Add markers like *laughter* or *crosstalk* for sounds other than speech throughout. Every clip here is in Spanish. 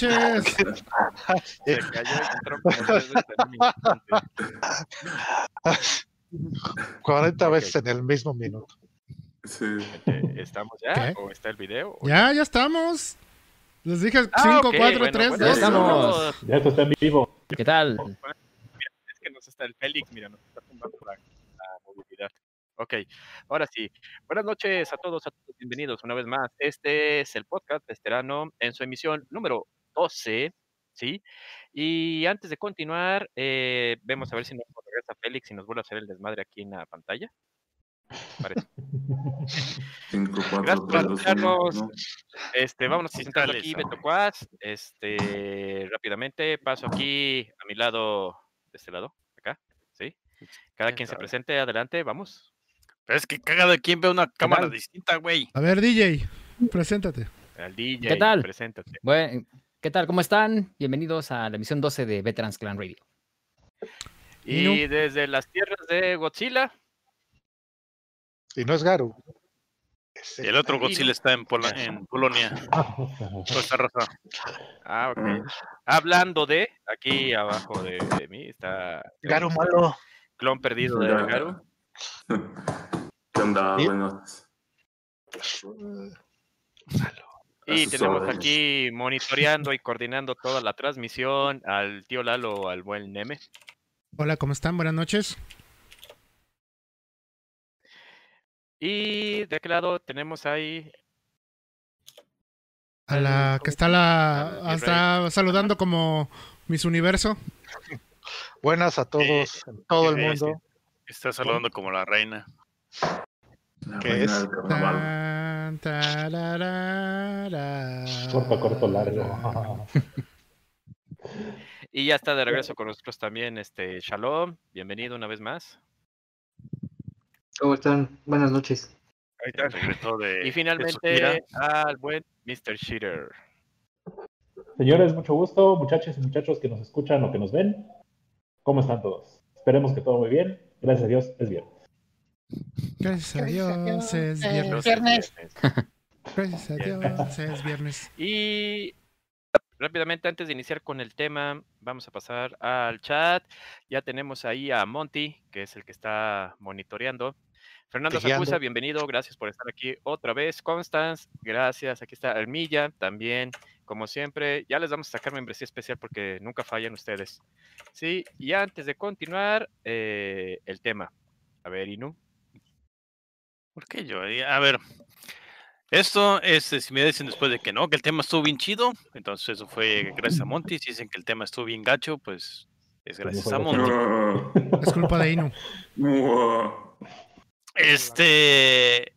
Buenas noches. *laughs* Se cayó veces instante. 40 Ok. veces en el mismo minuto. Sí. Eh, ¿Estamos ya? ¿Qué? ¿O está el video? ¿O Ya, ya estamos. Les dije 5, Ah, ok, 4, bueno, 3, bueno, 2. estamos. Ya esto está en vivo. ¿Qué tal? Es que nos está el Félix, mira, nos está tumbando la, la movilidad. Ok, ahora sí. Buenas noches a todos, a todos, bienvenidos una vez más. Este es el podcast veterano en su emisión número 12, ¿sí? Y antes de continuar, eh, vemos a ver si nos regresa Félix y nos vuelve a hacer el desmadre aquí en la pantalla. Parece. *laughs* *laughs* 5, 4, Gracias por 3, 2, 1. escucharnos. ¿no? Este, vámonos sentando aquí. Beto Cuas. Este, rápidamente, paso aquí a mi lado, de este lado, acá, ¿sí? Cada quien se presente, adelante, vamos. Pero es que cagado quien ve una cámara distinta, güey. A ver, DJ, preséntate. Al DJ, ¿Qué tal? preséntate. Bueno, ¿qué tal? ¿Cómo están? Bienvenidos a la emisión 12 de Veterans Clan Radio. Y desde las tierras de Godzilla, Y no es Garu. Es el otro Godzilla está en, Pola- en Polonia. Costa Rosa. ah, ok. Mm. Hablando de, aquí abajo de, de mí está Garu malo. clon perdido de. Garu. ¿Qué onda? ¿Y? Buenas. A Y tenemos órdenes. aquí monitoreando y coordinando toda la transmisión al tío Lalo, al buen Neme. Hola, ¿cómo están? Buenas noches. Y de aquel lado tenemos ahí A la que está la. Al- Está saludando como Miss Universo. Buenas a todos, en todo el mundo. Está saludando como la reina. La ¿Qué es? Tan, tararara. Corto, corto, largo. *laughs* Y ya está de regreso con nosotros también este Shalom, bienvenido una vez más. ¿Cómo están? Buenas noches. Y de finalmente al buen Mr. Sheeter. Señores, mucho gusto. Muchachos y muchachos que nos escuchan o que nos ven. ¿Cómo están todos? Esperemos que todo muy bien. Gracias a Dios, es bien. Gracias a Dios, es viernes. Viernes. Gracias a Dios, es viernes. *laughs* Y rápidamente antes de iniciar con el tema, vamos a pasar al chat. Ya tenemos ahí a Monty, que es el que está monitoreando. Fernando. Sacusa, bienvenido, gracias por estar aquí otra vez. Constance, gracias. Aquí está Armilla, también, como siempre. Ya les vamos a sacar membresía especial porque nunca fallan ustedes. Sí, y antes de continuar, eh, el tema. A ver, Inu. ¿Por qué yo? A ver. Esto es, eh, si me dicen después de que no, que el tema estuvo bien chido, entonces eso fue gracias a Monty. Si dicen que el tema estuvo bien gacho, pues es gracias a Monty. *laughs* Es culpa de Inu. Este.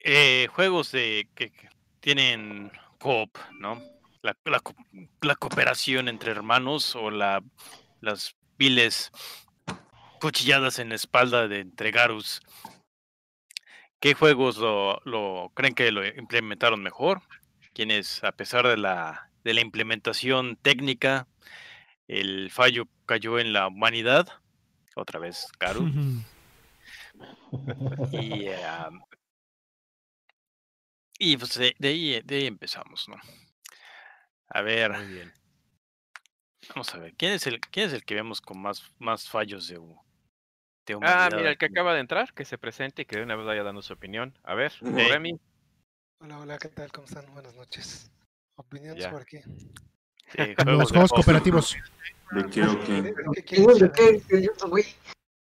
eh, juegos de que que tienen coop, ¿no? La, la la cooperación entre hermanos o la, las viles cuchilladas en la espalda de entre Garus. ¿Qué juegos lo, lo creen que lo implementaron mejor? Quienes, a pesar de la, de la implementación técnica, el fallo cayó en la humanidad. Otra vez, Garus. Y, am, y pues de, de ahí, de ahí empezamos, ¿no? A ver, Muy bien. vamos a ver, ¿quién es el, quién es el que vemos con más, más fallos de, Ah, mira, el que acaba de entrar, que se presente y que de una vez vaya dando su opinión. A ver, Ujú. Remy. Hola, hola, ¿qué tal? ¿Cómo están? Buenas noches. Opiniones por aquí. Sí, *laughs* Los juegos cooperativos. ¿De qué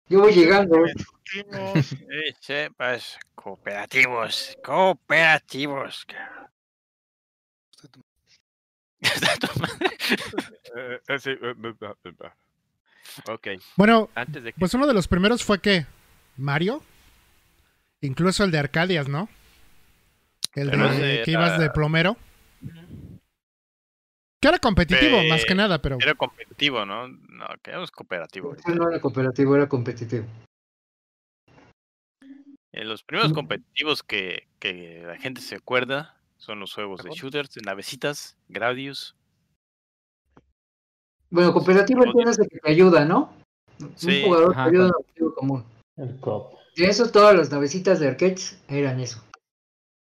Yo voy, llegando. Eh, sepas, cooperativos, cooperativos. *laughs* Usted tú- *laughs* Eh, Ok, Bueno, antes de que... pues uno de los primeros fue que Mario. Incluso el de Arcadias, ¿no? El de que ibas de era- plomero. Que era competitivo, más que nada, pero Era competitivo, ¿no? No, que es cooperativo. No era cooperativo, era competitivo. Eh, los primeros competitivos que, que la gente se acuerda son los juegos de shooters, de navecitas, Gradius. Bueno, cooperativo Simón. tienes de que te ayuda, ¿no? Sí, Un jugador ajá, te ayuda a con- un objetivo común. El cop. Y eso, todas las navecitas de arcades eran eso.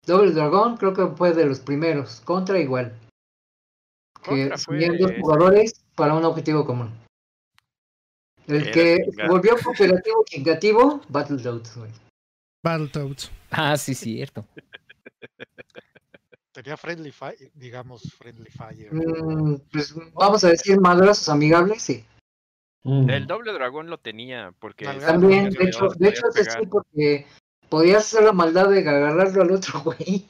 Doble Dragón creo que fue de los primeros. Contra igual. que Contra fue dos jugadores para un objetivo común. El Era que volvió cooperativo chingativo, Battletoads, güey. Battletoads. Ah, sí, cierto. *laughs* Tenía Friendly Fire, digamos, Friendly Fire. Mm, pues vamos a decir madrazos amigables, sí. Mm. El doble dragón lo tenía, porque... También, de hecho, de hecho pegar. sí, porque podías hacer la maldad de agarrarlo al otro *laughs* güey.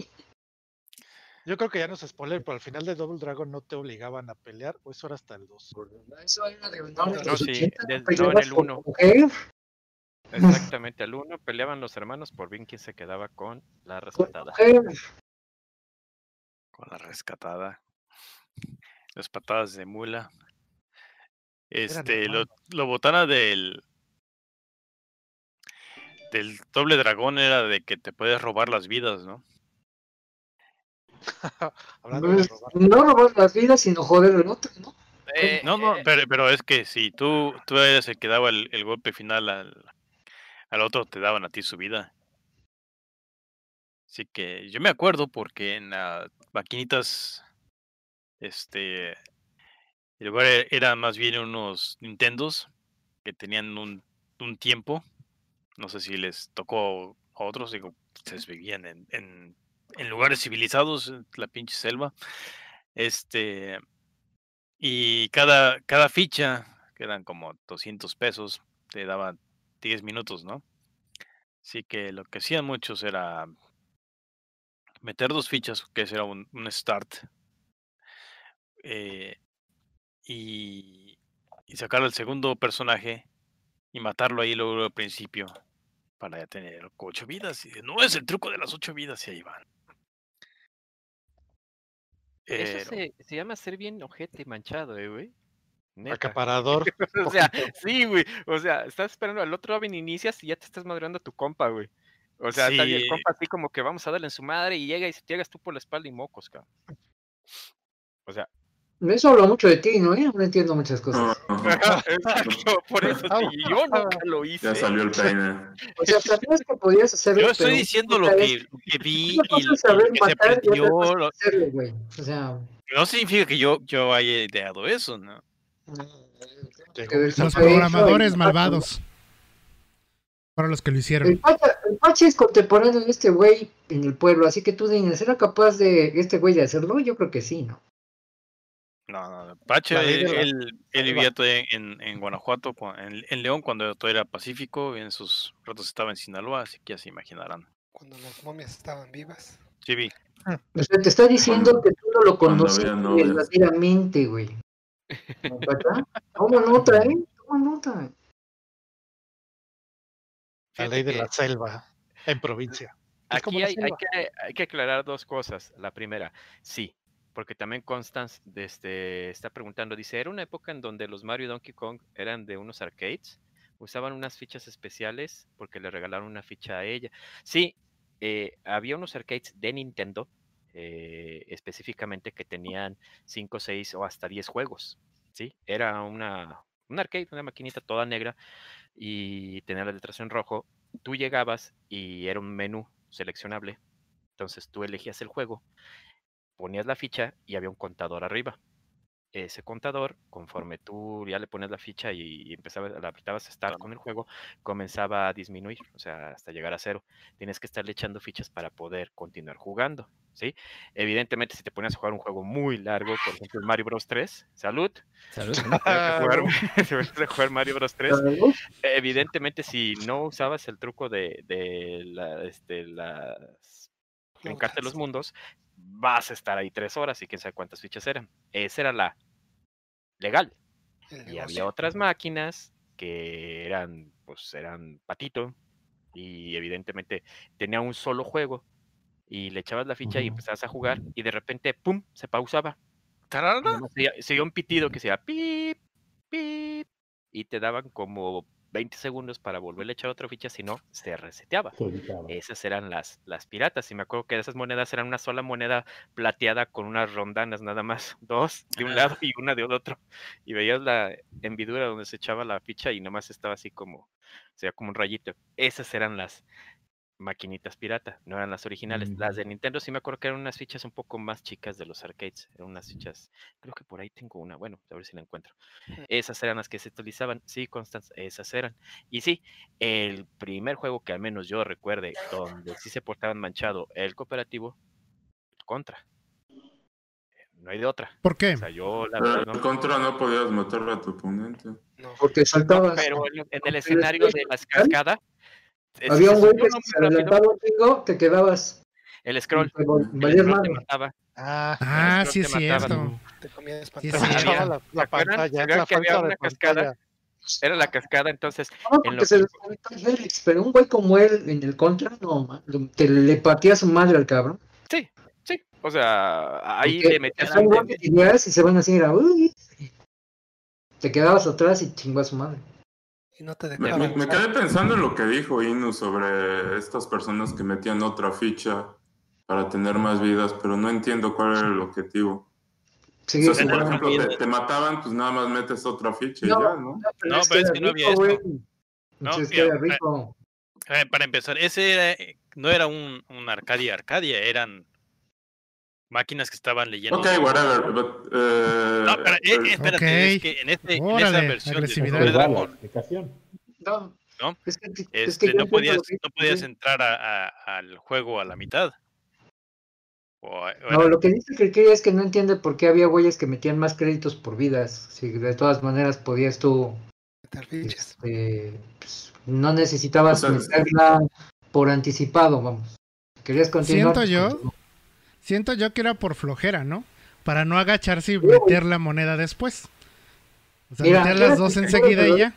Yo creo que ya no se spoiler, pero al final de Double Dragon no te obligaban a pelear, o eso era hasta el 2. Eso era de no, No, sí, 80, del- no, en el por uno. mujer, Exactamente, al uno peleaban los hermanos por bien quién se quedaba con la mujer. Con la rescatada. Las patadas de mula. Este, lo, lo botana del. Del doble dragón era de que te puedes robar las vidas, ¿no? *laughs* Hablando de Pues, robar. no robar las vidas, sino joder el otro, ¿no? Eh, No, no, eh, pero, pero es que si tú, tú eres el que daba el, el golpe final al, al otro, te daban a ti su vida. Así que yo me acuerdo porque en las maquinitas, este, el lugar e- era más bien unos Nintendos que tenían un, un tiempo. No sé si les tocó a otros, digo, ustedes vivían en, en, en lugares civilizados, en la pinche selva. Este, y cada, cada ficha, que eran como 200 pesos, te daba 10 minutos, ¿no? Así que lo que hacían muchos era meter dos fichas, que ese era un, un start, eh, y, y sacar al segundo personaje y matarlo ahí luego al principio para ya tener ocho vidas. Y no es el truco de las ocho vidas y ahí van. Eso se, se llama ser bien ojete manchado, eh, güey. Neta. Acaparador. *laughs* O sea, sí, güey. O sea, estás esperando al otro Robin, inicias y ya te estás madurando a tu compa, güey. O sea, está bien el Sí. compa así como que vamos a darle en su madre y llega y llegas tú por la espalda y mocos, cabrón. O sea, Eso habla mucho de ti, ¿no? No entiendo muchas cosas. exacto, por eso sí, *laughs* yo nunca lo hice. Ya salió el *laughs* peine. O sea, sabías que podías hacerlo, Yo estoy diciendo lo que, vez, lo que vi y, lo- que se aprendió. cosa lo- es hacerlo, güey. O sea, No significa que yo, yo haya ideado eso, ¿no? Del Los programadores malvados. Para los que lo El hicieron. El Pache es contemporáneo de este güey en el pueblo, así que tú dices, ¿era capaz de este güey de hacerlo? Yo creo que sí, ¿no? No, no, la- él, él vivía todavía en, en Guanajuato, en, en León, cuando todo era Pacífico, y en sus ratos estaba en Sinaloa, así que ya se imaginarán. Cuando las momias estaban vivas. Sí, vi. O sea, te está diciendo Cuando- que tú no lo novias. verdaderamente, güey. Toma nota, ¿eh? Toma nota. La ley de la selva en provincia. Aquí hay, que, hay que aclarar dos cosas. La primera, sí, porque también Constance este, está preguntando, dice, era una época en donde los Mario y Donkey Kong eran de unos arcades, usaban unas fichas especiales porque le regalaron una ficha a ella. Sí, eh, había unos arcades de Nintendo eh, específicamente que tenían 5, 6 o hasta 10 juegos, ¿sí? Era una, un arcade, una maquinita toda negra y tenía las letras en rojo. Tú llegabas y era un menú seleccionable. Entonces tú elegías el juego, ponías la ficha y había un contador arriba. Ese contador, conforme tú ya le ponías la ficha y empezabas, la apretabas start con el juego, comenzaba a disminuir, o sea, hasta llegar a cero. Tienes que estarle echando fichas para poder continuar jugando, ¿sí? Evidentemente, si te ponías a jugar un juego muy largo, por ejemplo, el Mario Bros 3, salud, Salud. *laughs* si a jugar, *laughs* a jugar Mario Bros 3, ¿Sabes? evidentemente si no usabas el truco de, de la, este, las brincarte los mundos, vas a estar ahí tres horas y quién sabe cuántas fichas eran. Esa era la legal. Y había otras máquinas que eran, pues eran patito y evidentemente tenía un solo juego y le echabas la ficha y empezabas a jugar y de repente, ¡pum!, se pausaba. Se se oía un pitido que se pip, pip, y te daban como 20 segundos para volverle a echar otra ficha, si no, se reseteaba. Esas eran las, las piratas, y me acuerdo que esas monedas eran una sola moneda plateada con unas rondanas nada más, *laughs* dos de un lado y una de otro, y veías la hendidura donde se echaba la ficha y nomás estaba así como, o sea, como un rayito. Esas eran las, maquinitas pirata, no eran las originales. Las de Nintendo sí me acuerdo que eran unas fichas un poco más chicas de los arcades. Eran unas fichas, creo que por ahí tengo una, bueno, a ver si la encuentro. Esas eran las que se utilizaban, sí, Constance, esas eran. Y sí, el primer juego que al menos yo recuerde donde sí se portaban manchado el cooperativo, contra. No hay de otra. ¿Por qué? O sea, yo la Pero verdad en no. contra no podías matar a tu oponente. No. Porque saltabas. Pero en, en el escenario es de las cascadas, Había un se güey que se adelantaba un chingo, te quedabas. el scroll, el scroll te mataba. Ah, Ah, sí es cierto. Te comías Sí, te sí, pantalla. la, ¿Se la pantalla, ¿Se la que había una cascada? pantalla. Era la cascada, entonces No, en porque lo se que- el Félix, pero un güey como él en el contra, no, te le partía su madre al cabrón. Sí, sí. O sea, ahí Porque le metías un- güey que tirías y se van así, era, uy, te quedabas atrás y chingó a su madre. Y no te Me, quedé pensando en lo que dijo Inu sobre estas personas que metían otra ficha para tener más vidas, pero no entiendo cuál era el objetivo. Sí, o sea, sí, si por ejemplo te, mataban, pues nada más metes otra ficha y ya, ¿no? No, pero es que no había rico, esto. No, era rico. Eh, para empezar, ese era, eh, no era un, un Arcadia Arcadia, eran máquinas que estaban leyendo. Ok, whatever. But, eh, No, pero, eh, eh, espérate, Ok. es que en, este, en esa Órale, versión de agresividad. La Dragon. No, ¿no? es que, es que este, yo no podías, que no podías entrar a- a- al juego a la mitad. O, o No, era- lo que dice que es que no entiende por qué había güeyes que metían más créditos por vidas. Si de todas maneras podías tú, este, pues, no necesitabas O sea, meterla por anticipado, vamos. Querías continuar. Siento pues, yo- continúa. Siento yo que era por flojera, ¿no? Para no agacharse y meter la moneda después. O sea, Mira, meter las dos enseguida y ya.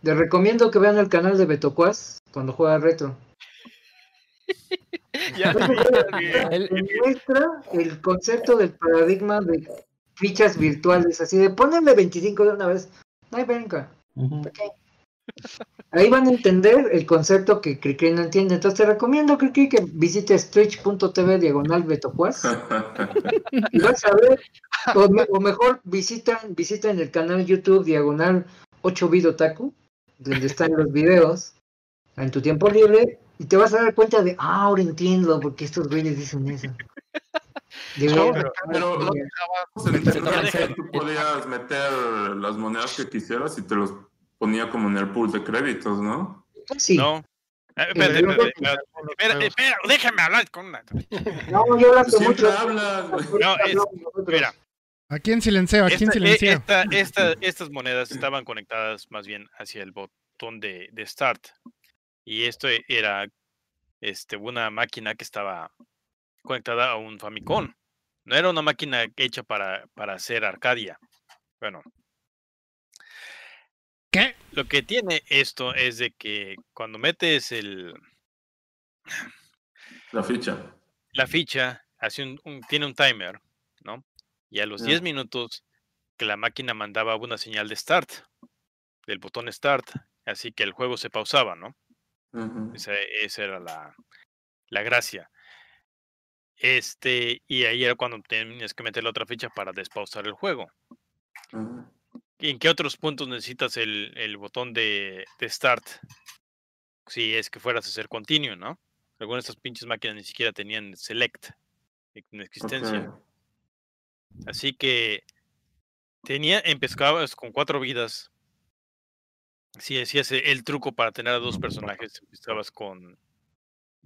Les recomiendo que vean el canal de Betocuas cuando juega retro. *laughs* Ya. El- muestra el concepto del paradigma de fichas virtuales, así de ponenle 25 de una vez. No hay bronca. Ujú. Ahí van a entender el concepto que Cricri no entiende. Entonces te recomiendo, Cricri, que visites twitch.tv diagonal Betocuas. Y vas a ver, o, me- o mejor visitan, visitan el canal YouTube diagonal 8 bit otaku, donde están los videos en tu tiempo libre, y te vas a dar cuenta de, ah, ahora entiendo por qué estos güeyes dicen eso. *laughs* Pero- estar- pero- deberían- En el- tú podías meter las monedas que quisieras y te los ponía como en el pool de créditos, ¿no? Sí. no. Eh, espérate, espérate, espérate, déjame hablar con una. No, yo Siempre mucho. hablas. No, es- Mira, ¿A quién silencio? ¿A quién esta, e- silencio? esta- esta- estas monedas estaban conectadas más bien hacia el botón de, de start. Y esto era este, una máquina que estaba conectada a un Famicom. No era una máquina hecha para, para hacer Arcadia. Bueno. Lo que tiene esto es de que cuando metes el, La ficha. la ficha, hace un, un- tiene un timer, ¿no? Y a los. 10 minutos que la máquina mandaba una señal de start, del botón start, así que el juego se pausaba, ¿no? Esa, esa era la, la gracia. Este, y ahí era cuando tenías que meter la otra ficha para despausar el juego. ¿Y ¿En qué otros puntos necesitas el, el botón de, de start? Si es que fueras a hacer continuo, ¿no? Algunas de estas pinches máquinas ni siquiera tenían select en existencia. Así que tenía, empezabas con cuatro vidas. Si hacías e- el truco para tener a dos personajes, empezabas con.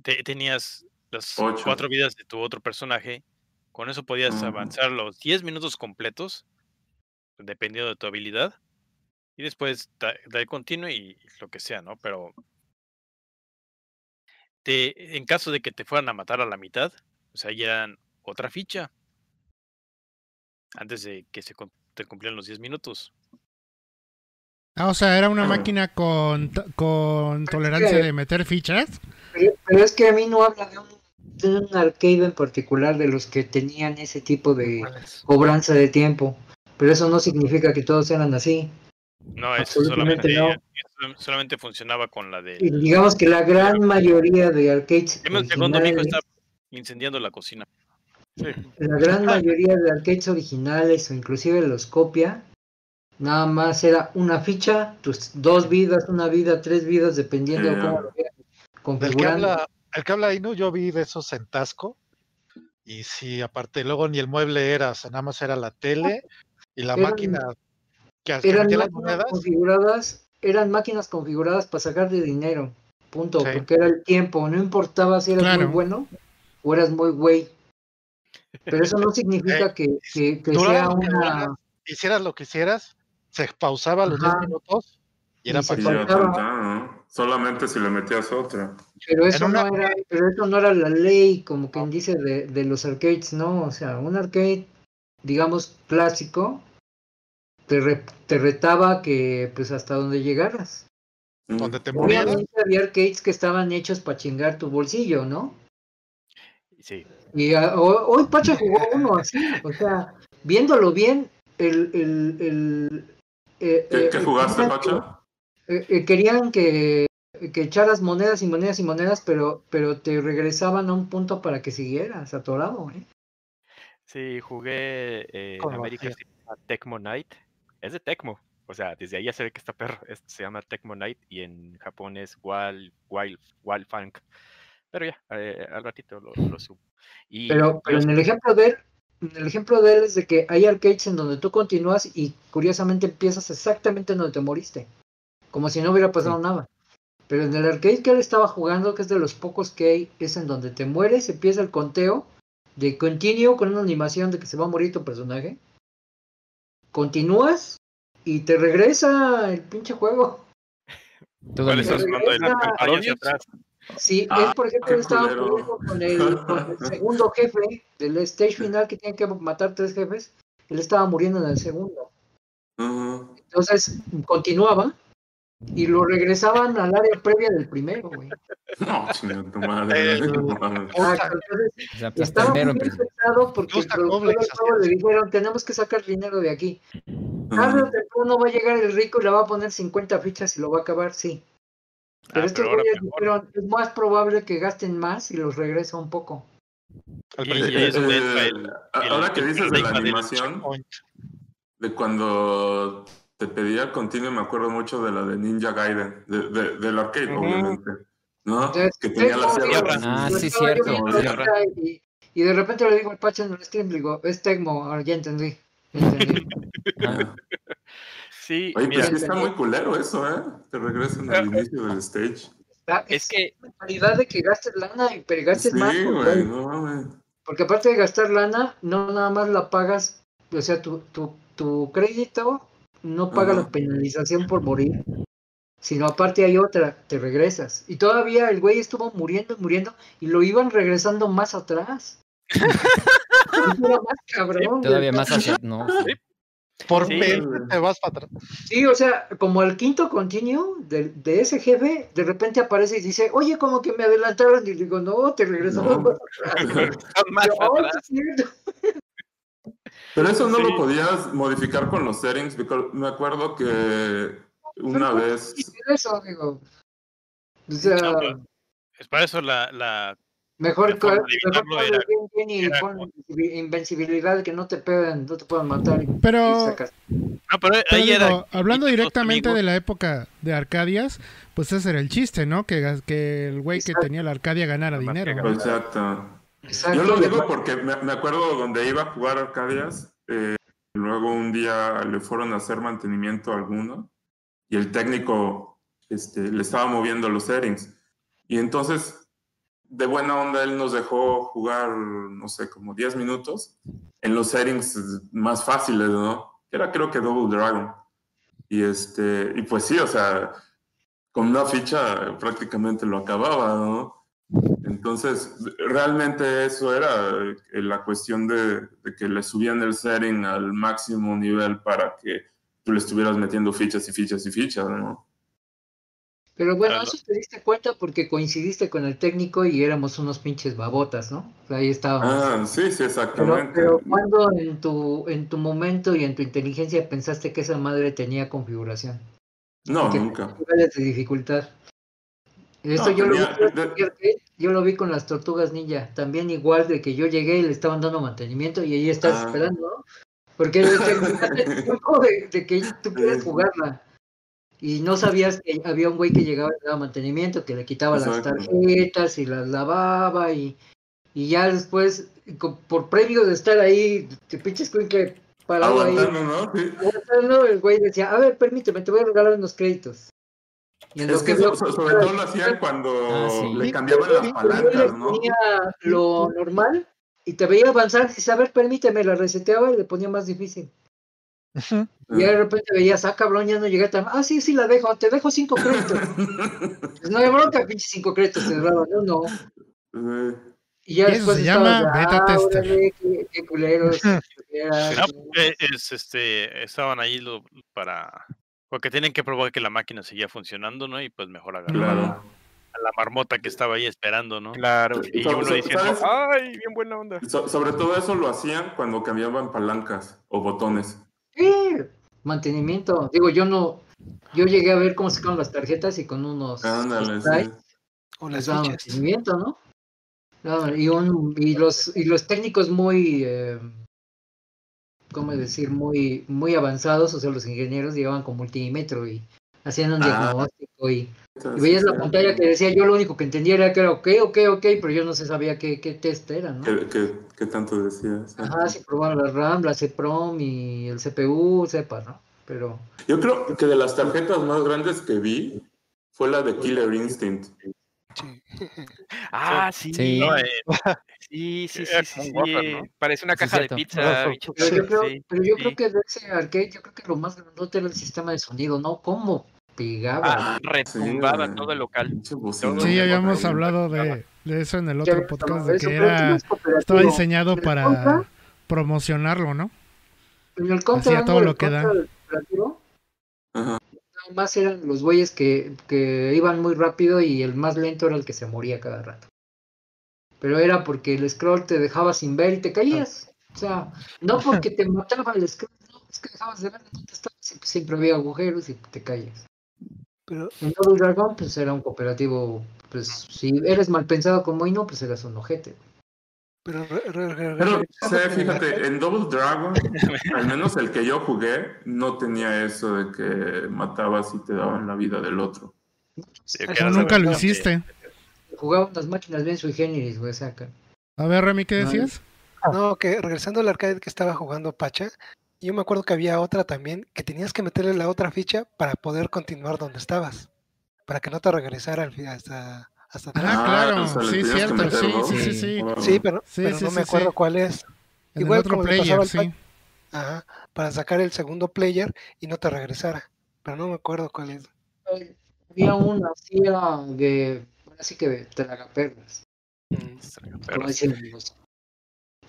te- tenías las Ocho. cuatro vidas de tu otro personaje. Con eso podías avanzar los 10 minutos completos, dependiendo de tu habilidad. Y después da- dar continuo y lo que sea, ¿no? Pero. Te, en caso de que te fueran a matar a la mitad, o sea, ya eran otra ficha antes de que se te cumplieran los 10 minutos. Ah, o sea, era una máquina con, con tolerancia de meter fichas. Pero, pero es que a mí no habla de un, de un arcade en particular de los que tenían ese tipo de cobranza de tiempo. Pero eso no significa que todos eran así. No, eso Absolutamente solamente, no. eso solamente funcionaba con la Y de... digamos que la gran mayoría de arcades Deme un segundo, está incendiando la cocina. la gran mayoría de arcades originales o inclusive los copia, nada más era una ficha, tus dos vidas, una vida, tres vidas, dependiendo de cómo lo veas. El que habla, el que habla ahí, ¿no? Yo vi de esos en Tasco. Y sí, aparte, luego ni el mueble era, o sea, nada más era la tele y la Eran- máquina que, que Eran máquinas monedas. configuradas, eran máquinas configuradas para sacar de dinero. Punto. Sí. Porque era el tiempo. No importaba si eras Claro. muy bueno o eras muy güey. Pero eso no *laughs* significa que, que, que Duraran sea que una. hicieras lo que hicieras, se pausaba los Ajá. 10 minutos y era para que- ¿no? Solamente si le metías otra. Pero eso, una- no era, pero eso no era la ley, como quien dice, de, de los arcades, ¿no? O sea, un arcade, digamos, clásico, te, re- te retaba que, pues, hasta donde llegaras. Mm. donde te murieras. Obviamente había arcades que estaban hechos para chingar tu bolsillo, ¿no? Sí. Y ah, ho- hoy Pacha jugó uno así, o sea, viéndolo bien, el... el, el eh, ¿Qué, eh, qué eh, jugaste, Pacha? eh, eh, querían que, que echaras monedas y monedas y monedas, pero, pero te regresaban a un punto para que siguieras atorado, ¿eh? Sí, jugué eh, América Tecmo Night. Es de Tecmo. O sea, desde ahí ya se ve que está perro. Esto se llama Tecmo Night y en Japón es Wild, Wild, Wild Funk. Pero ya, eh, al ratito lo, lo subo. Y Pero, pero en el ejemplo de él, en el ejemplo de él es de que hay arcades en donde tú continúas y curiosamente empiezas exactamente donde te moriste, como si no hubiera pasado nada. Pero en el arcade que él estaba jugando, que es de los pocos que hay, es en donde te mueres, empieza el conteo de continue con una animación de que se va a morir tu personaje. Continúas y te regresa el pinche juego. ¿Tú ¿Cuál estás atrás? Sí, Ah, él por ejemplo estaba con el, con el segundo jefe del stage final que tiene que matar tres jefes. Él estaba muriendo en el segundo. Entonces continuaba y lo regresaban al área previa del primero, güey. No, chinga tu madre. Estaba muy pensado porque el productor le dijeron tenemos que sacar dinero de aquí. Tarde o temprano va a llegar el rico y le va a poner 50 fichas y lo va a acabar, sí. Pero Ah, estos güeyes dijeron, es más probable que gasten más y los regresa un poco. Eh, el- Ahora que dices de la animación, de cuando te pedía continuo, me acuerdo mucho de la de Ninja Gaiden, de, de- del arcade, obviamente. ¿No? Entonces, Que tenía la sierra. Ah, sí, cierto, Y, y de repente le digo al Pacha en el stream, le digo, es Tecmo, ahora ya entendí. ya entendí. *laughs* Ah, sí, Oye, mira, pues sí está muy culero eso, ¿eh? Te regresan al *laughs* inicio del stage. Está- es que la mentalidad de que gastes lana y pero gastes Sí, más. güey, güey. no mames. Porque aparte de gastar lana, no nada más la pagas, o sea, tu, tu, tu crédito no paga Ajá. la penalización por morir, sino aparte hay otra, te regresas. Y todavía el güey estuvo muriendo y muriendo y lo iban regresando más atrás. Eso *laughs* era más cabrón. güey. Todavía más hacia. No, sí. Por Sí. 20 te vas para atrás. Sí, o sea, como el quinto continuo de, de ese jefe, de repente aparece y dice, oye, como que me adelantaron. Y digo, no, te regresamos No. más *laughs* atrás. Más Yo, "Oh, atrás. *laughs* sí es cierto". Pero eso no Sí. lo podías modificar con los settings. because Me acuerdo que una Pero, vez. ¿qué es eso, digo? O sea, No, pero Es para eso la, la mejor, la forma cua- de mejor era- bien, bien y pon invencibilidad que no te peguen, no te puedan matar. y- y Pero, sacas. No, pero pero ahí digo, era. hablando directamente amigos- de la época de Arcadias, pues ese era el chiste, ¿no? Que, gas- que el güey que tenía la Arcadia ganara dinero. ganara. Exacto. Exacto, Yo lo digo porque me, me acuerdo donde iba a jugar Arcadias. eh, luego un día le fueron a hacer mantenimiento a alguno y el técnico este, le estaba moviendo los settings. Y entonces, de buena onda, él nos dejó jugar, no sé, como 10 minutos en los settings más fáciles, ¿no? Era creo que Double Dragon. Y, este, y pues sí, o sea, con una ficha prácticamente lo acababa, ¿no? Entonces, realmente eso era eh, la cuestión de, de que le subían el setting al máximo nivel para que tú le estuvieras metiendo fichas y fichas y fichas, ¿no? Pero bueno, Claro. eso te diste cuenta porque coincidiste con el técnico y éramos unos pinches babotas, ¿no? O sea, ahí estábamos. Ah, sí, sí, Pero, exactamente. pero cuando en tu, en tu momento y en tu inteligencia pensaste que esa madre tenía configuración? No, nunca. niveles de dificultad. Esto No, yo, lo vi, de- yo lo vi con las tortugas ninja. También igual de que yo llegué y le estaban dando mantenimiento y ahí estás Ah. esperando, ¿no? Porque *laughs* terminaste el tiempo de, de que tú quieres jugarla. y no sabías que había un güey que llegaba y daba mantenimiento, que le quitaba las tarjetas y las lavaba y, y ya después, por premio de estar ahí, te pinches que parado ahí, Aguantando, ¿no? Sí. aguantando, el güey decía, a ver, permíteme, te voy a regalar unos créditos. Y Es lo que so- so- sobre todo lo hacían cuando Ah, sí. le Sí, cambiaban pero las yo- palancas, ¿no? ponía lo normal y te veía avanzar y dice, a ver, permíteme, la reseteaba y le ponía más difícil. Y de repente veías, ah, cabrón, ya no llegué tan. Ah, sí, sí, la dejo, te dejo cinco créditos. *laughs* Pues no hay bronca, pinche cinco créditos daban, no, no. Sí. Y ya Y después se llama beta ah, tester. órale, qué, qué culeros. *laughs* No, es, este, estaban ahí lo- para. Porque tienen que probar que la máquina seguía funcionando, ¿no? Y pues mejor agarrar Claro. a la marmota que estaba ahí esperando, ¿no? Claro. Y So- uno so- diciendo, ¿sabes? ay, bien buena onda. So- sobre todo eso lo hacían cuando cambiaban palancas o botones. Sí, mantenimiento. Digo, yo no. Yo llegué a ver cómo sacaban las tarjetas y con unos. Ándale, sí. O les las mantenimiento, ¿no? No, y, un, y, los, y los técnicos muy. Eh, ¿Cómo decir? Muy, muy avanzados, o sea, los ingenieros llegaban con multímetro y hacían un Ah. diagnóstico y, veías la pantalla que decía, yo lo único que entendía era que era ok, ok, ok, pero yo no se sabía qué, qué test era, ¿no? ¿Qué, qué, qué tanto decías? Ajá, si probaban la RAM, la CPROM y el CPU, sepa, ¿no? Pero Yo creo que de las tarjetas más grandes que vi fue la de Killer Instinct. Sí. *laughs* Ah, sí. Sí. No, eh, Sí, sí, sí, sí, como un sí, wafer, ¿no? Parece una Sí, caja de pizza. Pero yo, creo, Sí, pero yo sí. creo que de ese arcade, yo creo que lo más grandote era el sistema de sonido, ¿no? ¿Cómo pegaba? Ah, retumbaba todo el local. Sí, habíamos hablado de, de eso en el otro podcast, de que era, estaba diseñado para Contra- promocionarlo, ¿no? En el contra, Hacía todo lo que da. contra del cooperativo, Ajá. Nada más eran los güeyes que, que iban muy rápido y el más lento era el que se moría cada rato. Pero era porque el scroll te dejaba sin ver y te caías. O sea, no porque te mataba el scroll, no, es que dejabas de ver dónde estabas. Siempre, siempre había agujeros y te caías. Pero En Double Dragon, pues era un cooperativo. Pues si eres mal pensado como Ino, pues eras un ojete. Pero, re- re- re- Pero, fíjate, en Double Dragon, al menos el que yo jugué, no tenía eso de que matabas y te daban la vida del otro. Sí, era nunca lo hiciste. Jugaban las máquinas bien sui generis, güey, saca. A ver, Remy, ¿qué decías? No, que regresando al arcade que estaba jugando Pacha, yo me acuerdo que había otra también que tenías que meterle la otra ficha para poder continuar donde estabas, para que no te regresara hasta, hasta atrás. Ah, claro, o sea, le sí, cierto, meter sí, dos. sí, sí, sí. Sí, pero, Sí, pero sí, no sí, me acuerdo sí. cuál es. En Igual el otro como le pasaba player, sí. Ajá, para sacar el segundo player y no te regresara. Pero no me acuerdo cuál es. Eh, Había una así de. Así que de tragaperras. Mm.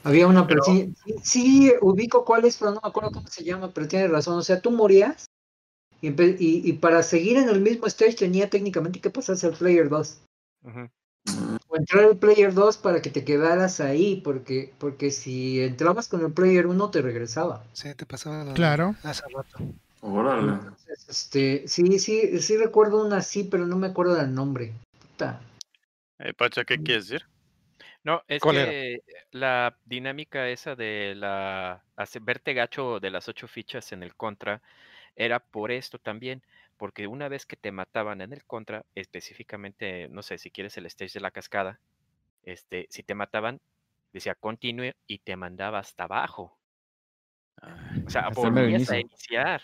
Había una, pero, sí, sí, sí ubico cuál es, pero no me acuerdo cómo se llama, pero tiene razón. O sea, tú morías y, y para seguir en el mismo stage tenía técnicamente que pasarse al player 2. O entrar al player 2 para que te quedaras ahí, porque, porque si entrabas con el player 1 te regresaba. Sí, te pasaba de Claro. hace rato. Órale. Entonces, este, sí, sí, sí recuerdo una así, pero no me acuerdo del nombre. Puta. Eh, Pacha, ¿qué quieres decir? No, es ¿Cuál era? que la dinámica esa de la verte gacho de las ocho fichas en el contra era por esto también, porque una vez que te mataban en el contra, específicamente, no sé, si quieres el stage de la cascada, este, si te mataban, decía continue y te mandaba hasta abajo. O sea, volvías a iniciar.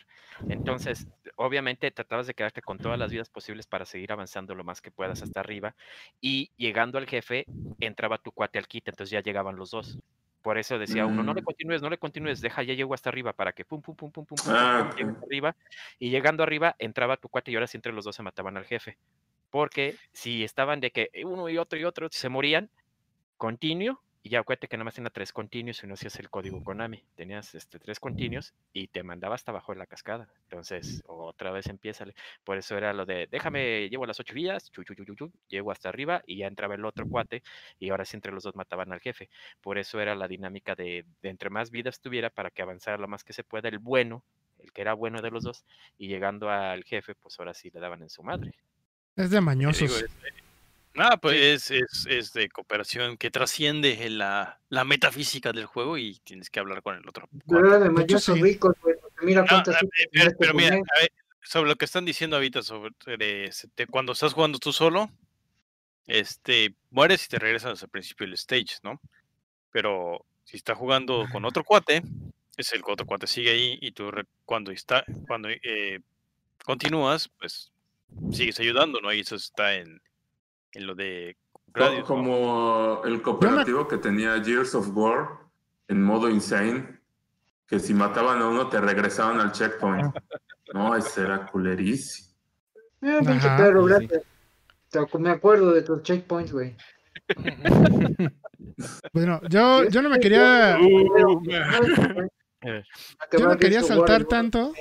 Entonces, obviamente tratabas de quedarte con todas las vidas posibles para seguir avanzando lo más que puedas hasta arriba. Y llegando al jefe, entraba tu cuate al kit, entonces ya llegaban los dos. Por eso decía uno, no le Mm. continúes, no le continúes, deja, ya llego hasta arriba para que pum, pum, pum, pum, pum, pum, Ah, pum, llegues ok. arriba. Y llegando arriba, entraba tu cuate y ahora sí entre los dos se mataban al jefe. Porque si estaban de que uno y otro y otro se morían, continuo, y ya acuérdate que nada más tenía tres continuos y no hacías el código Konami. Tenías este, tres continuos y te mandaba hasta abajo de la cascada. Entonces, otra vez empieza. Por eso era lo de, déjame, llevo las ocho vías, chu, llego hasta arriba y ya entraba el otro cuate y ahora sí entre los dos mataban al jefe. Por eso era la dinámica de, de entre más vidas tuviera para que avanzara lo más que se pueda el bueno, el que era bueno de los dos, y llegando al jefe, pues ahora sí le daban en su madre. Es de digo, mañosos. es- Ah, pues es, es, es de cooperación que trasciende en la, la metafísica del juego y tienes que hablar con el otro. Pero mira No, cuántas pero mira, a ver, sobre lo que están diciendo ahorita sobre este, cuando estás jugando tú solo, este, mueres y te regresas al principio del stage, ¿no? Pero si estás jugando con otro cuate, es el otro cuate sigue ahí y tú cuando está, cuando eh, continúas, pues sigues ayudando, ¿no? Y eso está en, en lo de. Como el cooperativo que tenía Gears of War en modo insane, que si mataban a uno te regresaban al checkpoint. No, ese era culerísimo. Eh, pinche perro, gracias. Sea, Me acuerdo de tus checkpoints, güey. *laughs* Bueno, yo, yo no me quería, yo no quería saltar tanto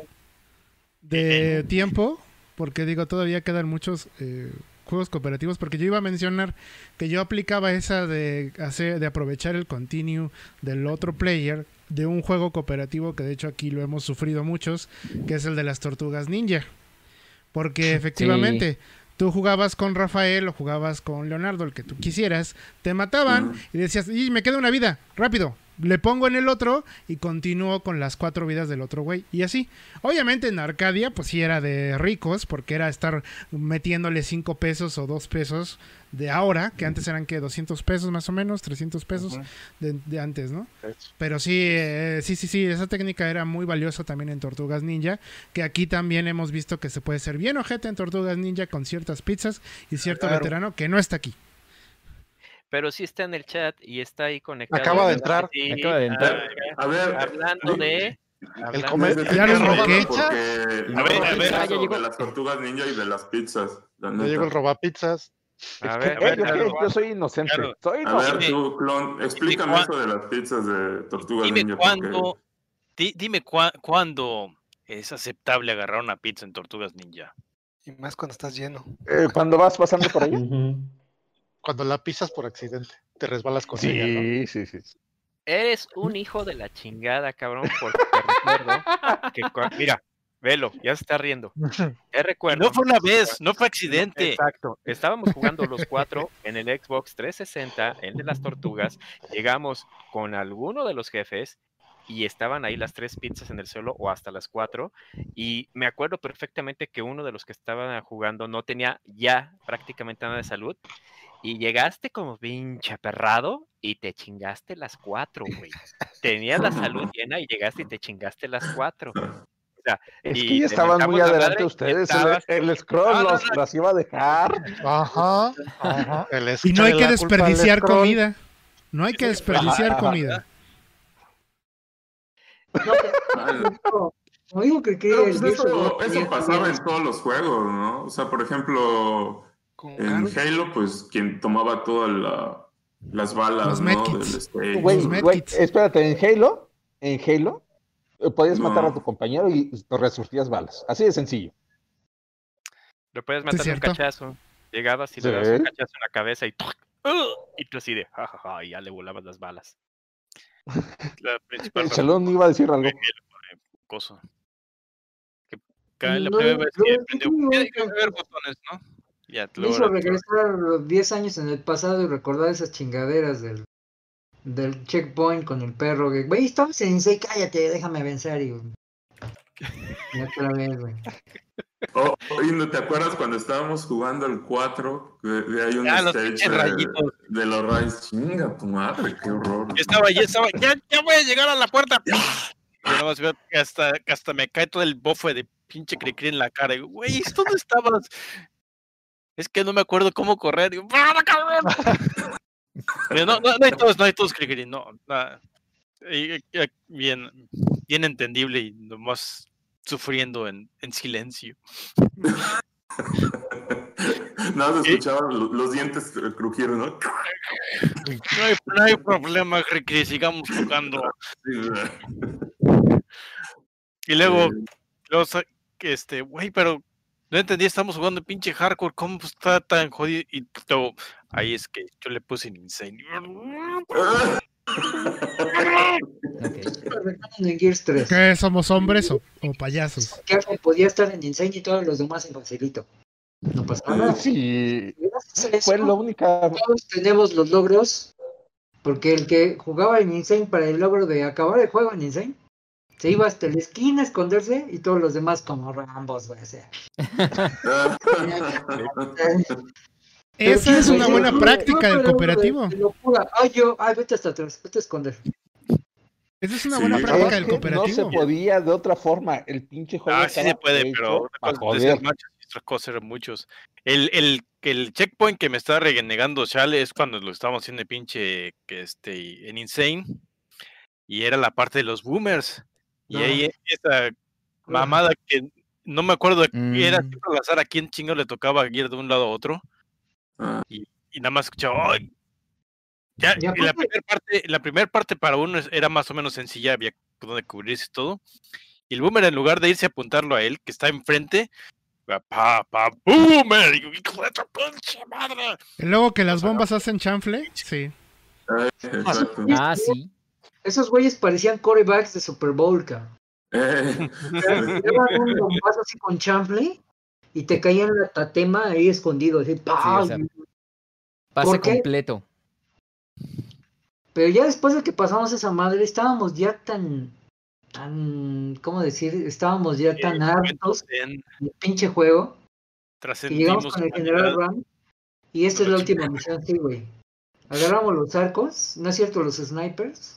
de tiempo, porque digo, todavía quedan muchos eh, juegos cooperativos, porque yo iba a mencionar que yo aplicaba esa de hacer, de aprovechar el continue del otro player de un juego cooperativo que de hecho aquí lo hemos sufrido muchos, que es el de las tortugas ninja. Porque efectivamente, tú jugabas con Rafael o jugabas con Leonardo, el que tú quisieras, te mataban y decías, y me queda una vida, rápido. Le pongo en el otro y continúo con las cuatro vidas del otro güey. Y así. Obviamente en Arcadia, pues sí era de ricos, porque era estar metiéndole cinco pesos o dos pesos de ahora, que antes eran que 200 pesos más o menos, 300 pesos de, de antes, ¿no? Pero sí, eh, sí, sí, sí, esa técnica era muy valiosa también en Tortugas Ninja, que aquí también hemos visto que se puede ser bien ojete en Tortugas Ninja con ciertas pizzas y cierto Claro. veterano que no está aquí. Pero sí está en el chat y está ahí conectado. Acaba de ¿verdad entrar. sí? Acaba de entrar. Ah, A ver, hablando de. El hablando comer- me Ya lo detengo invoqué. porque no A ver, a ver. Ah, llegó. de las tortugas ninja y de las pizzas. la llegó el robapizzas. A ver, a ver, yo, yo soy inocente. Claro. Soy A inocente. ver, tú, clon, explícame cuán- eso de las pizzas de tortugas Dime ninja. porque- cuándo, di- dime cuá- cuándo es aceptable agarrar una pizza en Tortugas Ninja. Y más cuando estás lleno. Eh, cuando vas pasando por ahí. Cuando la pisas por accidente, te resbalas con ella, ¿no? Sí, sí, sí. Eres un hijo de la chingada, cabrón, porque te recuerdo que. Mira, velo, ya se está riendo. Te recuerdo. no fue una vez, no fue accidente. Exacto. Estábamos jugando los cuatro en el Xbox 360, el de las tortugas. Llegamos con alguno de los jefes y estaban ahí las tres pizzas en el suelo o hasta las cuatro. Y me acuerdo perfectamente que uno de los que estaban jugando no tenía ya prácticamente nada de salud. Y llegaste como pinche aperrado y te chingaste las cuatro, güey. Tenías la salud *laughs* llena y llegaste y te chingaste las cuatro. O sea, Es y que ya estaban muy adelante ustedes. El, estabas- el scroll No, no, los, no. las iba a dejar. Ajá, ajá. El Y no hay que desperdiciar comida. No hay que desperdiciar Ajá. comida. Ah, Como digo que que pues of eso, pasaba en todos los juegos, ¿no? O sea, por ejemplo, Con en. Halo, pues quien tomaba todas la- las balas, Los ¿no? Del. Güey, Los güey, espérate, en Halo, en Halo, eh, podías matar a tu compañero y resurgías balas. Así de sencillo. Lo puedes matar de un cachazo. Llegabas y le dabas un cachazo en la cabeza y ¡tuc! ¡Ugh! y tú así de jajaja y ya le volabas las balas. *laughs* La El chalón iba a decir algo. cosa. Que cada la No, que no, prendió, no, tiene que no. haber botones, ¿no? Ya, hizo regresar los 10 años en el pasado y recordar esas chingaderas del, del checkpoint con el perro. Que, güey, estamos en Insei, cállate, déjame vencer. Y, y otra vez, güey. Oh, oye, ¿no te acuerdas cuando estábamos jugando el 4? Que de ahí un Ah, los stage pinches de, rayitos. de los rayos. Chinga tu madre, qué horror. Ya estaba, ya estaba, ya, ya voy a llegar a la puerta. Y nada más veo que hasta, hasta me cae todo el bofe de pinche cri en la cara. Y, güey, ¿dónde estabas? Es que no me acuerdo cómo correr. Digo, ¡para, cabrón! *laughs* Pero no, no, no hay todos, no hay todos no. nada. Bien, bien entendible y nomás sufriendo en, en silencio. *laughs* Nada, más escuchaba lo- los dientes eh, crujir, ¿no? No hay, no hay problema, cri sigamos jugando. Y luego, Eh, que este, güey, pero no entendí, estamos jugando pinche hardcore, ¿cómo está tan jodido? Y todo, ahí es que yo le puse en insane. Recuerdan en Gears 3. ¿Qué somos hombres o, o payasos? Que podía estar en Insane y todos los demás en facilito. No pasaba nada. Sí, eso, fue la única. todos tenemos los logros. Porque el que jugaba en Insane para el logro de acabar el juego en Insane Se iba hasta la esquina a esconderse y todos los demás como Rambos, güey. o sea. *laughs* Esa es una buena práctica no, del cooperativo. de locura. Ay, yo, ay, vete hasta atrás, vete a esconder. Esa es una Sí. buena ¿Sabes práctica ¿Sabes del qué? No cooperativo. se podía de otra forma. El pinche juego. Ah, sí se puede, hecho pero una pa' cosa es decir joder. machos y otra cosa eran muchos. El, el, el checkpoint que me está renegando Chale es cuando lo estábamos haciendo de pinche que este, en Insane. Y era la parte de los boomers. Y No. ahí esa mamada que no me acuerdo, de- era Mm. siempre al azar a quién chingo le tocaba ir de un lado a otro. Ah. Y, y nada más escuchaba, ¡ay! Ya, Y la primera parte, la primera parte para uno era más o menos sencilla, había donde cubrirse todo. Y el boomer, en lugar de irse a apuntarlo a él, que está enfrente, va, pa, pa, boomer, y hijo de tu pinche madre. Y luego que las bombas hacen chanfle, sí. Exacto. Ah, sí. Esos güeyes parecían corebacks de Super Bowl, cabrón. Eh, un bombazo así con chanfle y te caían la tatema ahí escondido, así, ¡pam! o sea, Pase completo. Pero ya después de que pasamos esa madre, estábamos ya tan, tan, ¿cómo decir? Estábamos ya tan hartos En- del pinche juego que llegamos con el general. Ram y esta es la última misión, sí, güey. Agarramos los arcos, no es cierto, los snipers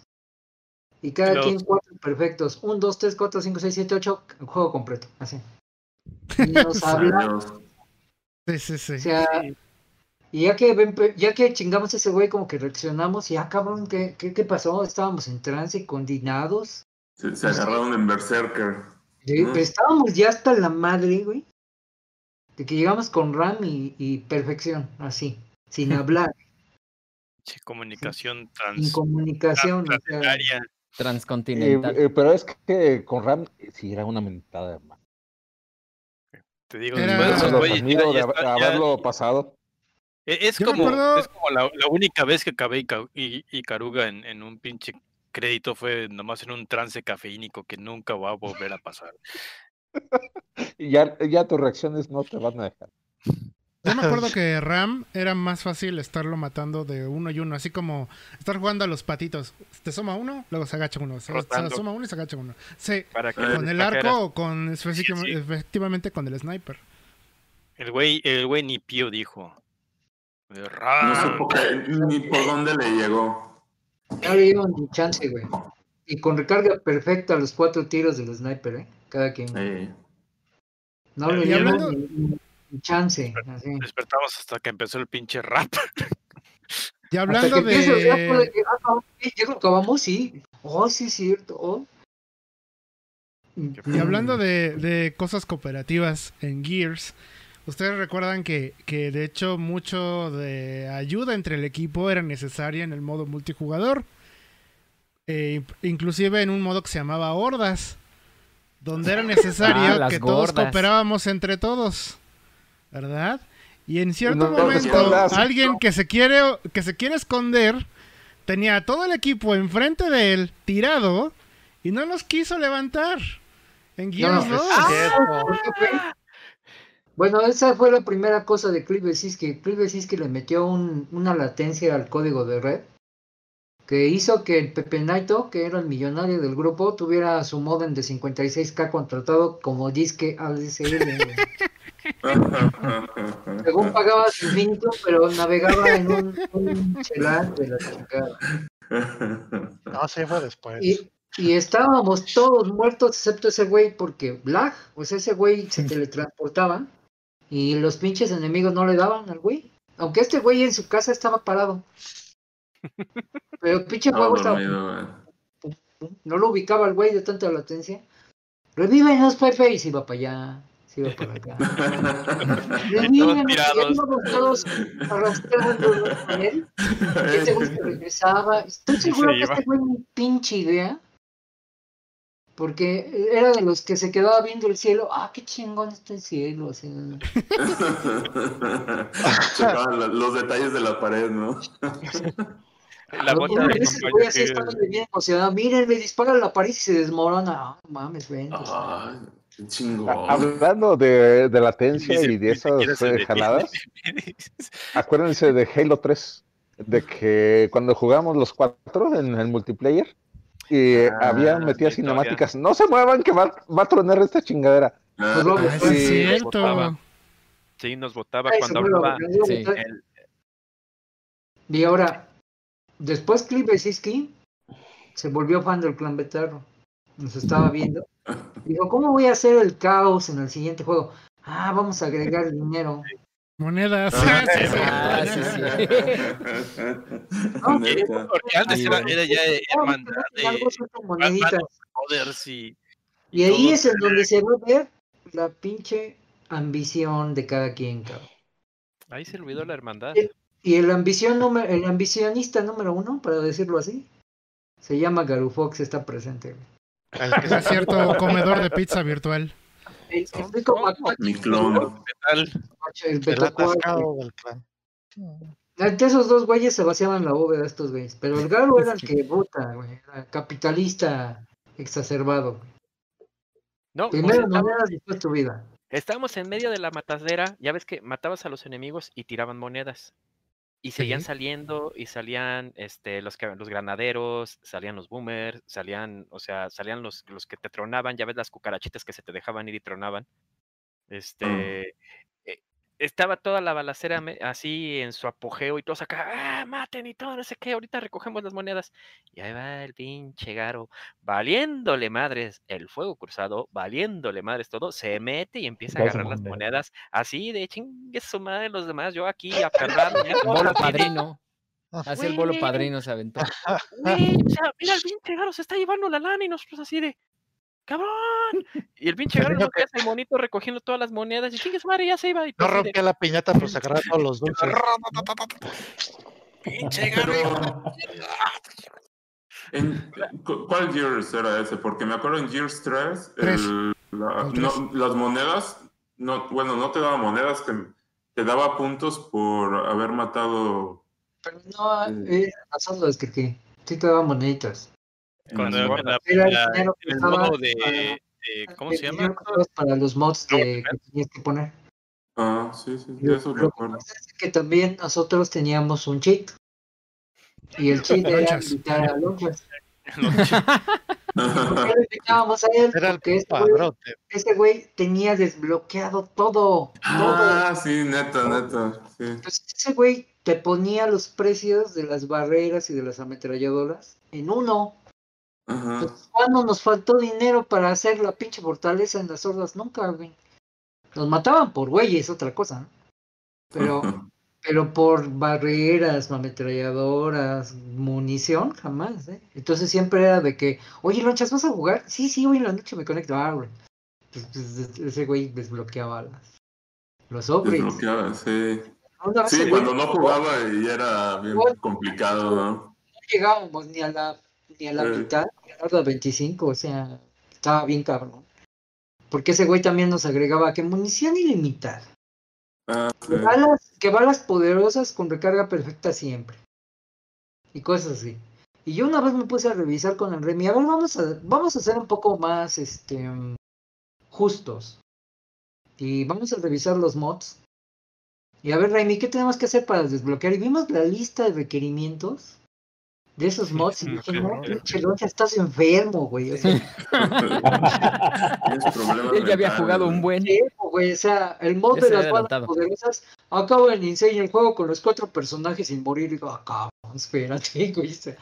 y cada Los- quien cuatro perfectos. Un, dos, tres, cuatro, cinco, seis, siete, ocho, juego completo, así. Y *laughs* nos hablamos. Sí, sí, sí. O sea, y ya que ven- ya que chingamos a ese güey, como que reaccionamos, y ah, cabrón, ¿qué, qué, qué pasó? Estábamos en trance, condenados. Se, se agarraron en Berserker. Sí, Mm. Estábamos ya hasta la madre, güey. De que llegamos con RAM y, y perfección, así, sin *laughs* hablar, Che, comunicación sin trans, comunicación. o sea, planetaria. Eh, Transcontinental. eh, pero es que con Ram eh, sí era una mentada, hermano. Te digo, Era- después de ya- admiro de está- ya- haberlo pasado. E- Es como, acuerdo- es como la, la única vez que acabé y, ca- y, y Caruga en, en un pinche crédito fue nomás en un trance cafeínico que nunca va a volver a pasar. *laughs* Y ya, ya tus reacciones no te van a dejar. Yo me acuerdo que Ram era más fácil estarlo matando de uno y uno, así como estar jugando a los patitos. Te suma uno, luego se agacha uno. Se, se suma uno y se agacha uno. Sí, Para que con el arco o con sí. efectivamente con el sniper. El güey, el güey ni pío dijo. No "Ram". supo que- ni por dónde le llegó. no le dieron ni chance, güey. Y con recarga perfecta los cuatro tiros del sniper, ¿eh? Cada quien. Eh, No le dieron chance. Así. Despertamos hasta que empezó el pinche rap. *laughs* Y Hasta hablando que el rato de que, ah, ya lo acabamos, sí. Oh, sí, es cierto. oh. Y hablando de, de cosas cooperativas en Gears, ustedes recuerdan que, que de hecho mucho de ayuda entre el equipo era necesaria en el modo multijugador. Eh, inclusive en un modo que se llamaba Hordas, donde era *laughs* necesario Ah, que todos cooperábamos entre todos, ¿verdad? Y en cierto No, momento, alguien que se quiere que se quiere esconder tenía a todo el equipo enfrente de él tirado y no los quiso levantar. En Gears No, 2. ¿Por qué fue? Bueno, esa fue la primera cosa de Clive que Clive que le metió un- una latencia al código de red que hizo que el Pepe Naito, que era el millonario del grupo, tuviera su modem de 56k contratado como disque ADSL. *laughs* Según pagaba su infinito, pero navegaba en un, un celular de la chingada. No, sí fue después. Y, y estábamos todos muertos, excepto ese güey, porque Black, pues ese güey se teletransportaba y los pinches enemigos no le daban al güey. Aunque este güey en su casa estaba parado. Pero el pinche Estaba juego estaba, dormido, güey. no lo ubicaba el güey de tanta latencia. Revívenos, Pepe, y se iba para allá, iba para acá. *laughs* Ahí íbamos todos arrastrándonos con él. Y este güey se regresaba. Estoy seguro que este güey ni pinche idea. Porque era de los que se quedaba viendo el cielo. Ah, qué chingón está el cielo. así. *laughs* Checaban la- los detalles de la pared, ¿no? La bota de güey así que- estaba bien emocionado. Miren, le dispara a la pared y se desmorona. Ah, no mames, ven. Ay, qué A- chingón. Hablando de, de latencia y de esas eh, jaladas, *laughs* acuérdense de Halo 3, de que cuando jugamos los cuatro en el multiplayer, y Ah, había metidas cinemáticas. No se muevan que va, va a tronar esta chingadera. Ah, Ah, sí, es Sí, cierto. votaba. Sí, nos votaba cuando hablaba Sí. Y ahora, después Cliff Besinski se volvió fan del clan Betarro. Nos estaba viendo. Dijo, ¿cómo voy a hacer el caos en el siguiente juego? Ah, vamos a agregar dinero. Monedas. Ah, *laughs* Sí, sí. Ah, sí, sí. Neta. Porque antes era, era ya hermandad de moneditas. y Y ahí es en donde se va a ver la pinche ambición de cada quien, cabrón. ahí se olvidó la hermandad. Y el ambición número, el ambicionista número uno, para decirlo así, se llama Garufox, está presente. Que *laughs* Es cierto, comedor de pizza virtual. Enrico Macacho, Mi clon. el atascado del clan. Entre esos dos güeyes se vaciaban la bóveda estos güeyes. Pero el Garo era el que vota, güey. Era capitalista exacerbado. No, Primero estaba- monedas, después tu vida. estábamos en medio de la matadera, ya ves que matabas a los enemigos y tiraban monedas. Y seguían Sí. saliendo y salían este, los, que- los granaderos, salían los boomers, salían, o sea, salían los, los que te tronaban, ya ves las cucarachitas que se te dejaban ir y tronaban. Este, eh, estaba toda la balacera me- así en su apogeo y todos acá, ¡ah, maten y todo, no sé qué, ahorita recogemos las monedas. Y ahí va el pinche Garo, valiéndole madres el fuego cruzado, valiéndole madres todo, se mete y empieza a agarrar las moneda. monedas así de chingue su madre los demás, yo aquí aferrado. ya todo Bolo padrino. Hace el bolo padrino, se aventó. *laughs* Güey, o sea, mira el pinche Garo se está llevando la lana y nosotros así de ¡Cabrón! Y el pinche Garo Imagino no hace el monito recogiendo todas las monedas y chingue su madre, ya se iba y No todo así de, rompía la piñata, pero se agarraba todos los *laughs* dulces. Pinche *laughs* Pero, ¿en cu- ¿Cuál Gears era ese? Porque me acuerdo en Gears 3, Tres. el- la- no, las monedas, no, bueno, no te daba monedas, que te daba puntos por haber matado Pero no, eh, razón lo es que, que sí te daban moneditas. Cuando en la- el el modo de, para- de- ¿cómo se El llama? Para los mods de, que tenías que poner. Ah, sí, sí, de Lo, eso lo recuerdo. es que también nosotros teníamos un cheat. Y el cheat era invitar a Lonchas. *laughs* Era el Porque ese güey, padrote. ese güey tenía desbloqueado todo. todo. Ah, sí, neta, neta. Sí. Entonces, ese güey te ponía los precios de las barreras y de las ametralladoras en uno. Ajá. Entonces, ¿Cuándo nos faltó dinero para hacer la pinche fortaleza en las hordas? Nunca, güey. Nos mataban por güeyes, otra cosa. ¿no? Pero, pero por barreras, ametralladoras, munición, jamás, ¿eh? Entonces siempre era de que, oye, Lonchas, ¿vas a jugar? Sí, sí, hoy en la noche me conecto. Ah, güey. Pues, pues, ese güey desbloqueaba las, los upgrades. Desbloqueaba, sí. Sí, cuando no jugaba y era bien complicado, ¿no? no llegábamos ni a la ni a la Sí. mitad, ni a la horda 25, o sea, estaba bien cabrón. Porque ese güey también nos agregaba que munición ilimitada. Ah. Que balas, que balas poderosas con recarga perfecta siempre. Y cosas así. Y yo una vez me puse a revisar con el Remy, a ver, vamos a, vamos a ser un poco más este justos. Y vamos a revisar los mods. Y a ver, Remy, ¿qué tenemos que hacer para desbloquear? Y vimos la lista de requerimientos de esos mods. Y dije, no, pinche Loncha, estás enfermo, güey. O sea, Él ya había jugado un buen. enfermo, güey. O sea, el mod Ya de las balas poderosas. Acabo en Insane el juego con los cuatro personajes sin morir. Y digo, ah, cabrón, espérate, *laughs* güey. o sea.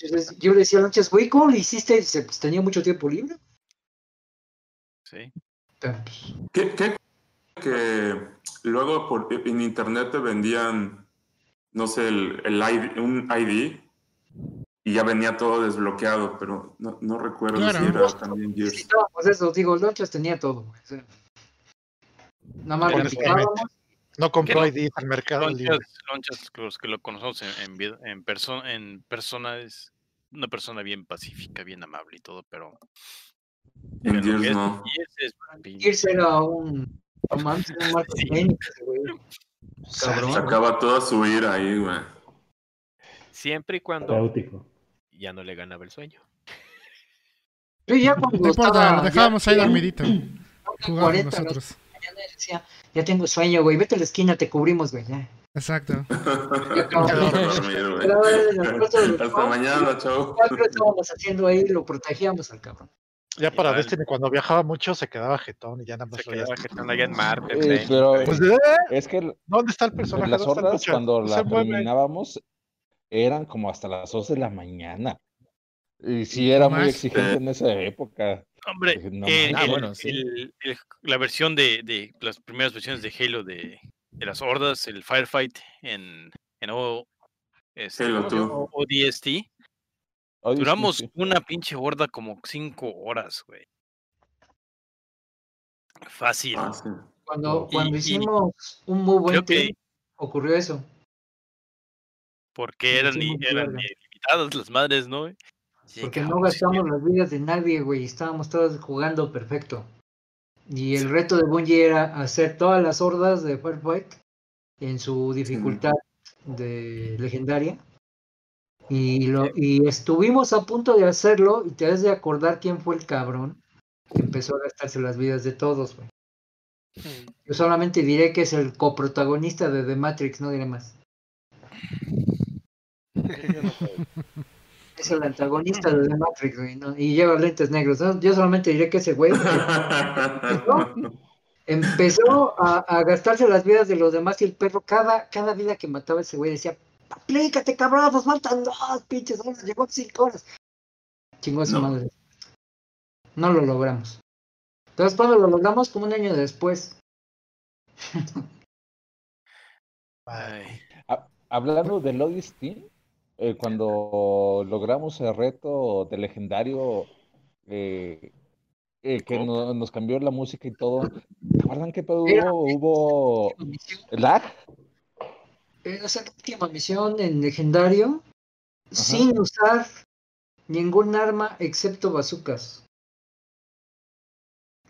Entonces, yo le decía a Lonchas, güey, ¿cómo lo hiciste? Y dice, pues tenía mucho tiempo libre. Sí. Pero, pues, ¿Qué, qué- que luego por, en internet te vendían, no sé, el, el ID, un ID y ya venía todo desbloqueado, pero no, no recuerdo Claro. si era también Gears. necesitábamos eso, digo, Lonchas tenía todo, nada más. No compró. ID al mercado libre. Lonchas, Lonchas, los que lo conocemos en, en, en, perso- en persona, es una persona bien pacífica, bien amable y todo, pero. En Gears es- no. Gears es Gears era un. No era un *laughs* Marco Sí. Cabrón. Sacaba toda su ira ahí, güey. Siempre y cuando Terapéutico. ya no le ganaba el sueño. Yo ya cuando No importa, estaba- lo dejábamos ahí dormidito. *clears throat* ya Jugábamos 40 de la nosotros. mañana y decía, ya tengo sueño, güey, vete a la esquina, te cubrimos, güey, ya. Exacto. *laughs* Pero, eh, Hasta mañana, chao. Estábamos haciendo ahí, lo protegíamos al cabrón. Ya para Igual. Destiny, cuando viajaba mucho, se quedaba jetón y ya nada más Se quedaba que están allá en Marte. Pero. Pues, ¿eh? es que ¿Dónde está el personaje? las ¿Dónde está el hordas cuando No la terminábamos eran como hasta las 2 de la mañana. Y sí era muy exigente en esa época. Hombre, no el-. Ah, el- bueno, sí. el- el- la versión de, de las primeras versiones de Halo de, de las hordas, el Firefight en, en O, este. 2. ODST, Duramos sí. una pinche horda como cinco horas, güey. Fácil. Ah, sí. Cuando, Y- cuando y- hicimos un muy buen que ocurrió eso. porque eran, muy eran limitadas las madres, ¿no? Sí, Porque no cabrón, sí, gastamos las vidas de nadie, güey. Estábamos todos jugando perfecto. Y el reto de Bungie era hacer todas las hordas de Firefight en su dificultad de legendaria. Y, lo, y estuvimos a punto de hacerlo y te has de acordar quién fue el cabrón que empezó a gastarse las vidas de todos, güey. Mm. Yo solamente diré que es el coprotagonista de The Matrix, no diré más. *laughs* Es el antagonista de The Matrix, güey, ¿no? Y lleva lentes negros. ¿no? Yo solamente diré que ese güey *laughs* empezó a, a gastarse las vidas de los demás y el perro, cada, cada vida que mataba ese güey decía, aplícate cabrón, nos faltan dos pinches horas, llegó cinco horas. Chingó a su No. madre. No lo logramos. Entonces, cuando lo logramos? Como un año después. Ay, Ha- Hablando del ODST, eh, cuando logramos el reto de legendario eh, eh, que no- nos cambió la música y todo, ¿te acuerdan qué pedo hubo? ¿Hubo lag? Era esa última misión en legendario sin usar ningún arma excepto bazucas.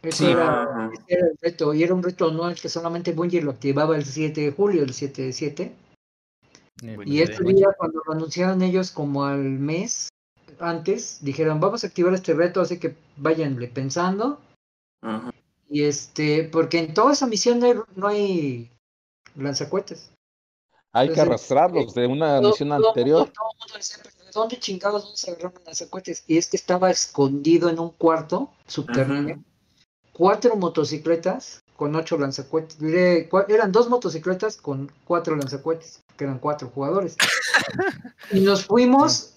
Ese Sí. era, Ajá. ese era el reto, y era un reto anual que solamente Bungie lo activaba el 7 de julio, el 7 de 7. Eh, Bueno, Y este día, cuando lo anunciaron ellos como al mes antes, dijeron, vamos a activar este reto, así que váyanle pensando. Ajá. Y este, porque en toda esa misión no hay, no hay lanzacuetes. Hay que arrastrarlos de una Todo- misión todo el mundo- anterior. todo el mundo decía, "¿Pero ¿de dónde chingados vamos a agarrar lanzacuetes? Y es que estaba escondido en un cuarto subterráneo. Cuatro motocicletas con ocho lanzacuetes. Diré, eran dos motocicletas con cuatro lanzacuetes, que eran cuatro jugadores. *laughs* y nos fuimos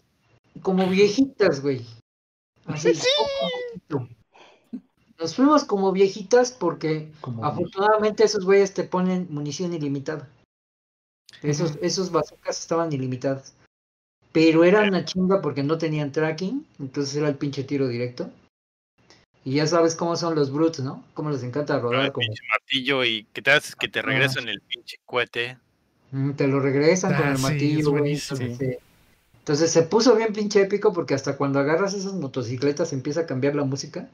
como viejitas, güey. Así, poco poquito. Nos fuimos como viejitas porque Como afortunadamente esos güeyes te ponen munición ilimitada. Esos, esos bazookas estaban ilimitadas. Pero era una chinga porque no tenían tracking, entonces era el pinche tiro directo. Y ya sabes cómo son los brutes, ¿no? Cómo les encanta con rodar el como pinche martillo y que te haces que te regresan el pinche cohete. Mm, te lo regresan con Ah, el sí, martillo, güey. entonces se puso bien pinche épico porque hasta cuando agarras esas motocicletas empieza a cambiar la música.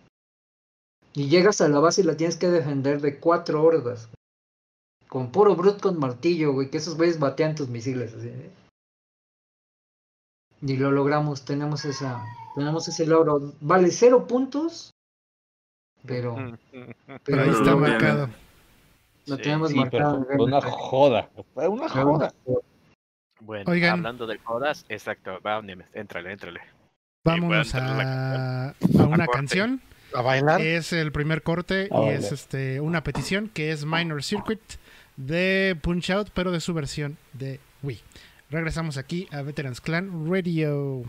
Y llegas a la base y la tienes que defender de cuatro hordas. Con puro brut con martillo, güey. Que esos güeyes batean tus misiles. Así. ¿eh? Y lo logramos. Tenemos esa. Tenemos ese logro. Vale cero puntos. Pero. Pero pero ahí está marcado. lo Sí, tenemos Sí, marcado. fue una joda. Fue una joda. Bueno, Oigan. hablando de jodas, exacto, va, Niemes, éntrale, éntrale. Vámonos a a, una canción. A bailar. Es el primer corte y es este una petición que es Minor Circuit de Punch Out, pero de su versión de Wii. Regresamos aquí a Veterans Clan Radio.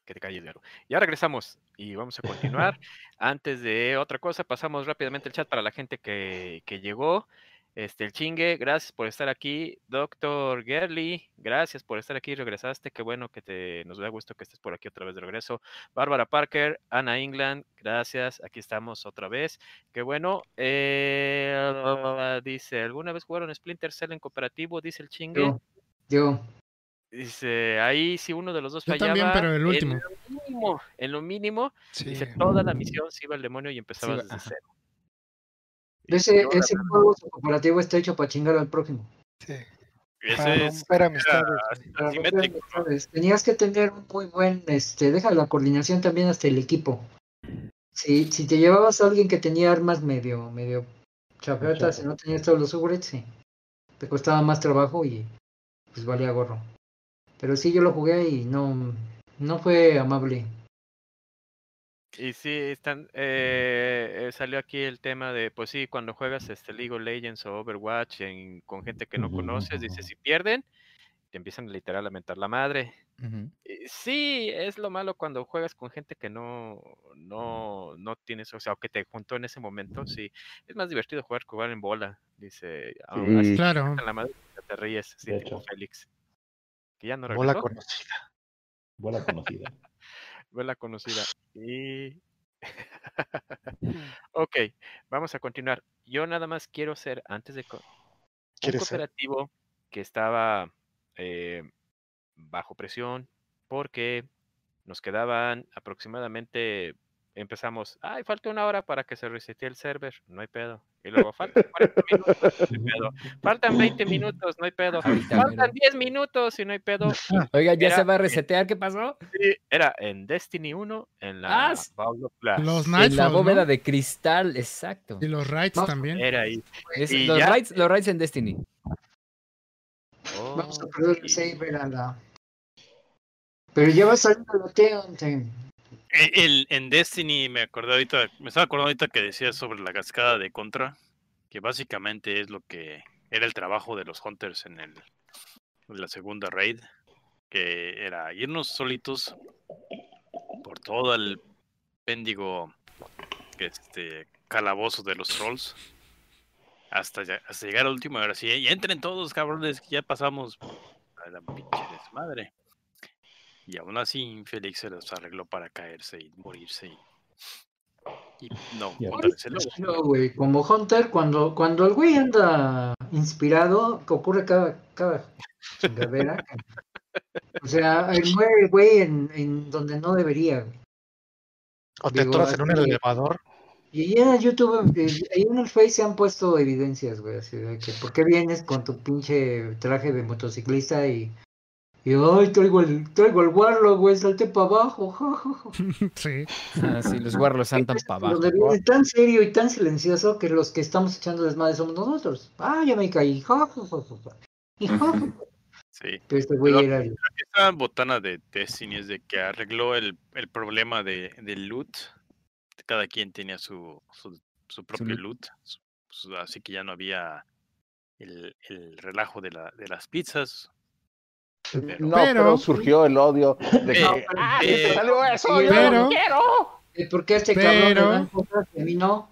Que te calles, Garo. Ya regresamos y vamos a continuar. *laughs* Antes de otra cosa, pasamos rápidamente el chat para la gente que, que llegó. Este, el chingue, gracias por estar aquí. Doctor Gerly, gracias por estar aquí. Regresaste. Qué bueno que te nos da gusto que estés por aquí otra vez de regreso. Bárbara Parker, Ana England, gracias. Aquí estamos otra vez. Qué bueno. Eh, dice, ¿alguna vez jugaron Splinter Cell en cooperativo? Dice el chingue. Yo, yo. Dice, ahí si uno de los dos Yo fallaba. también, pero el último. En lo mínimo, en lo mínimo, Sí. dice, toda la misión se iba al demonio y empezabas va- desde ajá. cero. Ese, ese juego su cooperativo está hecho para chingar al prójimo. Sí. Ese Para es romper amistades. era Para. Tenías que tener un muy buen, este, deja la coordinación también hasta el equipo. Si, si te llevabas a alguien que tenía armas medio, medio chafetas y no tenías todos los upgrades, sí. Te costaba más trabajo y pues valía gorro. Pero sí, yo lo jugué y no, no fue amable. Y sí, están, eh, eh, salió aquí el tema de, pues sí, cuando juegas este League of Legends o Overwatch en- con gente que no conoces, dice, ujú. si pierden, te empiezan literal a mentar la madre. Sí, es lo malo cuando juegas con gente que no, no, no tienes, o sea, o que te juntó en ese momento, sí. Es más divertido jugar jugar en bola, dice. aún así Sí. Claro. la madre, te ríes, sí, tipo. Félix. Que ya no Bola regresó. conocida. Buena conocida. *laughs* Buena conocida. Y. *laughs* ok, vamos a continuar. Yo nada más quiero ser, antes de. Un cooperativo que estaba eh, bajo presión porque nos quedaban aproximadamente. Empezamos, ay, falta una hora para que se resete el server, no hay pedo. Y luego faltan 40 minutos, no hay pedo. Faltan 20 minutos, no hay pedo. Ahorita Faltan mero. 10 minutos y no hay pedo. *laughs* Oiga, ¿ya Era- se va a resetear? ¿Qué pasó? Sí, Era en Destiny 1, en la Ah. Los En la bóveda ¿no? de cristal, exacto. Y los Raids No, también. Era ahí. Es- y los, ya- raids, los raids en Destiny. Vamos a Oh, perder el save a la... Pero ya va saliendo el. Eh, El, en Destiny me acordé ahorita, me estaba acordando ahorita que decías sobre la cascada de contra, que básicamente es lo que era el trabajo de los hunters en el la segunda raid, que era irnos solitos por todo el péndigo este calabozo de los trolls hasta, lle- hasta llegar al último y ahora sí, entren todos cabrones, que ya pasamos a la pinche desmadre. Y aún así, Félix se los arregló para caerse y morirse. Y, y no, güey, como Hunter, cuando, cuando el güey anda inspirado, que ocurre cada, cada chingadera. *laughs* o sea, el muere el güey en, en donde no debería. O te Digo, en un elevador. Y ya en el YouTube, eh, ahí en el Face se han puesto evidencias, güey, así de que ¿por qué vienes con tu pinche traje de motociclista y, y ay, traigo el, traigo el Warlock, güey, salte para abajo, ja, ja, ja"? Sí. Ah, sí, los guarros saltan para abajo. Viene tan serio y tan silencioso que los que estamos echando desmadre somos nosotros. Ah, ya me caí. Y. *laughs* Sí. Pero este güey Pero- era el... Esta botana de Destiny es de que arregló el, el problema de, del loot. Cada quien tenía su, su, su propio loot. loot. su- su- así que ya no había el, el relajo de, la, de las pizzas. Pero, No, pero, Pero- surgió el odio de que. Eh, pero- ¡Ah, eh, te salió eso! ¡Yo no pero- lo quiero! ¿Por qué este cabrón Pero- dan cosas y a mí no?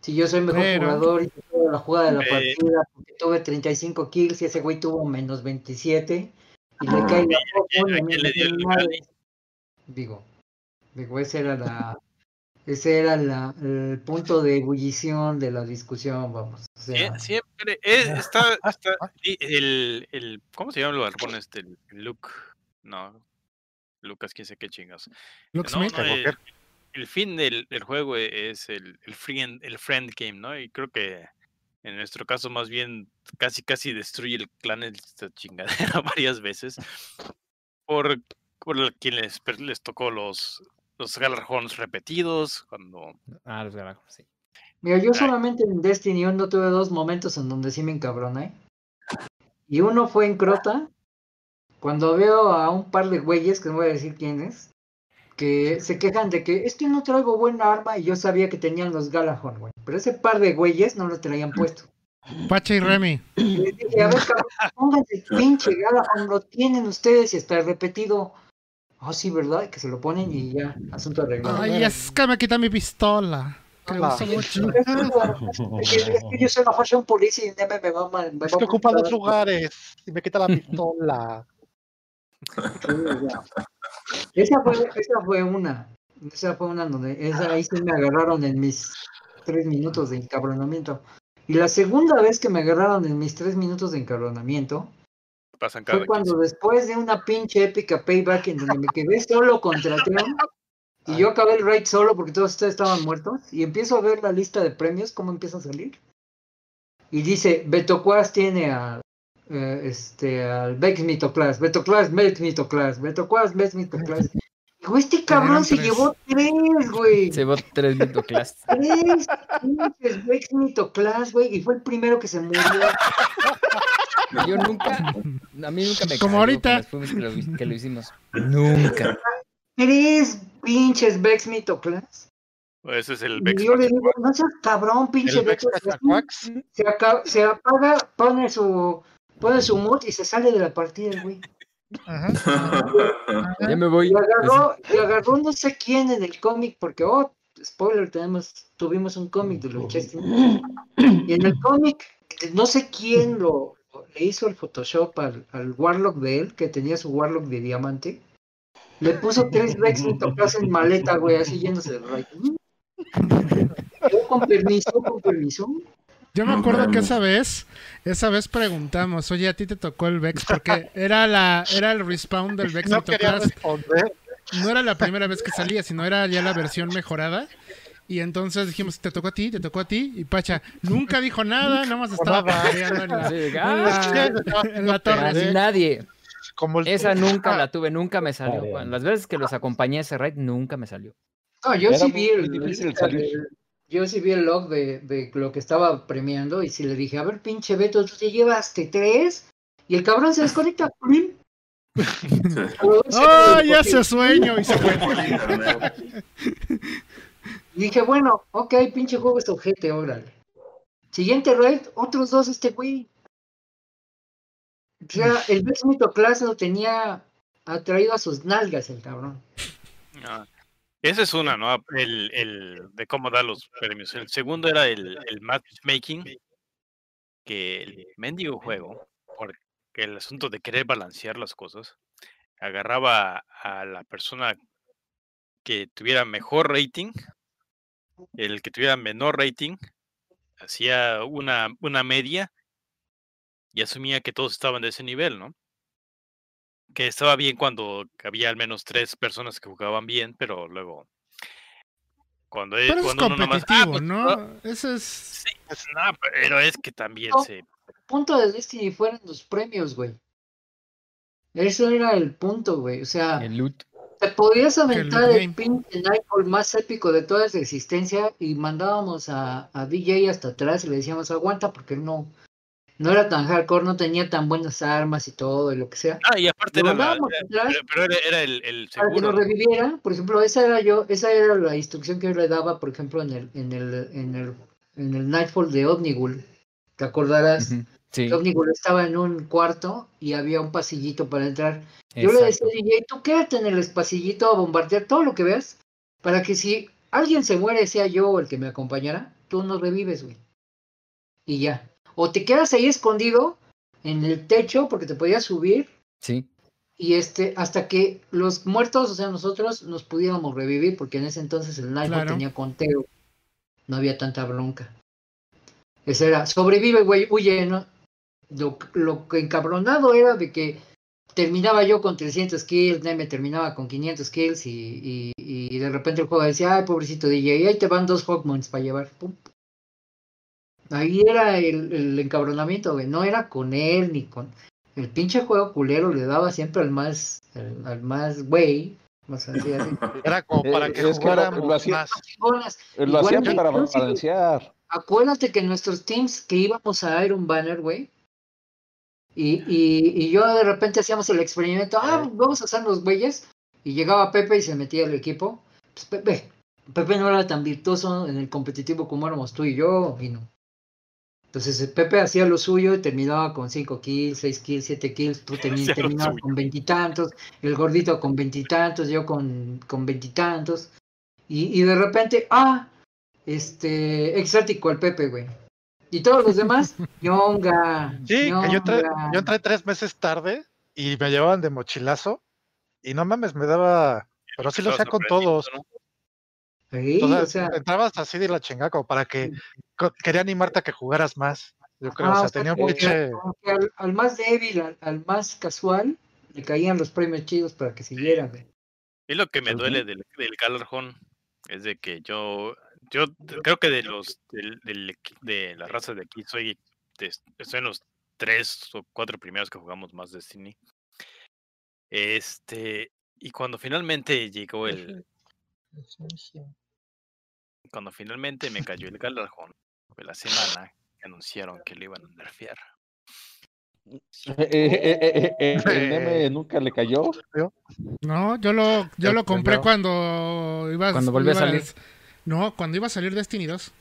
Si yo soy mejor Pero- jugador y tuve la jugada de la Eh. partida, porque tuve 35 kills y ese güey tuvo menos 27 y le cae la ¿a quién- y a a mí quién me Gali? Digo, digo, ese era la ese era la, el punto de ebullición de la discusión, vamos. O sea, Sie- Siempre es- está, está y el, el ¿cómo se llama el barbón este? El Luke. No. Lucas, quién sé qué chingas. Luke No, Smith. no, el, el fin del, del juego es el, el, friend, el friend game, ¿no? Y creo que en nuestro caso más bien casi casi destruye el clan esta chingadera *laughs* varias veces por, por el- quien les, per- les tocó los, los Galarhorns repetidos, cuando Ah, los garajos, sí. Mira, yo Ay. solamente en Destiny 1 tuve dos momentos en donde sí me encabroné. Y uno fue en Crota, cuando veo a un par de güeyes, que no voy a decir quiénes, que se quejan de que es que no traigo buena arma y yo sabía que tenían los Galahorn, güey. Pero ese par de güeyes no lo traían puesto. Pacha y Remy. Les dije, a ver, cabrón, pónganse pinche Galahorn, lo tienen ustedes y está repetido. Ah, sí, ¿verdad? Que se lo ponen y ya, asunto arreglado. Ay, es que me quita mi pistola. Que Ah. uso mucho. *laughs* Es que, es que yo soy la fashion police y me, me va mal. me que ocupa dos lugares y me quita la pistola. *laughs* Esa fue, esa fue una. Esa fue una donde esa, ahí sí me agarraron en mis tres minutos de encabronamiento. Y la segunda vez que me agarraron en mis tres minutos de encabronamiento Pasan cada fue cuando después de una pinche épica payback en donde me quedé solo contra Treon y yo acabé el raid solo porque todos ustedes estaban muertos y empiezo a ver la lista de premios, cómo empieza a salir. Y dice, Beto Quas tiene a eh, este al Vex Mitoclass, Beto Class, Vex Mitoclass, Beto Mitoclass. Digo, este cabrón se tres. llevó tres, güey. Se llevó tres mitoclass. *laughs* Tres pinches Vex Mitoclass, güey. Y fue el primero que se murió. Yo nunca, a mí nunca me Como ahorita. que lo, que lo hicimos. Nunca. Tres pinches Vex Mitoclass. Ese es el Y Vex. yo le digo, no seas cabrón, pinche. Cachacuax. Se, se apaga, pone su, pone su mood y se sale de la partida, güey. Ya me voy. Y agarró, y agarró no sé quién en el cómic, porque, oh, spoiler, tenemos, tuvimos un cómic de los. Y en el cómic, no sé quién lo, le hizo el Photoshop al, al Warlock de él, que tenía su Warlock de diamante. Le puso tres Vex Mitoclass en maleta, güey, así yéndose del rayo. Yo con permiso, con permiso. Yo me No acuerdo que esa vez, esa vez preguntamos, oye, a ti te tocó el Vex, porque era la, era el respawn del Vex No responder. No era la primera vez que salía, sino era ya la versión mejorada. Y entonces dijimos, te tocó a ti, te tocó a ti. Y Pacha nunca dijo nada, nada más estaba en la, Sí, en ah, la- en la torre. Así así. nadie. Como el Esa nunca la tuve, nunca me salió. Las veces que los acompañé a ese raid, nunca me salió. No, yo Era sí vi el, difícil el- salir. Yo sí vi el log de, de lo que estaba premiando y sí le dije, a ver, pinche Beto, tú te llevaste tres y el cabrón se desconecta. ¡Oh, ya se sueño! Y se fue. Y dije, bueno, ok, pinche juego es ojete, órale. Siguiente raid, otros dos este güey. O sea, el Vex Mitoclass lo tenía atraído a sus nalgas el cabrón. Ah, Esa es una, ¿no? El, el de cómo dar los premios. El segundo era el, el matchmaking, que el mendigo juego, porque el asunto de querer balancear las cosas, agarraba a la persona que tuviera mejor rating, el que tuviera menor rating, hacía una, una media y asumía que todos estaban de ese nivel, ¿no? Que estaba bien cuando había al menos tres personas que jugaban bien, pero luego cuando es, Pero es cuando uno nomás, ah, competitivo, pues, ¿no? Eso es... sí, pues, no, pero es que también No. se punto de Destiny fueron los premios, güey. Eso era el punto, güey. O sea, El loot. te podías aventar el game. pinche Nightfall más épico de toda su existencia y mandábamos a, a DJ hasta atrás y le decíamos aguanta porque no, no era tan hardcore, no tenía tan buenas armas y todo y lo que sea. Ah, y aparte Lo era, la- pero, era, era el, el para que lo reviviera. Por ejemplo, esa era yo, esa era la instrucción que yo le daba, por ejemplo, en el, en el, en el, en el Nightfall de Omnigul. ¿Te acordarás? Ujú, Sí, que Omnigul estaba en un cuarto y había un pasillito para entrar. Yo le decía DJ, tú quédate en el pasillito a bombardear todo lo que veas, para que si alguien se muere, sea yo o el que me acompañara, tú no revives, güey. Y ya. O te quedas ahí escondido en el techo porque te podías subir Sí, y este hasta que los muertos, o sea, nosotros nos pudiéramos revivir porque en ese entonces el Nightfall Claro. tenía conteo. No había tanta bronca. Ese era, sobrevive, güey, huye, ¿no? Lo, lo que encabronado era de que terminaba yo con 300 kills, Neme terminaba con 500 kills y, y, y de repente el juego decía, ay, pobrecito DJ, ahí te van dos Hawkmoons para llevar. Pum. Ahí era el, el encabronamiento, güey. No era con él ni con... El pinche juego culero le daba siempre al más, al, al más güey. Más así, así. *laughs* Era como para Eh, que es que lo- jugáramos lo hacía- más. chingonas. Lo hacían para balancear. Acuérdate que en nuestros teams que íbamos a Iron Banner, güey. Y, y, y yo de repente hacíamos el experimento, ah, vamos a hacer los güeyes. Y llegaba Pepe y se metía al equipo. Pues Pepe, Pepe no era tan virtuoso en el competitivo como éramos tú y yo, y no. Entonces el Pepe hacía lo suyo y terminaba con 5 kills, 6 kills, 7 kills, tú *laughs* terminabas con veintitantos, el gordito con veintitantos, yo con con veintitantos. Y, y de repente, ah, este, exótico el Pepe, güey. Y todos los demás, *laughs* Yonga. Sí, que yo entré, yo entré tres meses tarde y me llevaban de mochilazo y no mames, me daba, pero sí lo hacía con todos. ¿no? Sí, o sea, entrabas así de la chingada como para que quería animarte a que jugaras más. Yo creo, ah, o sea, tenía un pinche. al, al más débil, al, al más casual, le caían los premios chidos para que siguieran. Y lo que me duele del, del Galarjón es de que yo, yo creo que de los del, del de la raza de aquí soy, de- estoy en los tres o cuatro primeros que jugamos más Destiny. Este, y cuando finalmente llegó el, cuando finalmente me cayó el Galarjón, fue la semana que anunciaron que lo iban a nerfear. *laughs* Eh, eh, eh, eh, eh, el meme *laughs* nunca le cayó. No, yo lo, yo lo compré cuando ibas. Cuando volvió a salir. No, cuando iba a salir Destiny 2.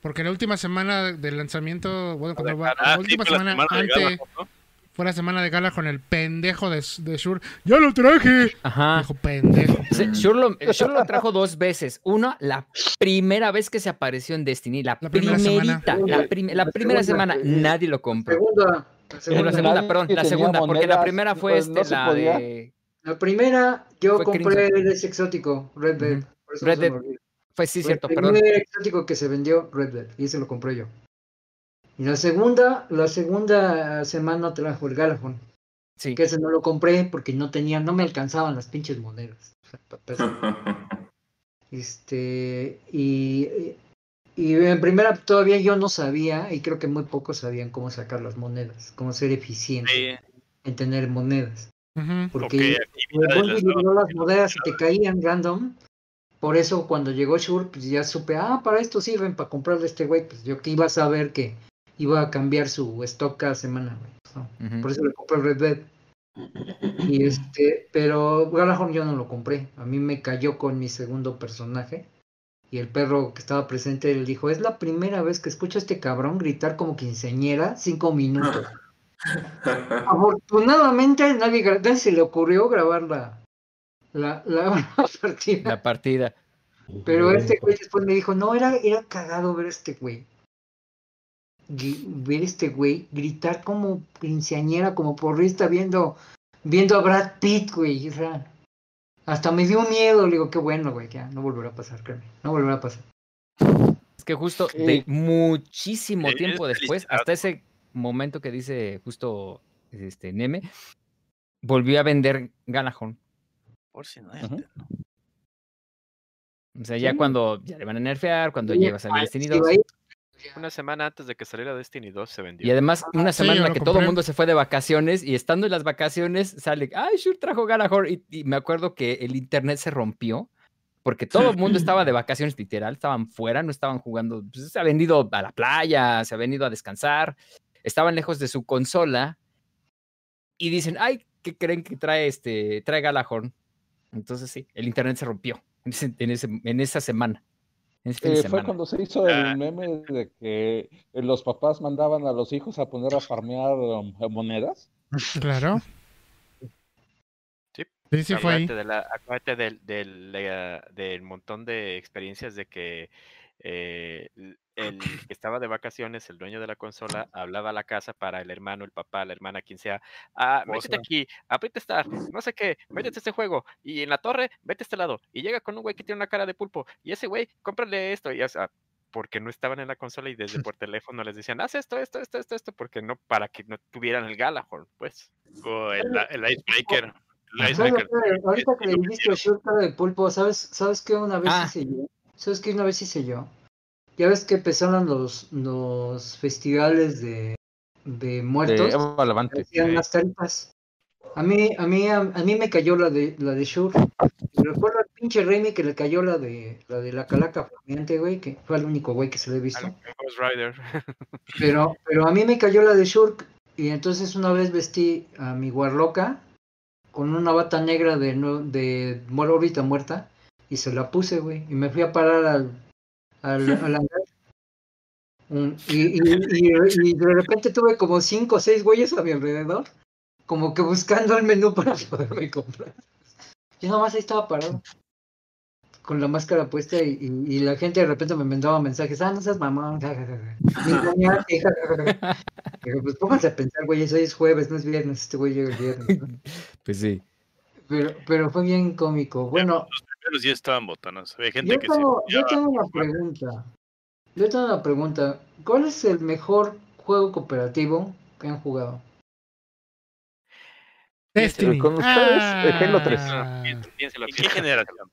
Porque la última semana del lanzamiento, bueno, cuando va, Ah, la sí, última la semana, antes. Fue la semana de Gala con el pendejo de, de Shur. ¡Ya lo traje! Ajá. Dijo pendejo. Shur lo, Shur lo trajo dos veces. Una, la primera vez que se apareció en Destiny. La, La primera primerita. semana. La, prim- la La primera segunda. semana. Nadie lo compró. Segunda, la segunda. la segunda, perdón, la segunda, porque la primera fue pues, este, no la podía. de. La primera, yo Fue compré Crimson. el ese exótico, Red Dead. Red Dead. Fue sí, Fue cierto, el perdón. primer exótico que se vendió, Red Dead, y ese lo compré yo. Y la segunda, la segunda semana trajo el Galahorn, Sí. que ese no lo compré porque no tenía, no me alcanzaban las pinches monedas. *laughs* Este, y, y en primera todavía yo no sabía, y creo que muy pocos sabían cómo sacar las monedas, cómo ser eficiente Sí, en tener monedas. Porque daban. dio las monedas y te caían random. Por eso cuando llegó Shure, pues ya supe, ah, para esto sirven, para comprarle a este güey. Pues yo que iba a saber que iba a cambiar su stock cada semana, güey. Por eso le compré el Red Dead. Y este, pero Galahorn yo no lo compré. A mí me cayó con mi segundo personaje. Y el perro que estaba presente, él dijo, es la primera vez que escucho a este cabrón gritar como quinceañera cinco minutos. *laughs* Afortunadamente nadie, nadie se le ocurrió grabar la, la, la, la *laughs* partida. La partida. Pero este güey después me dijo, no, era, era cagado ver a este güey. Ver este güey gritar como quinceañera, como porrista, viendo, viendo a Brad Pitt, güey. O sea, hasta me dio miedo. Le digo, qué bueno, güey, ya no volverá a pasar, créeme. No volverá a pasar. Es que justo de muchísimo tiempo es después, hasta ese momento que dice justo este Neme, volvió a vender Galahorn. Por si no Ujú. O sea, ya Sí. cuando ya le van a nerfear, cuando Sí, llega a salir Destiny Sí, 2. Una semana antes de que saliera Destiny 2 se vendió. Y además, una sí, semana en la que todo el mundo se fue de vacaciones y estando en las vacaciones sale, ay, Shure trajo Galahorn. Y, y me acuerdo que el internet se rompió porque todo el mundo estaba de *clears throat* vacaciones, literal, estaban fuera, no estaban jugando. pues, se habían ido a la playa, se habían ido a descansar, estaban lejos de su consola y dicen, ay, ¿qué creen que trae este, trae Galahorn? Entonces sí, el internet se rompió en, ese- en, ese- en esa semana. Eh, fue cuando se hizo Ah. el meme de que eh, los papás mandaban a los hijos a poner a farmear um, monedas. *laughs* Claro. Sí. Sí, sí fue ahí. De la- acuérdate del, del, eh, del montón de experiencias de que eh, el que estaba de vacaciones, el dueño de la consola, hablaba a la casa para el hermano, el papá, la hermana, quien sea. Ah, métete Esposa. aquí, aprieta estar, no sé qué, métete a este juego. Y en la torre, vete a este lado. Y llega con un güey que tiene una cara de pulpo. Y ese güey, cómprale esto. Y o sea, porque no estaban en la consola y desde *laughs* por teléfono les decían, haz esto, esto, esto, esto, esto, porque no, para que no tuvieran el Galahorn, pues. O el, el Icebreaker. El ¿sabes Icebreaker. Ahorita que le dijiste cara de pulpo, ¿sabes, ¿sabes qué una vez Ah. hice yo? ¿Sabes qué una vez hice yo? Ya ves que empezaron los, los festivales de, de muertos. De Lavante. hacían las. A mí, a mí, a, a mí me cayó la de la de Shure. Y Recuerdo al pinche Remy que le cayó la de la de la calaca flameante, güey, que fue el único güey que se le he visto. Rider. *laughs* Pero, pero a mí me cayó la de Shurk. Y entonces una vez vestí a mi Warlocka con una bata negra de, no- de órbita muerta y se la puse, güey. Y me fui a parar al, al, al hangar. Un- y, y- y- y de repente tuve como cinco o seis güeyes a mi alrededor, como que buscando el menú para *laughs* poderme comprar. Yo nomás ahí estaba parado, con la máscara puesta y, la gente de repente me mandaba mensajes, ah, no seas mamón, ja, ja, ja, ja. Ni bañarte, ja, ja, ja, ja". Digo, pues pónganse a pensar, güeyes, hoy es jueves, no es viernes, este güey llega el viernes. ¿no? *laughs* Pues sí. Pero, pero fue bien cómico. Bueno, primeros estaban botanas. Había gente yo que tengo, se yo tengo una pregunta. Yo tengo una pregunta. ¿Cuál es el mejor juego cooperativo que han jugado? Destiny. con ustedes, eh, Halo 3. Ah. Piénselo, ¿En qué generación?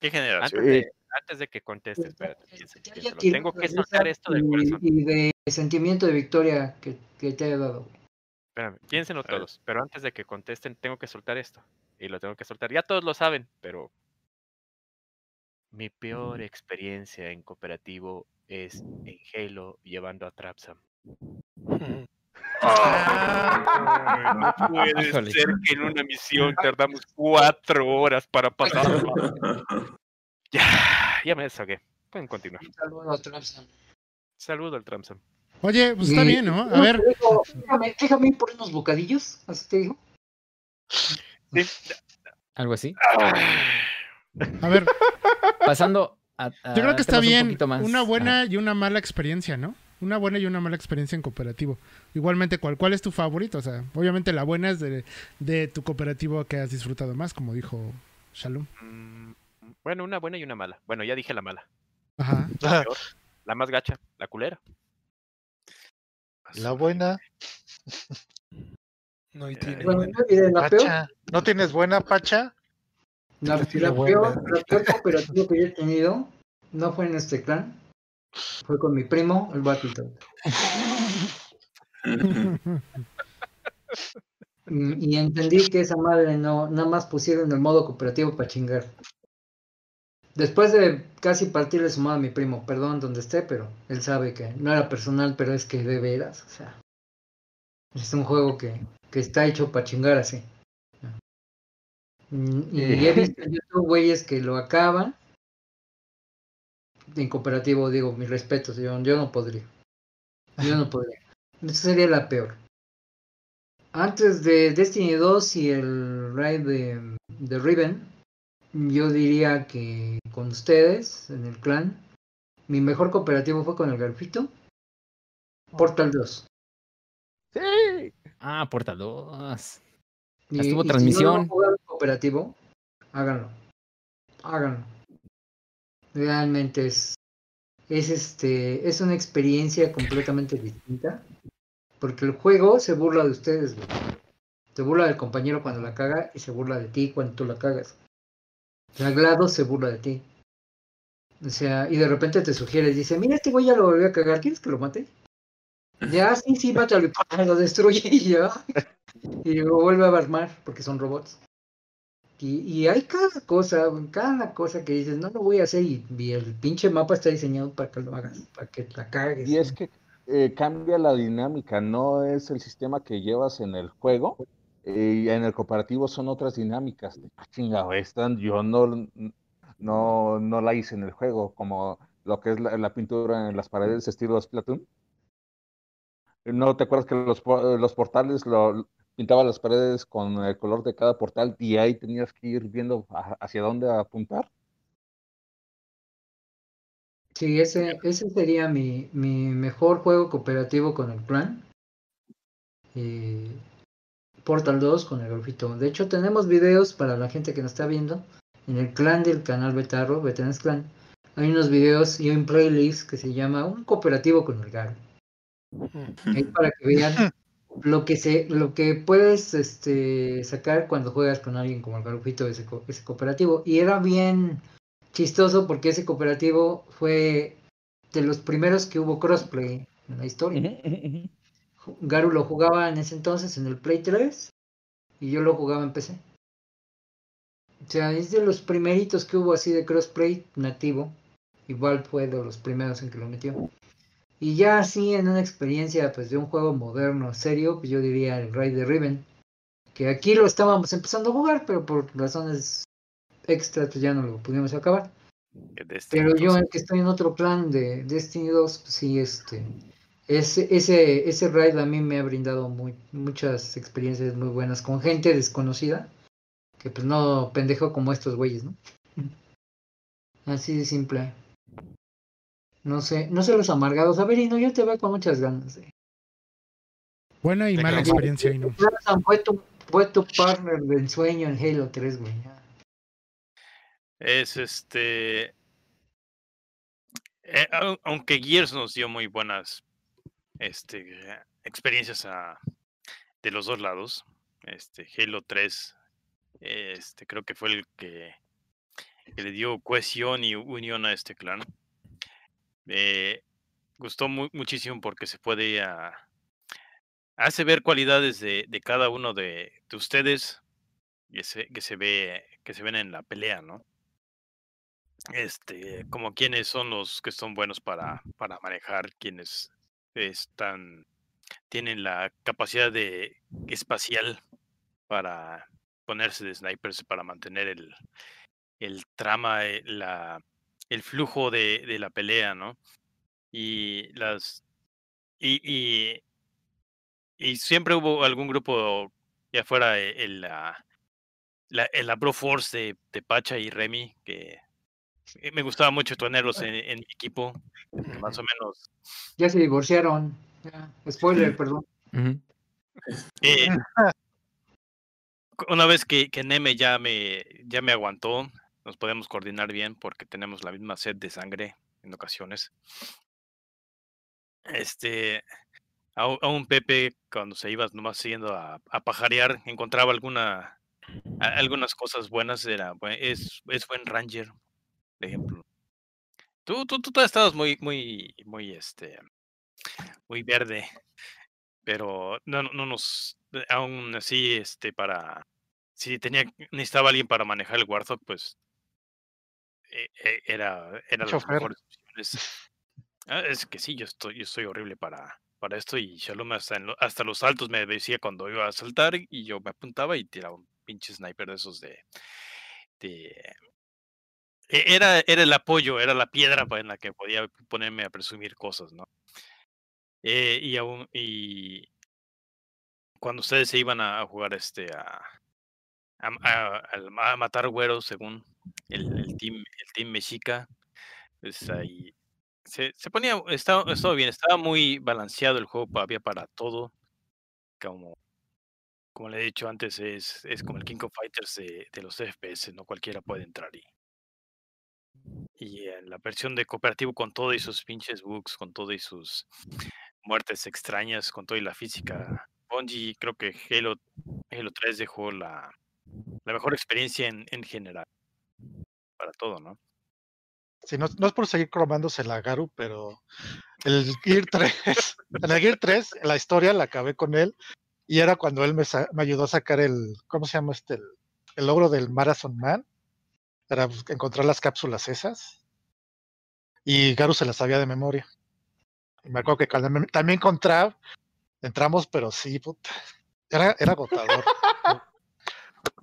¿Qué generación? Antes de, antes de que contestes, espérate, piénsalo. tirado Tengo que risa esto del y- corazón. Y de sentimiento de victoria que, que te haya dado. Espérame, piénsenlo todos, pero antes de que contesten, tengo que soltar esto. Y lo tengo que soltar. Ya todos lo saben, pero. Mi peor experiencia en cooperativo es en Halo llevando a Trapsam. *laughs* no puede Híjole. ser que en una misión *laughs* tardamos cuatro horas para pasarla. *laughs* ya, ya me desahogué. Pueden continuar. Un saludo a Trapsam. Saludo al Trapsam. Oye, pues está Y- bien, ¿no? A no, ver, Déjame, déjame ir por unos bocadillos. Así te digo. Algo así. A ver. Pasando a. a Yo creo que está un bien. Una ajá. buena y una mala experiencia, ¿no? Una buena y una mala experiencia en cooperativo. Igualmente, ¿cuál, cuál es tu favorito? O sea, obviamente la buena es de, de tu cooperativo que has disfrutado más, como dijo Shalom. Mm, bueno, una buena y una mala. Bueno, ya dije la mala. Ajá. La peor, la más gacha, la culera. La buena, No, y tiene. Bueno, yo diré la peor. Pacha. ¿No tienes buena, Pacha? La, Sí, la peor, la peor cooperativo que yo he tenido no fue en este clan. Fue con mi primo, el Battletoad. *laughs* Y entendí que esa madre no, nada más pusieron el modo cooperativo para chingar. Después de casi partirle su madre a mi primo, perdón donde esté, pero él sabe que no era personal, pero es que de veras, o sea. Es un juego que, que está hecho para chingar así. Mm, Y he *laughs* visto en YouTube güeyes que lo acaban. En cooperativo digo, mis respetos, yo, yo no podría. Yo no *laughs* podría. Esa sería la peor. Antes de Destiny 2 y el raid de, de Riven, yo diría que con ustedes, en el clan, mi mejor cooperativo fue con el Garfito. Portal 2. Sí. Ah, Portal 2. Y, Estuvo y si no lo han transmisión. Cooperativo, háganlo. Háganlo. Realmente es, es este, es una experiencia completamente distinta. Porque el juego se burla de ustedes. Se burla del compañero cuando la caga y se burla de ti cuando tú la cagas. La GLaDOS se burla de ti. O sea, y de repente te sugiere, dice, mira, este güey ya lo volvió a cagar, ¿quieres que lo mate? Ya, sí, sí, mátalo y ¡pam! lo destruye y ya. *laughs* Y lo vuelve a armar porque son robots. Y, y hay cada cosa, cada cosa que dices, no lo voy a hacer y, y el pinche mapa está diseñado para que lo hagas, para que la cagues. Y es que eh, cambia la dinámica, no es el sistema que llevas en el juego. eh, y en el cooperativo son otras dinámicas. Ah, chingado, esta yo no, no, no la hice en el juego, como lo que es la, la pintura en las paredes estilo Splatoon. ¿No te acuerdas que los, los portales lo pintaba las paredes con el color de cada portal y ahí tenías que ir viendo a- hacia dónde apuntar? Sí, ese, ese sería mi, mi mejor juego cooperativo con el clan. Eh, Portal 2 con el grafito. De hecho, tenemos videos para la gente que nos está viendo. En el clan del canal Betarro, Veterans Clan, hay unos videos y un playlist que se llama Un cooperativo con el Garo. Ahí para que vean *laughs* lo que se, lo que puedes este, sacar cuando juegas con alguien como el Garufito, ese, ese cooperativo. Y era bien chistoso porque ese cooperativo fue de los primeros que hubo crossplay en la historia. Garu lo jugaba en ese entonces en el Play 3 y yo lo jugaba en PC. O sea, es de los primeritos que hubo así de crossplay nativo. Igual fue de los primeros en que lo metió. Y ya así en una experiencia pues de un juego moderno, serio, pues yo diría el Raid de Riven. Que aquí lo estábamos empezando a jugar, pero por razones extra pues ya no lo pudimos acabar. Destiny. Pero yo, que estoy en otro plan de Destiny 2, pues sí, este. Ese, ese, ese raid a mí me ha brindado muy, muchas experiencias muy buenas con gente desconocida. Que pues no pendejo como estos güeyes, ¿no? *laughs* Así de simple. No sé, no sé los amargados. A ver, y no, yo te veo con muchas ganas. eh. Buena y mala experiencia, Inu. Jonathan fue tu, fue tu partner del sueño en Halo 3, güey. Es este. eh, au- aunque Gears nos dio muy buenas este, experiencias a- de los dos lados, este, Halo 3 este, creo que fue el que, que le dio cohesión y unión a este clan. Eh, gustó mu- muchísimo porque se puede ah, hace ver cualidades de, de cada uno de, de ustedes que se, que se ve que se ven en la pelea, ¿no? Este, como quienes son los que son buenos para, para manejar, quienes están, tienen la capacidad de espacial para ponerse de snipers para mantener el, el trama, eh, la, el flujo de, de la pelea, ¿no? Y las y, y, y siempre hubo algún grupo, ya fuera eh, el, la, la, el la Bro Force de, de Pacha y Remy, que me gustaba mucho tenerlos en, en mi equipo, más o *laughs* menos. Ya se divorciaron. Ya, Spoiler, perdón. Eh, *laughs* una vez que, que Neme ya me, ya me aguantó, nos podemos coordinar bien porque tenemos la misma sed de sangre en ocasiones. Este, a, un- Pepe, cuando se iba nomás siguiendo a, pajarear, encontraba alguna, a- algunas cosas buenas, era, es, es buen Ranger, por ejemplo. Tú, tú, tú estabas muy, muy, muy, este, muy verde, pero no, no no nos, aún así, este, para, si tenía, necesitaba alguien para manejar el Warthog, pues, era, era las mejores opciones. Ah, es que sí, yo estoy, yo estoy horrible para, para esto y Shalom hasta, en lo- hasta los saltos me decía cuando iba a saltar y yo me apuntaba y tiraba un pinche sniper de esos de... de e- era, era el apoyo, era la piedra en la que podía ponerme a presumir cosas, ¿no? Eh, y aún, y cuando ustedes se iban a, a jugar este a, a, a- al- a matar güeros según el, el team, el team mexica, pues ahí se, se ponía, estaba, estaba bien, estaba muy balanceado el juego, había para todo, como, como le he dicho antes, es, es como el King of Fighters de, de los FPS, no cualquiera puede entrar y, y en la versión de cooperativo con todo y sus pinches bugs, con todo y sus muertes extrañas, con todo y la física, Bungie creo que Halo, Halo 3 dejó la, la mejor experiencia en, en general, para todo, ¿no? Sí, no, no es por seguir cromándose la Garu, pero el Gear 3, *laughs* en el Gear 3, la historia la acabé con él y era cuando él me, me ayudó a sacar el, ¿cómo se llama este? El, el logro del Marathon Man, para bus- encontrar las cápsulas esas. Y Garu se las sabía de memoria. Y me acuerdo que también contra entramos, pero sí, puta, era, era agotador. *laughs*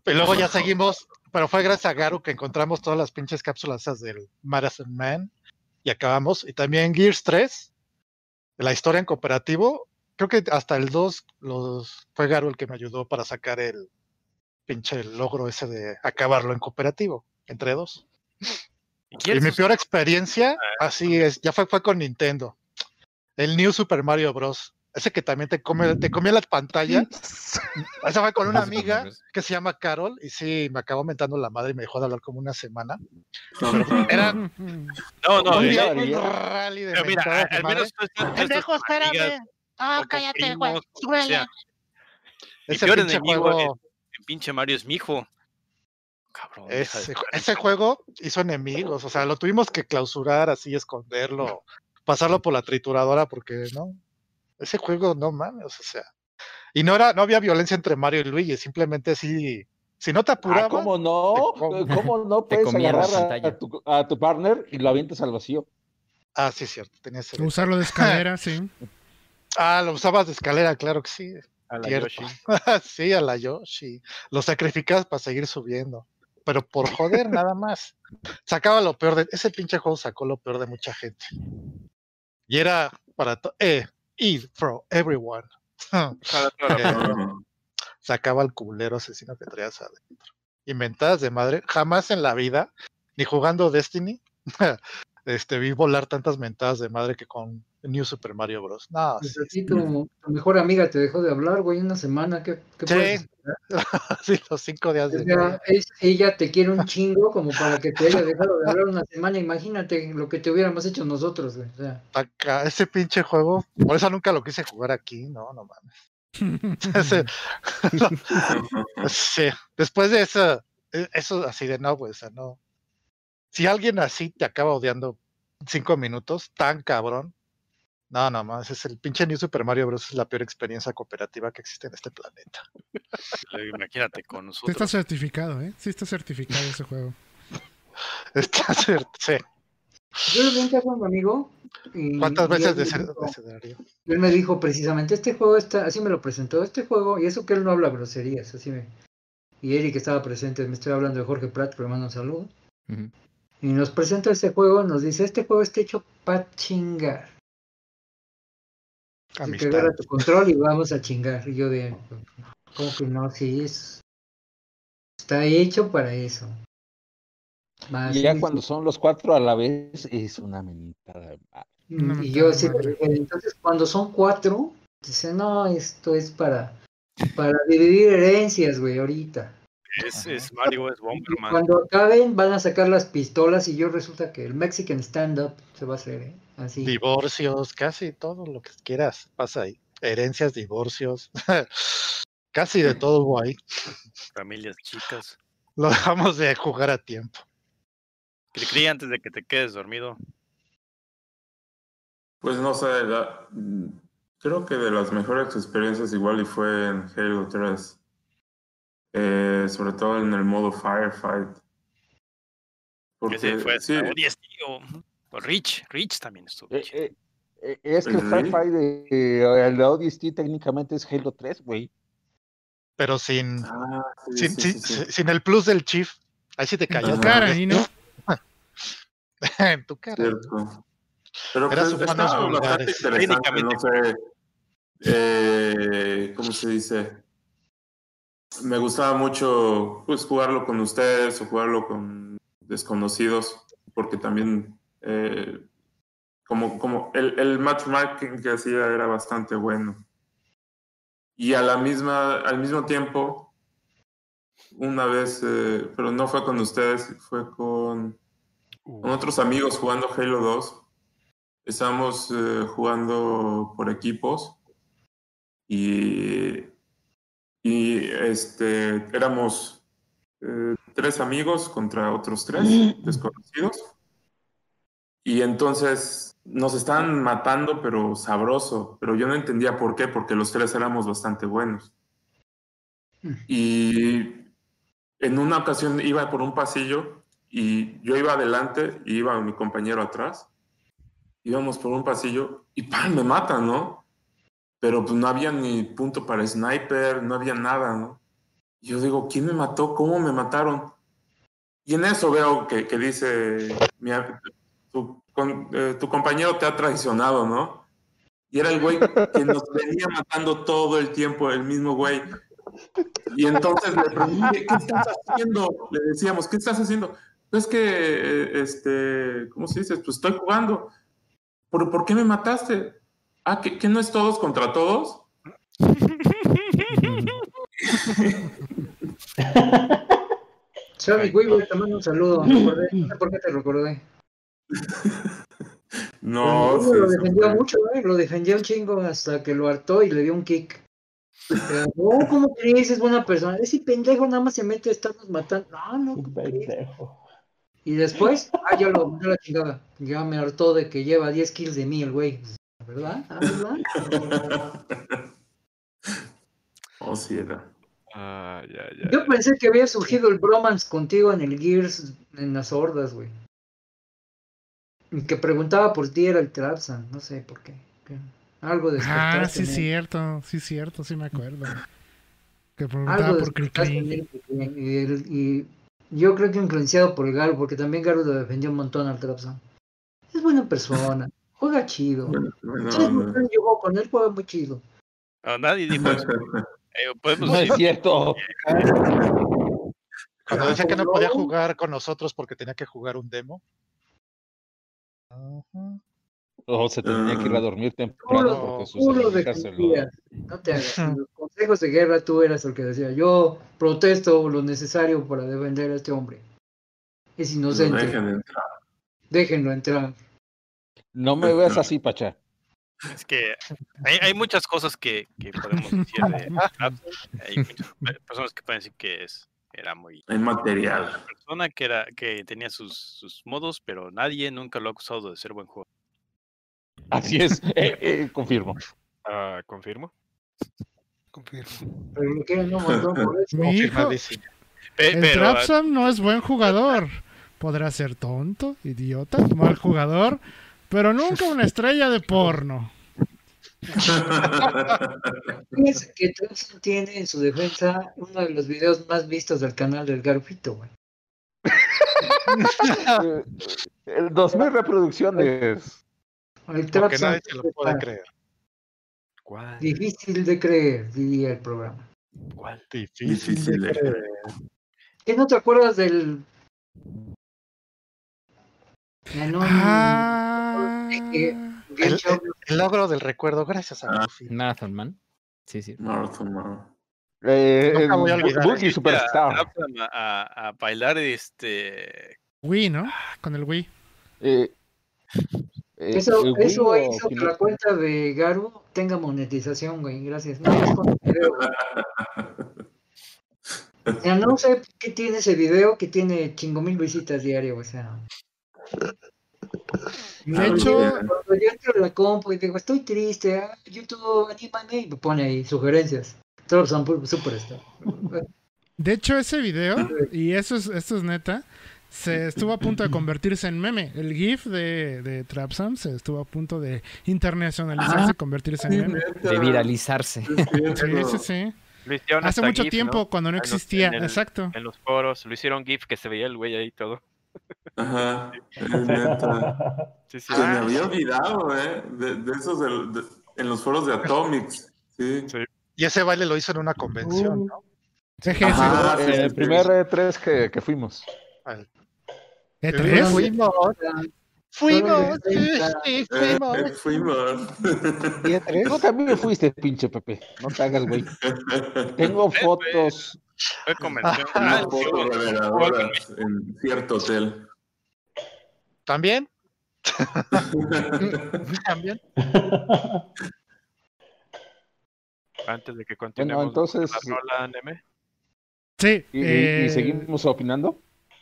y luego ya seguimos, pero fue gracias a Garu que encontramos todas las pinches cápsulas esas del Marathon Man y acabamos. Y también Gears 3, la historia en cooperativo, creo que hasta el 2 los, fue Garu el que me ayudó para sacar el pinche logro ese de acabarlo en cooperativo, entre dos. ¿Y Y mi peor experiencia, así es, ya fue, fue con Nintendo. El New Super Mario Bros. Ese que también te come, te comía la pantalla. Esa fue con una amiga que se llama Carol y sí, me acabó mentando la madre y me dejó de hablar como una semana. Era No, no, un eh, día un rally de pero mira, al menos Pendejo, espérame. Ah, cállate, güey. Súbele. Ese peor pinche enemigo juego, el pinche Mario es mi hijo. Cabrón, ese, juego hizo enemigos, o sea, lo tuvimos que clausurar así, esconderlo, pasarlo por la trituradora porque no, ese juego no mames, o sea, y no era, no había violencia entre Mario y Luigi, simplemente sí, si no te Ah, apurabas, ¿cómo no? com- ¿Cómo no *laughs* puedes agarrar a- tu, a tu partner y lo avientas al vacío? ah, sí, cierto, tenía ese. Usarlo de escalera, sí. *laughs* Ah, lo usabas de escalera, claro que sí, A la cierto. Yoshi. *laughs* sí, a la Yoshi, lo sacrificabas para seguir subiendo. pero por joder nada más. Sacaba lo peor de ese pinche juego sacó lo peor de mucha gente. Y era para to- eh, eat for everyone. Claro, *laughs* claro. Sacaba al culero asesino que traías adentro. Inventadas de madre, jamás en la vida, ni jugando Destiny, *laughs* este, vi volar tantas mentadas de madre que con New Super Mario Bros. No, Pues así tu, tu mejor amiga te dejó de hablar, güey, una semana. ¿Qué, qué Sí. *laughs* sí, los cinco días O de es- ella te quiere un *laughs* chingo como para que te haya dejado de hablar una semana. Imagínate lo que te hubiéramos hecho nosotros, güey. O sea, Taca- ese pinche juego, por eso nunca lo quise jugar aquí, no, no mames. *laughs* Sí, después de eso, e- eso así de no, pues, o sea, no. Si alguien así te acaba odiando cinco minutos, tan cabrón, no, no más, es el pinche New Super Mario Bros. es la peor experiencia cooperativa que existe en este planeta. Eh, Imagínate con Sí nosotros. está certificado, ¿eh? Sí está certificado ese juego. *laughs* Está cierto, sí. yo lo vi en casa de un amigo. y- ¿Cuántas veces de escenario? Él me dijo precisamente, este juego está, así me lo presentó, este juego, y eso que él no habla groserías, así me... Y Eric estaba presente, me estoy hablando de Jorge Pratt, pero mando un saludo. Y nos presenta este juego, nos dice, este juego está hecho para chingar. Amistad. agarra tu control y vamos a chingar. Y yo de, ¿cómo que no? Sí, es... Está hecho para eso. Y ya cuando son los cuatro a la vez, es una mentada. de madre. Mm, Una Y mentada yo madre. entonces cuando son cuatro, dice, no, esto es para, para dividir herencias, güey, ahorita. Es, es Mario, es Bomberman. cuando acaben van a sacar las pistolas y yo resulta que el Mexican stand-up se va a hacer, ¿eh? Así. Divorcios, casi todo lo que quieras pasa ahí. Herencias, divorcios, *laughs* casi de todo hubo ahí. Familias chicas. Lo dejamos de jugar a tiempo. Cricri, antes de que te quedes dormido. Pues no sé, la- creo que de las mejores experiencias igual y fue en Halo 3. Eh, sobre todo en el modo Firefight. Porque Ese fue sí, o, o Rich. Rich también estuvo. Eh, eh, eh, es que el ¿El Firefight de, eh, el de ODST técnicamente es Halo 3, güey. Pero sin, ah, sí, sin, sí, sin- sin el plus del Chief. Ahí sí te cayó. Cara, no. *laughs* en tu cara. Cierto. Pero Eras pues, bastante vulgares. interesante, Técnicamente. no sé, eh, ¿cómo se dice? Me gustaba mucho pues jugarlo con ustedes o jugarlo con desconocidos, porque también eh, como, como el, el matchmaking que hacía era bastante bueno. Y a la misma, al mismo tiempo, una vez, eh, pero no fue con ustedes, fue con, con otros amigos jugando Halo 2. Estábamos eh, jugando por equipos y, y este, éramos eh, tres amigos contra otros tres desconocidos. Y entonces nos estaban matando, pero sabroso. Pero yo no entendía por qué, porque los tres éramos bastante buenos. Y en una ocasión iba por un pasillo y yo iba adelante y iba mi compañero atrás. Íbamos por un pasillo y ¡pam! me matan, ¿no? Pero pues no había ni punto para sniper, no había nada, ¿no? Yo digo, ¿quién me mató? ¿Cómo me mataron? Y en eso veo que, que dice, mi tu, eh, tu compañero te ha traicionado, ¿no? Y era el güey que nos venía matando todo el tiempo, el mismo güey. Y entonces le pregunté, ¿qué estás haciendo? Le decíamos, ¿qué estás haciendo? Es que, eh, este, ¿cómo se dice? Pues estoy jugando. ¿Por, por qué me mataste? Ah, ¿que, que no es todos contra todos? *laughs* Xavi Weaver, te mando un saludo. recordé, no sé por qué te recordé. *laughs* No, sí, lo defendió sí. mucho, ¿eh? lo defendió un chingo hasta que lo hartó y le dio un kick. Pero, *laughs* no, ¿cómo crees? Es buena persona. Ese pendejo nada más se mete a estarnos matando. No, no, pendejo. Y después, ah, ya lo ya la chingada. Ya me hartó de que lleva 10 kills de mí el güey. ¿Verdad? Ah, *laughs* ¿verdad? Oh, sí, era. Ah, ya, ya. Yo pensé que había surgido el bromance contigo en el Gears en las hordas, güey. Y que preguntaba por ti era el Trapsan, no sé por qué. Algo Ah, despertaste. sí, cierto. Sí, cierto, sí me acuerdo. Que preguntaba Algo por él, y, y- Yo creo que influenciado por el Garo, porque también Garo lo defendió un montón al Trapson. Es buena persona, juega chido. Bueno, con él, juega muy chido. No, nadie dijo eso. *laughs* Eh, podemos No es decir cierto. *laughs* Cuando decía que no podía jugar con nosotros porque tenía que jugar un demo. O se tenía que ir a dormir Tú temprano porque sus. No te hagas. En los consejos de guerra tú eras el que decía, yo protesto lo necesario para defender a este hombre. Es No inocente. dejen de entrar. Déjenlo entrar. No me veas así, Pacha. *laughs* Es que hay, hay muchas cosas que, que podemos decir de Trapson. *laughs* Hay muchas pe- personas que pueden decir que es, era muy Hay material. buena persona, que, era, que tenía sus, sus modos, pero nadie nunca lo ha acusado de ser buen jugador. Así es. *laughs* Eh, eh, confirmo. Ah, confirmo. Confirmo. Pero un montón por eso. Mi hijo, Confirmadísimo. Pe- el ah, Trapsam no es buen jugador. Podrá ser tonto, idiota, mal jugador, pero nunca una estrella de porno. Que Thompson tiene en su defensa uno de los videos más vistos del canal del Garfito, güey. *laughs* Eh, eh, Dos mil reproducciones. El Porque nadie se lo puede creer. ¿Cuál? difícil de creer, diría el programa. ¿Cuál? Difícil, Difícil de de creer. ¿Qué no te acuerdas del Anónimo Ah, Eh, El- logro del recuerdo, gracias a Ah. Marathon Man. Sí, sí. Marathon Man. Eh, Nunca voy a eh, Boogie a Superstar. A, a- a bailar este Wii, ¿no? Con el Wii. Eh, Eso, eh, eso Wii hizo que la cuenta de Garu tenga monetización, güey. Gracias. No, es con el video, güey. O sea, no sé qué tiene ese video que tiene chingo mil visitas diarias, o sea. De hecho, Cuando yo entro a la compu y digo, estoy triste, ah, YouTube, anímame, y me pone ahí sugerencias. Todos son superstar. de hecho ese video, y eso es, esto es neta, se estuvo a punto de *clears throat* convertirse en meme. El GIF de, de Trapsam se estuvo a punto de internacionalizarse y convertirse en meme. De viralizarse. Sí, sí, sí. Lo hicieron Hace mucho GIF, tiempo, ¿no? cuando no En los- existía. en el- Exacto. En los foros lo hicieron GIF que se veía el güey ahí todo. Ajá, *laughs* es neta. Sí, sí. Se me había olvidado, ¿eh? De, de esos del- de- en los foros de Atomics. Sí. Y ese baile lo hizo en una convención, ¿no? CGS. Ajá, sí, Eh, sí, el sí. primer E3 que, que fuimos. ¿E3? Fuimos, fuimos, sí, sí, fuimos. eh, fuimos. ¿Y E3? *laughs* Tú también fuiste, pinche Pepe. No te hagas, güey. *laughs* Tengo fotos. Fue convención. Ah, en cierto hotel. ¿También? *laughs* ¿También? Antes de que continuemos entonces- la Neme, Sí. ¿Y, y- y eh, seguimos opinando?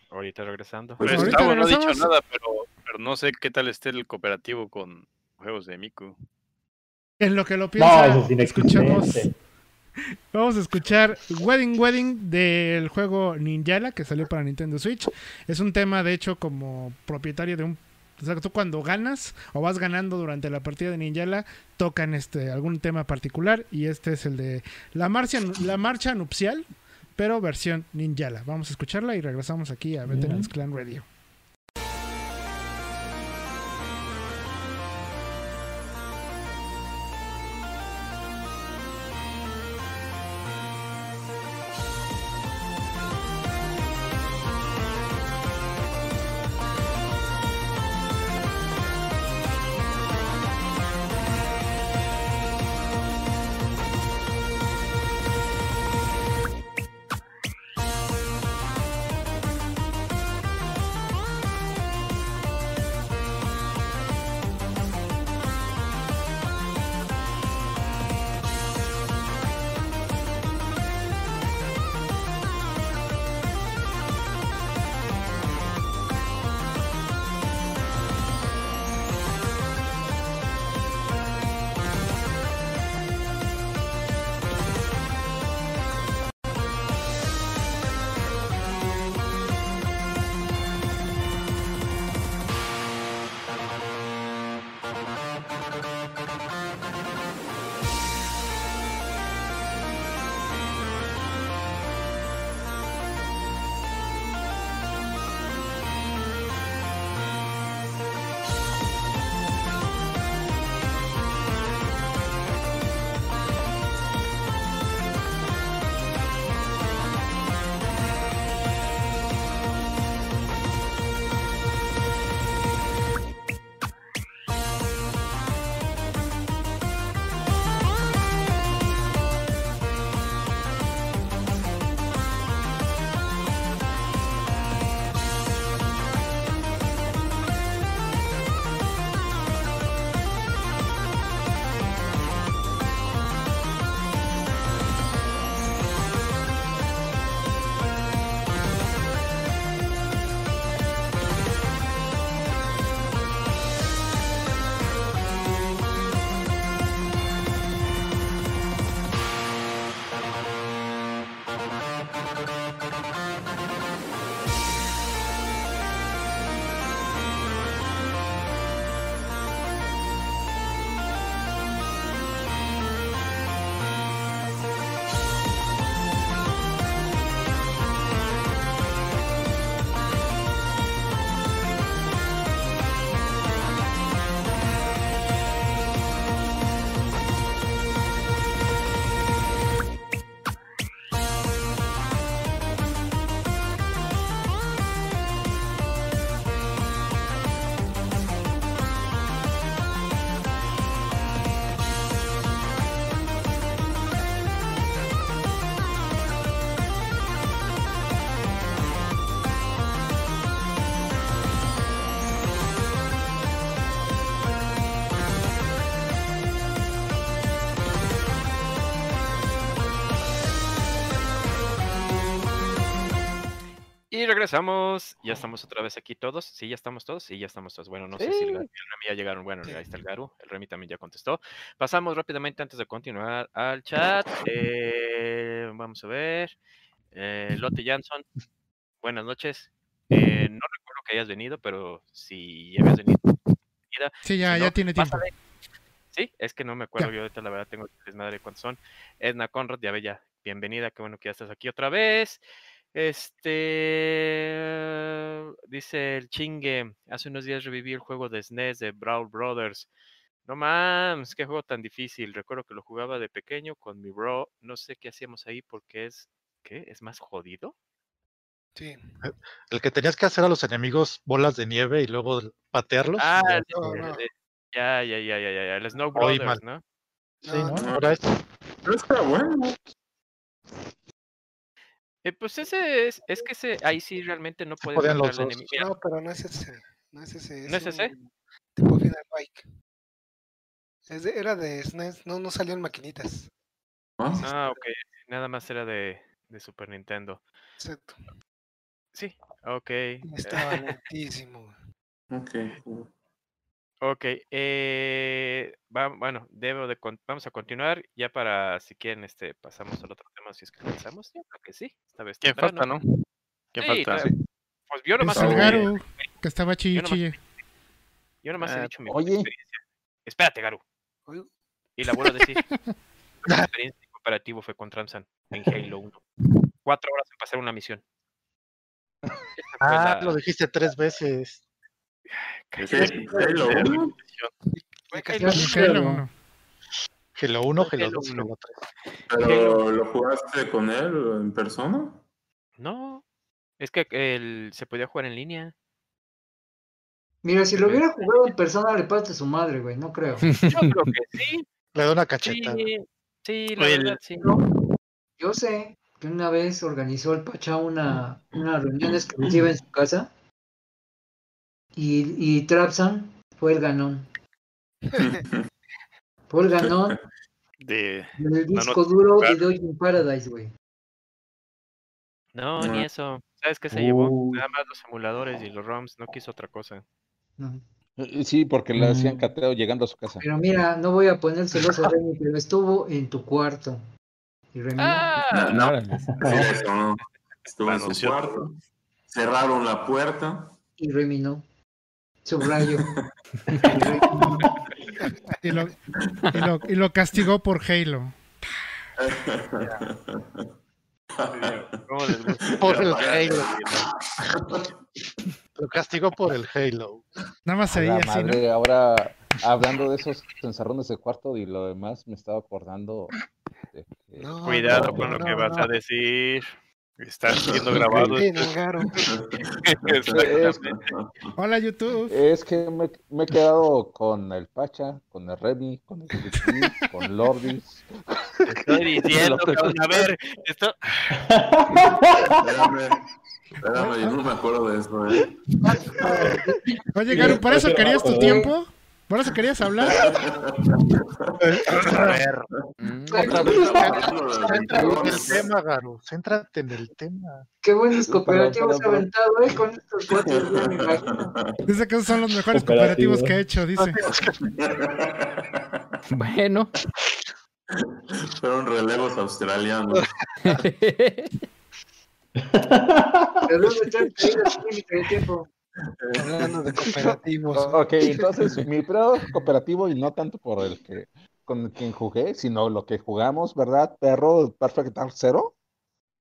ahorita regresando. Pues Pues ahorita no ha dicho nada, pero, pero no sé qué tal esté el cooperativo con juegos de Miku. En lo que lo No, piensa, eso es escuchemos. Vamos a escuchar Wedding Wedding del juego Ninjala que salió para Nintendo Switch. Es un tema, de hecho, como propietario de un. O sea, tú cuando ganas o vas ganando durante la partida de Ninjala, tocan este algún tema particular. Y este es el de la marcha, la marcha nupcial, pero versión Ninjala. Vamos a escucharla y regresamos aquí a Veterans Clan Radio. Y regresamos. Ya estamos otra vez aquí todos. Sí, ya estamos todos. Sí, ya estamos todos. Bueno, no sé si el, Remy ya llegaron. Bueno, ahí está el Garu. El Remy también ya contestó. Pasamos rápidamente antes de continuar al chat. Eh, vamos a ver. Eh, Lotte Jansson. Buenas noches. Eh, no recuerdo que hayas venido, pero si ya habías venido. Sí, ya, Si ya no, tiene tiempo. pásale. Sí, es que no me acuerdo yo ahorita, la verdad tengo desmadre de cuántos son. Edna Conrad, ya ve ya, bienvenida, qué bueno que ya estás aquí otra vez. Este dice el chingue, hace unos días reviví el juego de SNES de Brawl Brothers. No mames, qué juego tan difícil. Recuerdo que lo jugaba de pequeño con mi bro. No sé qué hacíamos ahí porque es ¿qué? ¿Es más jodido? Sí. El que tenías que hacer a los enemigos bolas de nieve y luego patearlos. Ah, ya- el- no, el- no. el- ya, ya, ya, ya, el Snow Oí Brothers. ¿no? sí, ¿no? no. Ahora es- Pero está bueno. Eh, pues ese es, es que ese, ahí sí realmente no puedes podían los al dos. enemigo. No, pero no es ese. No es ese. ¿No es ese? Tipo Final Bike. Es de- era de SNES, no, no salió en maquinitas. ¿Ah? Ah, ok. Nada más era de, de Super Nintendo. Exacto. Sí, ok. Y estaba *laughs* lentísimo. Ok. Ok. Eh, va- bueno, debo de vamos a continuar ya para, si quieren, este, pasamos al otro tema si es que pensamos. Yo creo que sí. Esta vez ¿Quién falta, no? ¿Quién Sí, falta? Pues yo nomás, el Garu, que estaba chille, yo nomás- chille. yo nomás he Ah, dicho mi oye. experiencia. Espérate, Garu. Y la vuelvo a decir. mi experiencia cooperativo fue con Transan en Halo 1. Cuatro horas en pasar una misión. Ah, la- lo dijiste tres veces. Sí, Halo uno. fue Ya Halo casi En uno. Halo Halo. 1. Halo 1, Fue Halo Halo 2, uno. Halo 3. ¿Pero lo jugaste con él en persona? No, es que el, se podía jugar en línea. Mira, si lo hubiera jugado en persona, le parte a su madre, güey. No creo. Yo creo que sí. Le da una Sí, cachetada. sí, la Oye, verdad, sí. Yo sé que una vez organizó el Pacha una, una reunión exclusiva en su casa y, y Trapsan fue el ganón. Fue el ganón *laughs* De... del no disco duro de. Dodging Paradise, güey. No, No. ni eso. ¿Sabes qué se llevó? Uh. Nada más los emuladores y los ROMs, no quiso otra cosa. No. Eh, Sí, porque le hacían Mm. cateo llegando a su casa. Pero mira, no voy a poner celoso a Remy, pero estuvo en tu cuarto. Y Remy, no. ¡Ah! No, Órale. sí, eso no. Estuvo en su cuarto. Cerraron la puerta. y Remy no. Subrayo. *laughs* Y lo, y, lo, y lo castigó por Halo. Por el Halo. Lo castigó por el Halo. Nada más se A veía la así, ahora hablando de esos encerrones de cuarto y lo demás, me estaba acordando de que- No, Cuidado no, con lo no, que vas no. a decir. Está *laughs* siendo grabado. Garo. *laughs* *laughs* Hola, YouTube. Es que me, me he quedado con el Pacha, con el Remy, con el Chiqui, con Lordis. Estoy diciendo, cabrón, a ver, esto. Espérame, espérame, yo no me acuerdo de eso, ¿eh? Oye, Garu, ¿para eso querías tu tiempo? ¿Por eso querías hablar? A ver, Mm, de- Céntrate en el tema, Garo. Céntrate en el tema. Qué buenos Perdón, cooperativos perdón, ha aventado, ¿eh? Con estos cuatro, ya me imagino. Dice que esos son los mejores Cooperativo. cooperativos que he hecho, dice. *laughs* Bueno. Fueron relevos australianos. ¿De caídas en límite de tiempo? *laughs* Hablando de *laughs* cooperativos. Ok, entonces mi pro cooperativo y no tanto por el que con quien jugué, sino lo que jugamos, ¿verdad? Perro Perfect Dark Zero,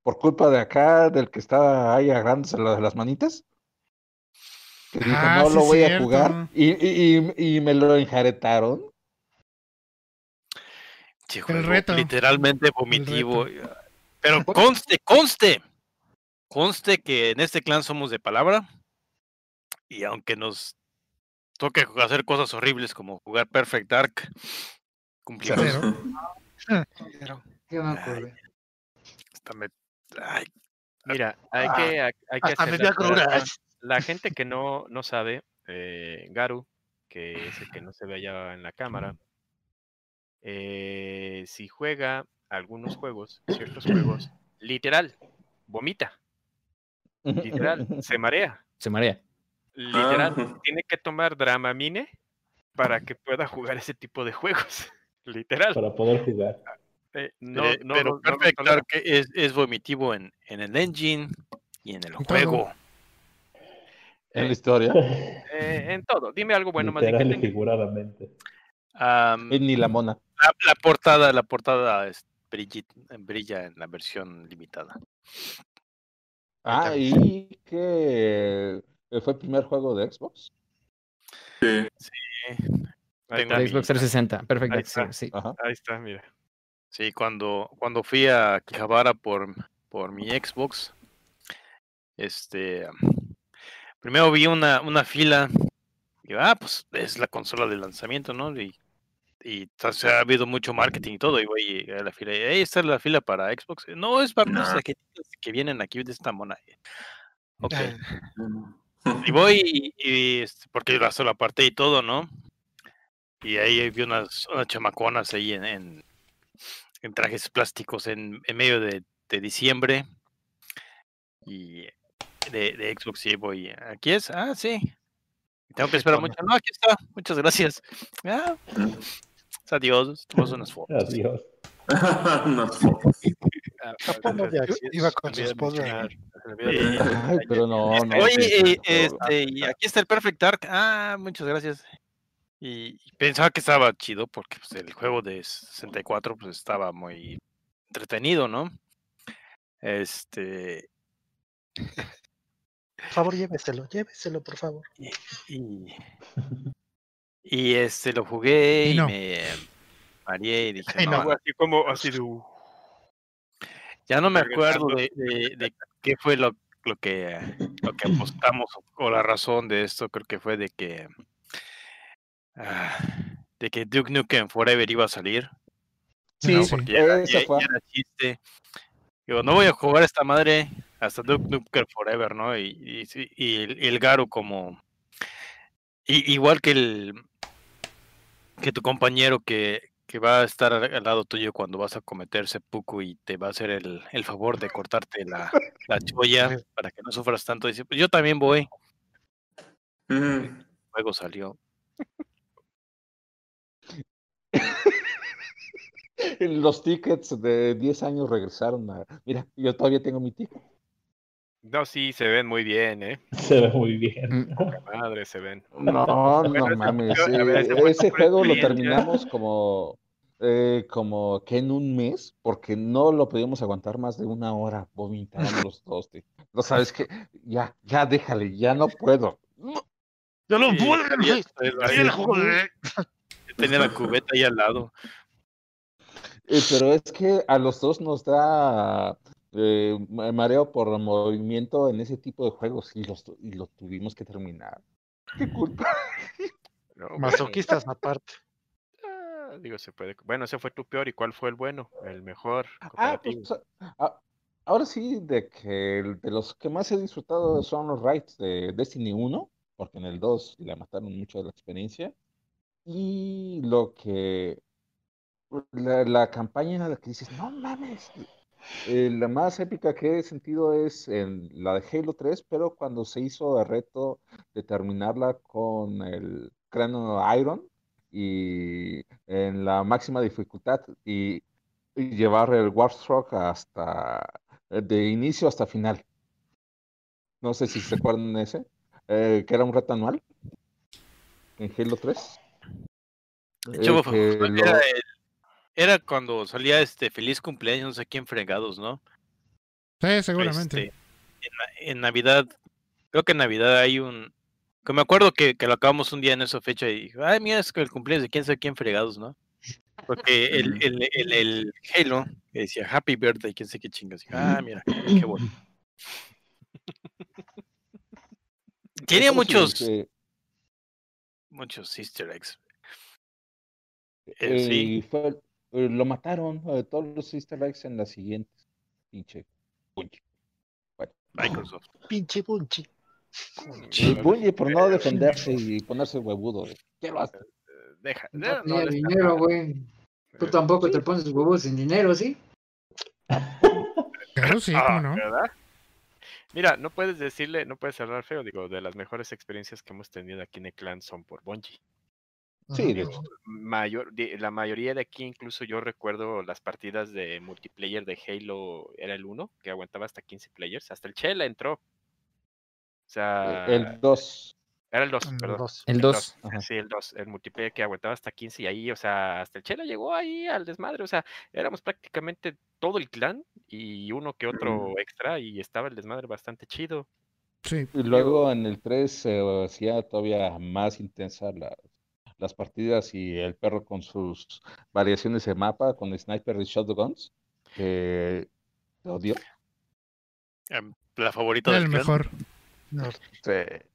por culpa de acá, del que estaba ahí agarrándose la- las manitas. Que dijo, Ah, no sí, lo voy cierto. a jugar. Y, y, y, y me lo enjaretaron. El reto. Literalmente vomitivo. Pero conste, conste. Conste que en este clan somos de palabra. Y aunque nos toque hacer cosas horribles como jugar Perfect Dark, cumplimos. Pero, Pero, Ya me acordé. Hasta me- ay, Mira, hay que, hay que hacer. La gente que no, no sabe, eh, Garu, que es el que no se ve allá en la cámara, eh, si juega algunos juegos, ciertos juegos, literal, vomita. *laughs* Literal, se marea. Se marea. Literal, Ah. *laughs* tiene que tomar Dramamine para que pueda jugar ese tipo de juegos. *laughs* Literal. Para poder jugar. Eh, no, Eh, no, pero no- no lo Perfect tolera. Dark es, es vomitivo en, en el engine y en el En todo. juego. En la historia. *laughs* Eh, en todo. Dime algo bueno más bien que Literal figuradamente. Am, Eh, Ni la mona. la, la portada, la portada es brilla en la versión limitada. Ah, y que eh, fue el primer juego de Xbox. Sí. Ahí Tengo está, De Xbox 360. Perfecto. Ahí está. Sí, sí. Ahí está, mira. Sí, cuando, cuando fui a Quijabara por, por mi Xbox, este, primero vi una, una fila, y ah, pues es la consola de lanzamiento, ¿no? Y, y o sea, ha habido mucho marketing y todo, y voy a la fila, y ahí está la fila para Xbox. No, es para los No. tarjetitas que vienen aquí de esta mona. Ok. Y voy y, y, este, porque la sola parte y todo, ¿no? Y ahí vi unas, unas chamaconas ahí en, en, en trajes plásticos en, en medio de, de diciembre. Y de, de Xbox y voy, ¿aquí es? Ah, sí. Tengo que esperar mucho. No, aquí está. Muchas gracias. Ah, pues, adiós. Tomamos unas fotos. Adiós. *laughs* *laughs* Unas fotos. De. Iba con su esposa. pero no, no. Oye, este, y aquí está el Perfect Dark. Ah, muchas gracias. Y, y pensaba que estaba chido porque pues, el juego de 64 pues estaba muy entretenido, ¿no? Este, Por favor, lléveselo, lléveselo, por favor. y, y *laughs* este lo jugué Y y no. me mareé y dije, Ay, no, no. Así como así de. uh, ya no me acuerdo de, de- de qué fue lo, lo que lo que apostamos o, la razón de esto, creo que fue de que ah, de que Duke Nukem Forever iba a salir. Sí, No, porque ya, era- esa ya- fue. ya era chiste. Digo, no voy a jugar esta madre hasta Duke Nukem Forever, ¿no? Y, y, sí, y el, y el Garo como... i- igual que el... Que tu compañero que, que va a estar al lado tuyo cuando vas a cometer seppuku y te va a hacer el, el favor de cortarte la, la cholla *laughs* para que no sufras tanto. Dice, pues yo también voy. Mm. Luego salió. *laughs* Los tickets de 10 años regresaron a... Mira, yo todavía tengo mi ticket. No, sí, se ven muy bien, ¿eh? *laughs* Se ve muy bien. Madre, se ven. No, no mames. eh, ese juego lo experiencia. terminamos como, eh, como que en un mes, porque no lo podíamos aguantar más de una hora vomitando *laughs* los dos. tío. No sabes que ya, ya déjale, ya no puedo. Yo no puedo, yo tenía la cubeta ahí al lado. Eh, pero es que a los dos nos da eh, ma- mareo por movimiento en ese tipo de juegos y, los, y lo tuvimos que terminar. ¿Qué culpa? No, *laughs* Masoquistas aparte. Ah, digo, se puede. Bueno, ese fue tu peor. ¿Y cuál fue el bueno? El mejor. Ah, pues, a- a- ahora sí, de que de los que más he disfrutado son los raids de Destiny 1, porque en el 2 le mataron mucho de la experiencia. Y lo que. La, la campaña en la que dices, no mames. eh, la más épica que he sentido es en la de Halo 3, pero cuando se hizo el reto de terminarla con el cráneo Iron y en la máxima dificultad y y llevar el Warthog hasta eh, de inicio hasta final. No sé si se acuerdan de ese, eh, que era un reto anual en Halo 3. De hecho, Eh, lo- era, el- era cuando salía este feliz cumpleaños, no sé quién fregados, ¿no? Sí, seguramente. Este, en Navidad, creo que en Navidad hay un. Que me acuerdo que, que lo acabamos un día en esa fecha y dije, ay, mira, es que el cumpleaños de quién sabe quién fregados, ¿no? Porque *laughs* el, el, el, el Halo que decía Happy Birthday, quién sé qué chingas. Ah, mira, qué bueno. *laughs* Tiene muchos, que, muchos Easter eggs. Eh, eh, sí. y fue- eh, lo mataron eh, todos los easter eggs en las siguientes. Pinche. Bungie. *laughs* Microsoft. Pinche bunchi. Y Bungie por no defenderse y ponerse huevudo. ¿Qué lo hace? Deja. No no, dinero, güey. Tú Eh, tampoco te pones huevos sin dinero, ¿sí? Claro, sí, ah, no. ¿verdad? Mira, no puedes decirle, no puedes cerrar feo, digo, de las mejores experiencias que hemos tenido aquí en el clan son por Bungie. Sí. Mayor, de- la mayoría de aquí, incluso yo recuerdo las partidas de multiplayer de Halo, era el 1, que aguantaba hasta 15 players, hasta el Chela entró. O sea, El 2. era el 2, El perdón. dos. El 2. Ajá. Sí, el 2, el multiplayer que aguantaba hasta 15 y ahí, o sea, hasta el Chela llegó ahí al desmadre, o sea, éramos prácticamente todo el clan y uno que otro extra y estaba el desmadre bastante chido. Sí. Y luego en el 3 se hacía todavía más intensa la- las partidas y el perro con sus variaciones de mapa con sniper y shotguns. Que odio. Em, La favorita del el clan. *laughs*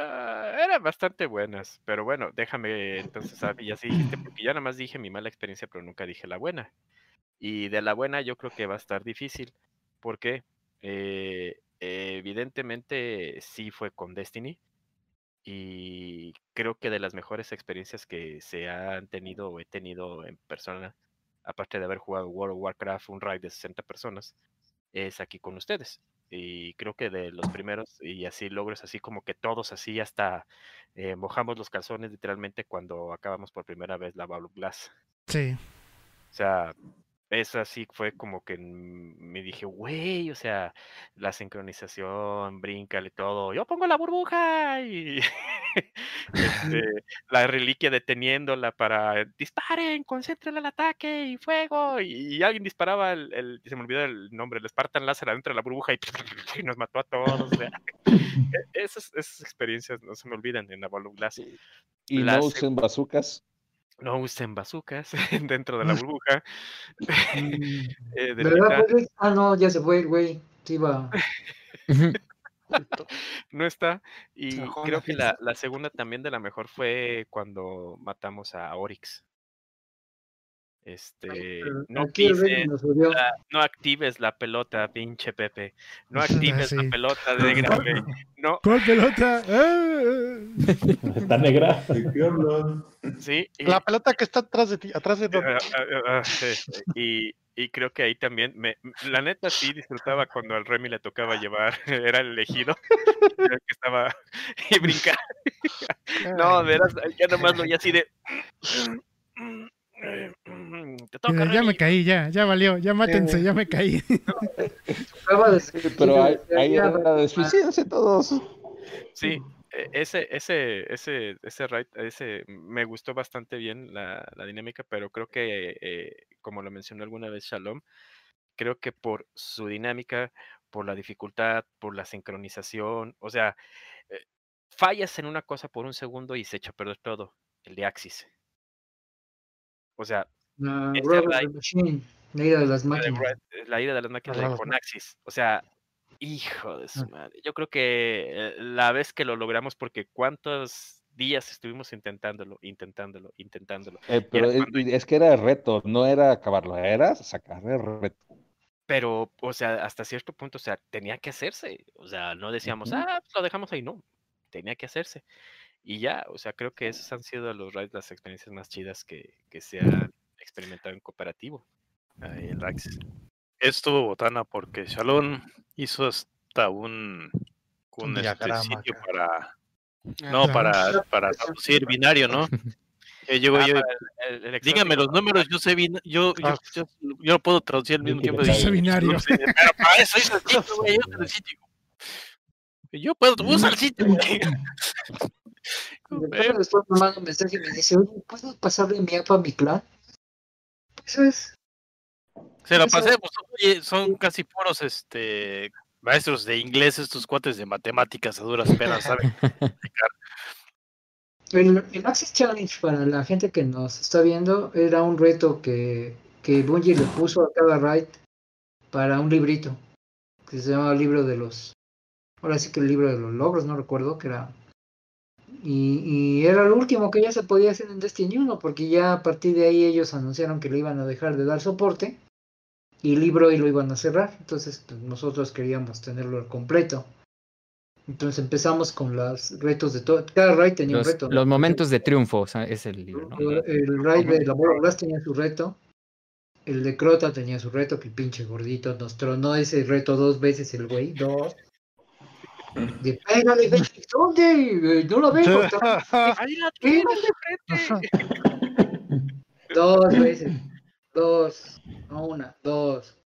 Ah, eran bastante buenas, pero bueno, déjame entonces, ah, ya sí dijiste, porque ya nada más dije mi mala experiencia, pero nunca dije la buena. Y de la buena yo creo que va a estar difícil. ¿Por qué? Eh, evidentemente sí fue con Destiny. Y creo que de las mejores experiencias que se han tenido o he tenido en persona, aparte de haber jugado World of Warcraft, un raid de 60 personas, es aquí con ustedes. Y creo que de los primeros, y así logros así como que todos así hasta eh, mojamos los calzones literalmente cuando acabamos por primera vez la Battle Glass. Sí. O sea, eso así fue como que me dije, güey, o sea, la sincronización, bríncale todo. Yo pongo la burbuja y *laughs* este, *laughs* la reliquia deteniéndola para disparen, concéntrenla al ataque y fuego. Y, y alguien disparaba el, el- se me olvidó el nombre, el Spartan Láser adentro de la burbuja y, *laughs* y nos mató a todos. o sea, e- esas, esas experiencias no se me olvidan en la Glass. Y no usen bazucas. No usen bazucas *laughs* dentro de la *laughs* burbuja. Mm, *laughs* Eh, de ¿Verdad, literal, güey? Ah, no, ya se fue güey. Sí, va. no está. Y creo que la, la segunda también de la mejor fue cuando matamos a Oryx. Este, no la- no actives la pelota, pinche Pepe. No *laughs* actives la pelota de. *laughs* No, ¿Cuál pelota? ¡Ah! *laughs* Está negra. Sí. y- La pelota que está atrás de ti, atrás de Ah, ah, ah, ah, Y, y creo que ahí también, me, la neta sí disfrutaba cuando al Remy le tocaba llevar, era el elegido, era el que estaba y brincar. No, de veras, ya nomás lo oía así de... *clears throat* Te toca, Ya, ya me Remy". caí, ya, ya valió, ya mátense, ya me caí. *laughs* *laughs* De Pero ahí, ahí ya- era de suicidarse todos. Sí, e- ese, ese, ese, ese raid, ese, me gustó bastante bien la, la dinámica, pero creo que, eh, como lo mencionó alguna vez Shalom, creo que por su dinámica, por la dificultad, por la sincronización, o sea, eh, fallas en una cosa por un segundo y se echa a perder todo, el de Axis. O sea, Ah, raid- the Machine, la ira de las la máquinas. Red- la ida de las máquinas de Ajá. con Axis. O sea, hijo de su madre. Yo creo que eh, la vez que lo logramos, porque cuántos días estuvimos intentándolo, intentándolo, intentándolo. Eh, pero es, cuando- es que era el reto, no era acabarlo, era sacar el reto. Pero, o sea, hasta cierto punto, o sea, tenía que hacerse. O sea, no decíamos, ah, pues lo dejamos ahí. No, tenía que hacerse. Y ya, o sea, creo que esas han sido los raids, las experiencias más chidas que, que se han experimentado en cooperativo. ahí en Axis. Estuvo botana porque Shalom hizo hasta un, un, este, diagrama sitio acá. para Ah, no para para traducir binario, ¿no? *laughs* Eh, llego Ah, yo, el- el- el dígame los números, yo sé bin- yo, yo, Ah. yo, yo no puedo traducir al mismo tiempo. Yo sé binario. No sé, pero para eso hice el sitio, güey, yo el sitio. Yo puedo, usa el sitio, güey. *laughs* Y de pronto le estoy mandando un mensaje y me dice, oye, ¿puedo pasarle mi app a mi clan? Eso es. Se lo Eso- pasé, pues, oye, son casi puros este maestros de inglés, estos cuates de matemáticas a duras penas, ¿saben? *laughs* El, el Access Challenge para la gente que nos está viendo era un reto que, que Bungie le puso a cada raid para un librito que se llamaba libro de los ahora sí que el libro de los logros no recuerdo que era y, y era lo último que ya se podía hacer en Destiny 1 porque ya a partir de ahí ellos anunciaron que le iban a dejar de dar soporte y el libro y lo iban a cerrar entonces pues, nosotros queríamos tenerlo al completo entonces empezamos con los retos de todo cada raid tenía Los, un reto los momentos de triunfo, o sea, es el libro, ¿no? el, el raid de la Bola Blast tenía su reto. El de Crota tenía su reto, que el pinche gordito nos tronó ese reto dos veces el güey, dos. De pégale, güey, ¿dónde? No lo veo. Ahí la tienes de frente. *laughs* Dos veces. Dos. No una, dos.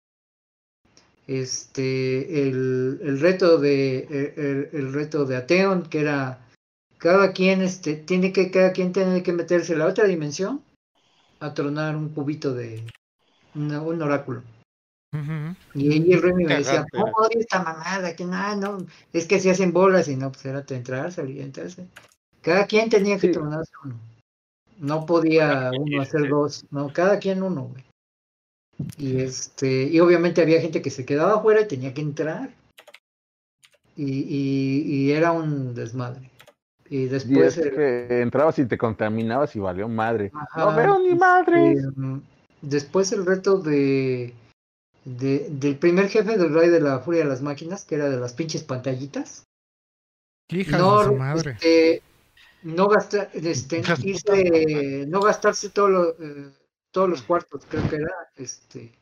Este, el, el reto de el, el- el reto de Ateon, que era cada quien este tiene que cada quien tiene que meterse en la otra dimensión a tronar un cubito de una- un oráculo. Ujú. Y ahí el Remy me decía. ¿cómo odio esta mamada? Que no, no, es que se hacen bolas y no, pues era entrar, salir, entrarse. Cada quien tenía que Sí. tronarse uno. No podía uno hacer dos, no, cada quien uno, güey. Y este, y obviamente había gente que se quedaba afuera y tenía que entrar. Y, y, y era un desmadre. Y Y después es el- que entrabas y te contaminabas y valió madre. Ajá, No veo ni madre. este, después el reto de, de- del primer jefe del rey de la furia de las máquinas, que era de las pinches pantallitas. Hijas no, de su madre. este, no gastar, este, irse- no gastarse todo lo- eh, todos los cuartos, creo que era, este.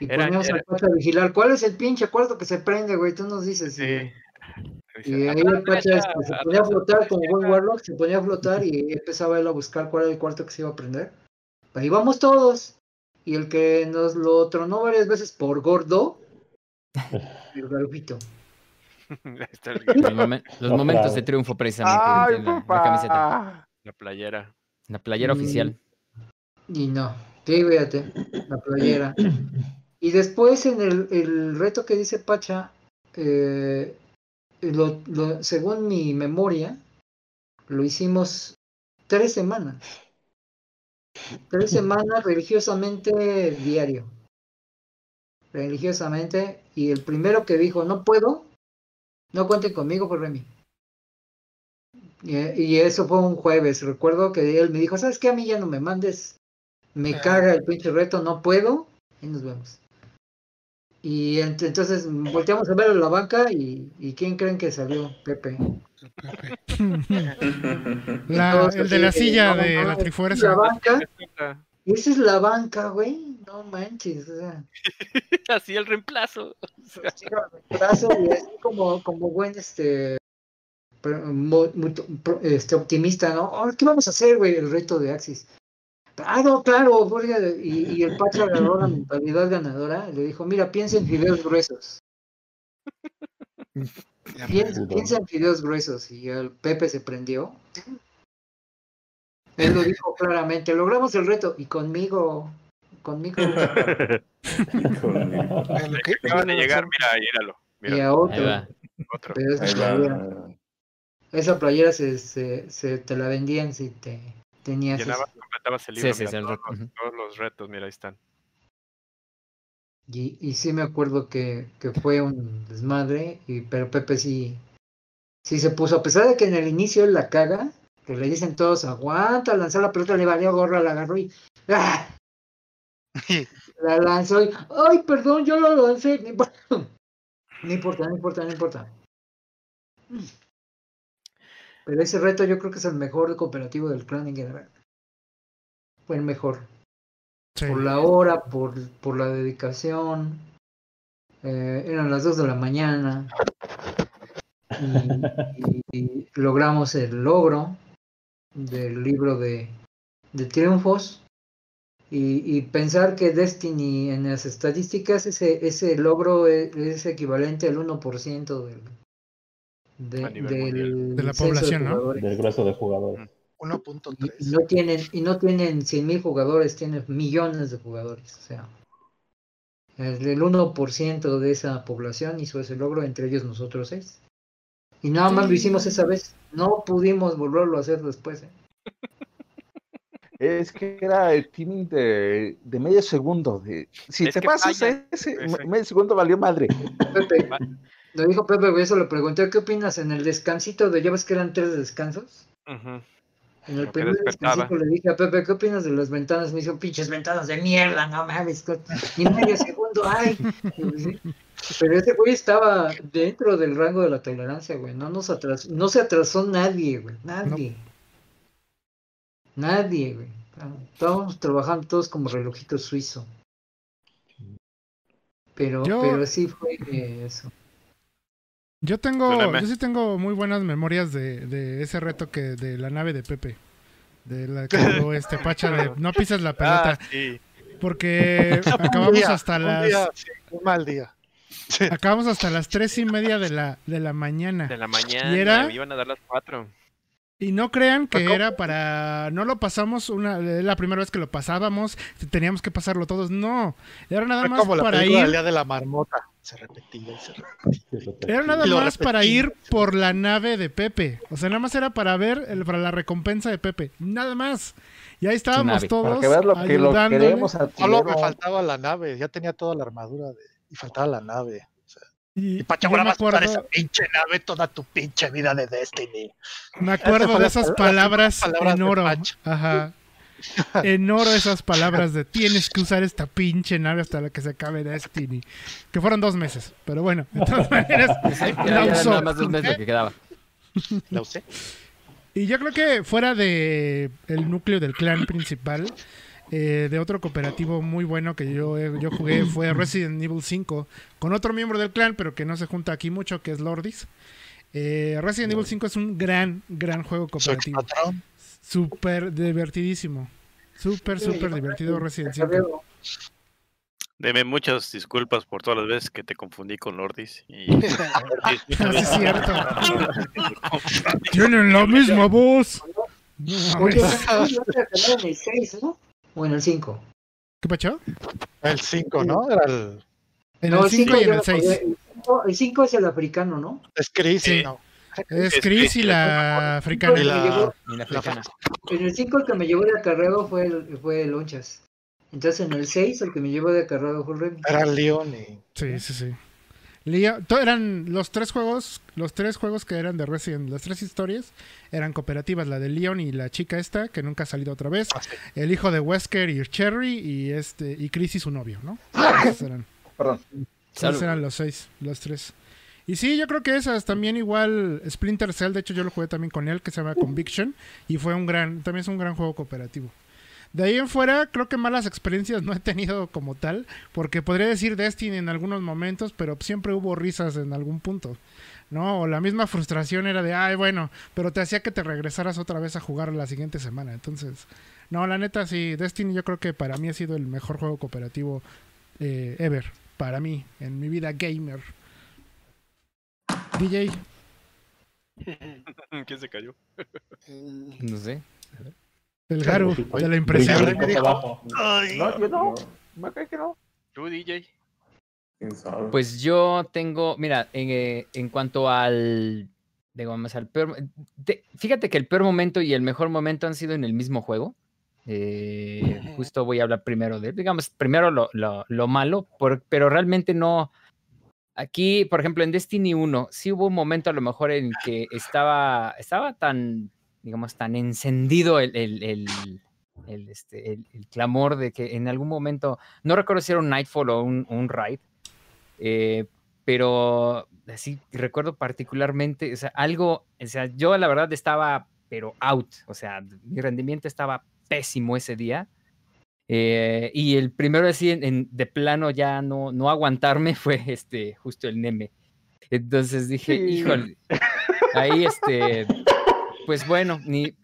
Y poníamos al Pacha a vigilar. ¿Cuál es el pinche cuarto que se prende, güey? Tú nos dices. Sí. y- ahí "Atrás, el este, se ponía a flotar como buen izquierda". Warlock, se ponía a flotar y empezaba él a buscar cuál era el cuarto que se iba a prender. Ahí vamos todos. Y el que nos lo tronó varias veces por gordo, *laughs* el *laughs* el- Los, momen- los Otra momentos de triunfo precisamente ¡Ay, en la, camiseta, la playera. la playera Mm. oficial. Y no, sí, fíjate, la playera. *coughs* Y después en el, el reto que dice Pacha, eh, lo, lo- según mi memoria, lo hicimos tres semanas. Tres semanas religiosamente diario. Religiosamente. Y el primero que dijo, no puedo, no cuenten conmigo, fue Remy. Y, y eso fue un jueves. Recuerdo que él me dijo, ¿sabes qué? A mí ya no me mandes. Me Ah. caga el pinche reto, no puedo. Y nos vemos. Y ent- entonces volteamos a ver a la banca y, y ¿quién creen que salió? Pepe. *laughs* La- el de así la silla no de la trifuerza. La banca, esa es la banca, güey. No manches. O sea, *laughs* Así el reemplazo. *laughs* sí, el brazo y así como, como buen este, este optimista, ¿no? Oh, ¿Qué vamos a hacer, güey? El reto de Axis. Ah, no, claro, porque- y, y el Pacho agarró la mentalidad ganadora y le dijo, mira, piensa en fideos gruesos. Piensa, piensa en fideos gruesos. Y el Pepe se prendió. Él lo dijo claramente, logramos el reto. Y conmigo, conmigo. Acaban de llegar, mira, míralo. y a Ahí otro. va. otro. Pero esa Ahí playera, esa playera se, se, se te la vendían si te tenías eso. Llenabas, completabas el libro. sí, mira, sí, el todos, reto, los, ujú. todos los retos, mira, ahí están. Y, y sí me acuerdo que, que fue un desmadre, y, pero Pepe sí, sí se puso, a pesar de que en el inicio él la caga, que le dicen todos, aguanta, lanzar la pelota, le valió gorra, la agarró y ¡ah! *laughs* la lanzó y, ay, perdón, yo lo lancé, no *laughs* importa, no importa, no importa, no importa. Pero ese reto yo creo que es el mejor cooperativo del clan en general. Fue el mejor Sí. por la hora, por, por la dedicación. Eh, eran las 2 de la mañana. Y, y- y logramos el logro del libro de, de triunfos. Y, y pensar que Destiny en las estadísticas, ese, ese logro es, es equivalente al 1% del, de, del De la población, ¿no? Del grueso de jugadores. Y, 1.3. y no tienen y no tienen 100 mil jugadores, tienen millones de jugadores. O sea, el, el 1% de esa población hizo ese logro, entre ellos nosotros seis. Y nada más lo hicimos esa vez. No pudimos volverlo a hacer después. ¿eh? Es que era el timing de, de medio segundo. De, si Es te pasas falla. ese Ese. medio segundo valió madre. Pepe, lo dijo Pepe, güey, eso le pregunté, ¿qué opinas en el descansito de, ya ves que eran tres descansos? En el Lo primer descansito le dije a Pepe, ¿qué opinas de las ventanas? Me dijo, pinches ventanas de mierda, no mames, co- ni medio *laughs* segundo hay. Y sí. Pero ese güey estaba dentro del rango de la tolerancia, güey. No nos atrasó, no se atrasó nadie, güey. Nadie. Nadie, güey. Estábamos trabajando todos como relojitos suizo. Pero, Yo- pero sí fue eso. Yo tengo, Perdóname. yo sí tengo muy buenas memorias de, de ese reto que de la nave de Pepe. De la que *laughs* este Pacha de no pisas la pelota. Ah, sí. Porque *laughs* acabamos día, hasta las día, sí, un mal día. acabamos hasta las tres y media de la, de la mañana. De la mañana. ¿Y era? me iban a dar las cuatro. Y no crean que ¿Cómo? era para. No lo pasamos una. es La primera vez que lo pasábamos, teníamos que pasarlo todos. No. Era nada más como la para del ir. día de la marmota. Se repetía y se *laughs* repetía. Era nada más para ir por la nave de Pepe. O sea, nada más era para ver el, para la recompensa de Pepe. Nada más. Y ahí estábamos todos. Que veas lo que lo ayudándole. queremos al Solo me faltaba la nave. Ya tenía toda la armadura de- y faltaba la nave. O sea, Y, y Pacha, yo ahora me vas a acuerdo, esa pinche nave toda tu pinche vida de Destiny. me acuerdo de esas pal- palabras palabras en de oro. Ajá. En oro esas palabras de tienes que usar esta pinche nave hasta la que se acabe Destiny. Que fueron dos meses. Pero bueno, de todas *laughs* maneras, la usó. nada más dos meses lo que quedaba. *laughs* La usé. Y yo creo que fuera de el núcleo del clan principal, eh, de otro cooperativo muy bueno que yo, eh, yo jugué fue Resident Evil 5, con otro miembro del clan, pero que no se junta aquí mucho, que es Lordis. Eh, Resident Evil 5 es un gran, gran juego cooperativo. Súper divertidísimo. Súper, súper divertido Resident 5. Carrero. Deme muchas disculpas por todas las veces que te confundí con Lordis. Y... *laughs* Sí, es cierto. Tienen la misma voz. No Oye, mames. ¿no te acabaron en el 6, ¿no? O en el 5. ¿Qué pacho? El 5, ¿no? Era el. En No, el 5 y en el me 6. acordé. El cinco- El 5 es el africano, ¿no? Es Chris, Sí. ¿no? Es Chris y la africana. la- la africana. En el 5 el que me llevó de acarreo fue el, fue el Lonchas. Entonces en el 6 el que me llevó de acarreo fue el Remy. Era Leon y. Sí, sí, sí. Leo- eran los tres juegos, los tres juegos que eran de Resident, las tres historias eran cooperativas, la de Leon y la chica esta, que nunca ha salido otra vez, Ah, sí. el hijo de Wesker y Cherry y este y Chris y su novio, ¿no? Esos eran, Perdón. esos eran los seis, los tres. Y sí, yo creo que esas también igual Splinter Cell, de hecho yo lo jugué también con él, que se llama Conviction, y fue un gran, también es un gran juego cooperativo. De ahí en fuera, creo que malas experiencias no he tenido como tal, porque podría decir Destiny en algunos momentos, pero siempre hubo risas en algún punto, ¿no? O la misma frustración era de, ay, bueno, pero te hacía que te regresaras otra vez a jugar la siguiente semana. Entonces, no, la neta, sí, Destiny yo creo que para mí ha sido el mejor juego cooperativo eh, ever, para mí, en mi vida gamer. DJ, *laughs* ¿Quién se cayó? No sé. el Garu, Oye, de la impresión. abajo. No, yo no. Me cae que no. Tú, DJ. ¿Quién sabe? Pues yo tengo, mira, en, eh, en cuanto al, digamos, al peor, te- fíjate que el peor momento y el mejor momento han sido en el mismo juego. Eh, justo voy a hablar primero de, digamos, primero lo, lo- lo malo, por- pero realmente no. Aquí, por ejemplo, en Destiny 1, sí hubo un momento a lo mejor en que estaba, estaba tan, digamos, tan encendido el, el, el- el, este, clamor de que en algún momento, no recuerdo si era un Nightfall o un, un Raid, eh, pero así recuerdo particularmente, o sea, algo, o sea, yo la verdad estaba, pero out, o sea, mi rendimiento estaba pésimo ese día. Eh, y el primero así en, en- de plano ya no, no aguantarme *laughs* fue este, justo el Neme. Entonces dije, Sí. híjole, ahí este, *laughs* pues bueno, ni,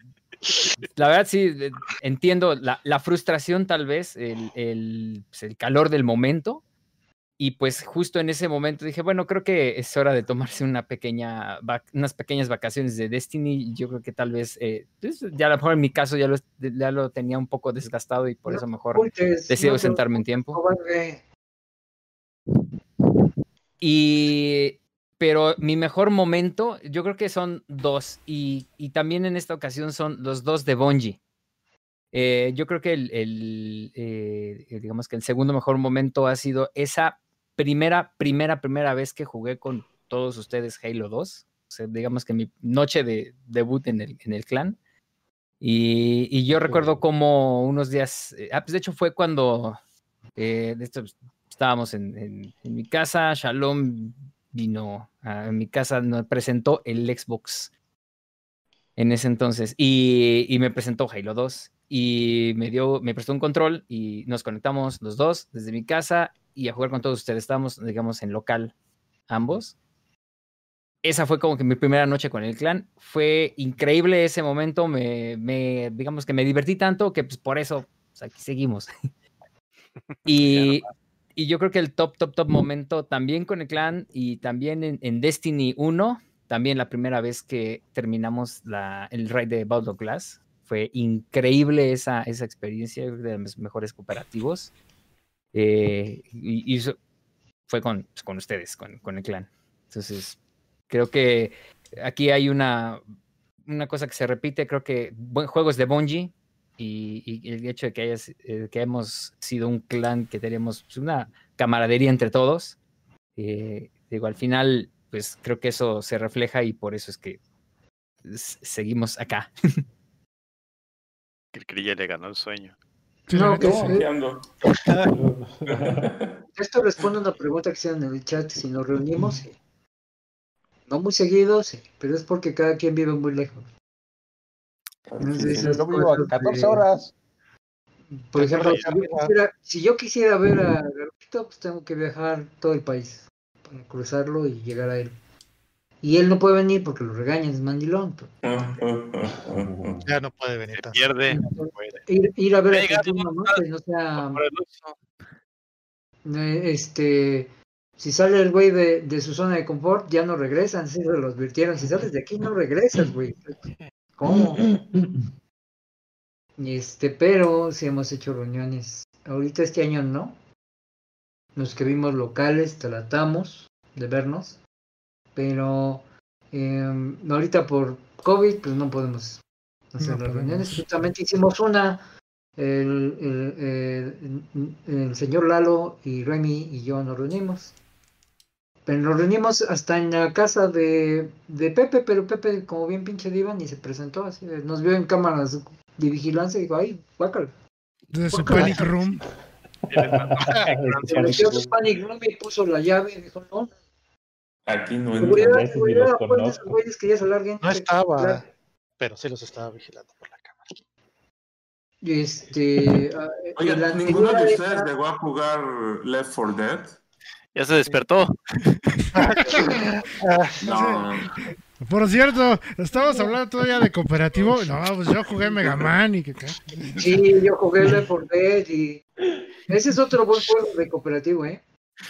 la verdad sí, entiendo la, la frustración tal vez, el, el, pues, el calor del momento. Y pues justo en ese momento dije, bueno, creo que es hora de tomarse una pequeña, unas pequeñas vacaciones de Destiny. Yo creo que tal vez, eh, pues, ya a lo mejor en mi caso ya lo, ya lo tenía un poco desgastado y por No eso mejor Pulches, decido no sentarme en tiempo. Y, pero mi mejor momento, yo creo que son dos. Y, y también en esta ocasión son los dos de Bungie. Eh, yo creo que el, el, eh, digamos que el segundo mejor momento ha sido esa primera, primera, primera vez que jugué con todos ustedes Halo 2. O sea, digamos que mi noche de debut en el, en el clan. Y, y yo recuerdo como unos días, eh, ah, pues de hecho fue cuando eh, esto, pues, estábamos en, en- en mi casa, Shalom vino a mi casa, nos presentó el Xbox en ese entonces y, y me presentó Halo 2 y me dio, me prestó un control y nos conectamos los dos desde mi casa y a jugar con todos ustedes. Estábamos, digamos, en local ambos. esa fue como que mi primera noche con el clan. Fue increíble ese momento. Me, me digamos que me divertí tanto que pues por eso pues, aquí seguimos. *laughs* y, y yo creo que el top, top, top momento también con el clan y también en, en Destiny 1, también la primera vez que terminamos la, el raid de Baldo Glass. Fue increíble esa, esa experiencia de los mejores cooperativos. Eh, y, y fue con, pues, con ustedes, con, con el clan. Entonces, creo que aquí hay una, una cosa que se repite, creo que buen, juegos de Bungie y, el hecho de que, hayas, eh, que hemos sido un clan que tenemos pues, una camaradería entre todos, eh, digo, al final, pues creo que eso se refleja y por eso es que seguimos acá. *laughs* El Crilla le ganó el sueño. Sí, No, que- sí. *laughs* Esto responde a una pregunta que hicieron en el chat, si nos reunimos, sí. No muy seguido, sí, pero es porque cada quien vive muy lejos. Entonces, Yo esas vivo a cosas 14 de- horas. Por ejemplo, si yo, quisiera, si yo quisiera ver a Garupito, pues tengo que viajar todo el país para cruzarlo y llegar a él. Y él no puede venir porque lo regañan, es mandilón. pues. *laughs* Ya no puede venir Se pierde. Ir, ir a ver a Venga, primo, ¿no? No sea, eh, este, si sale el güey de, de su zona de confort, ya no regresan, sí se lo advirtieron. Si sales de aquí, no regresas, güey. ¿Cómo? Y Este, pero sí hemos hecho reuniones. Ahorita este año no. Los que vimos locales tratamos de vernos. Pero eh, ahorita por COVID, pues no podemos hacer No las podemos. reuniones. Justamente hicimos una. El, el, el- el señor Lalo y Remy y yo nos reunimos. Pero nos reunimos hasta en la casa de, de Pepe, pero Pepe, como bien pinche diva, ni se presentó así. de- Nos vio en cámaras de vigilancia y dijo, ay, guácala. Desde su panic room. *laughs* Se *laughs* metió su panic room y puso la llave y dijo, no, Aquí no entra. ni los esos conozco. güeyes que ya se larguen. No estaba, pero sí los estaba vigilando por la cámara. Este, *laughs* ah, Oiga, ¿ninguno de ustedes llegó a jugar Left 4 Dead? Ya se despertó. *laughs* No. Por cierto, estamos hablando todavía de cooperativo. No, pues yo jugué Mega Man y que qué. Sí, yo jugué Left 4 Dead y ese es otro buen juego de cooperativo, ¿eh?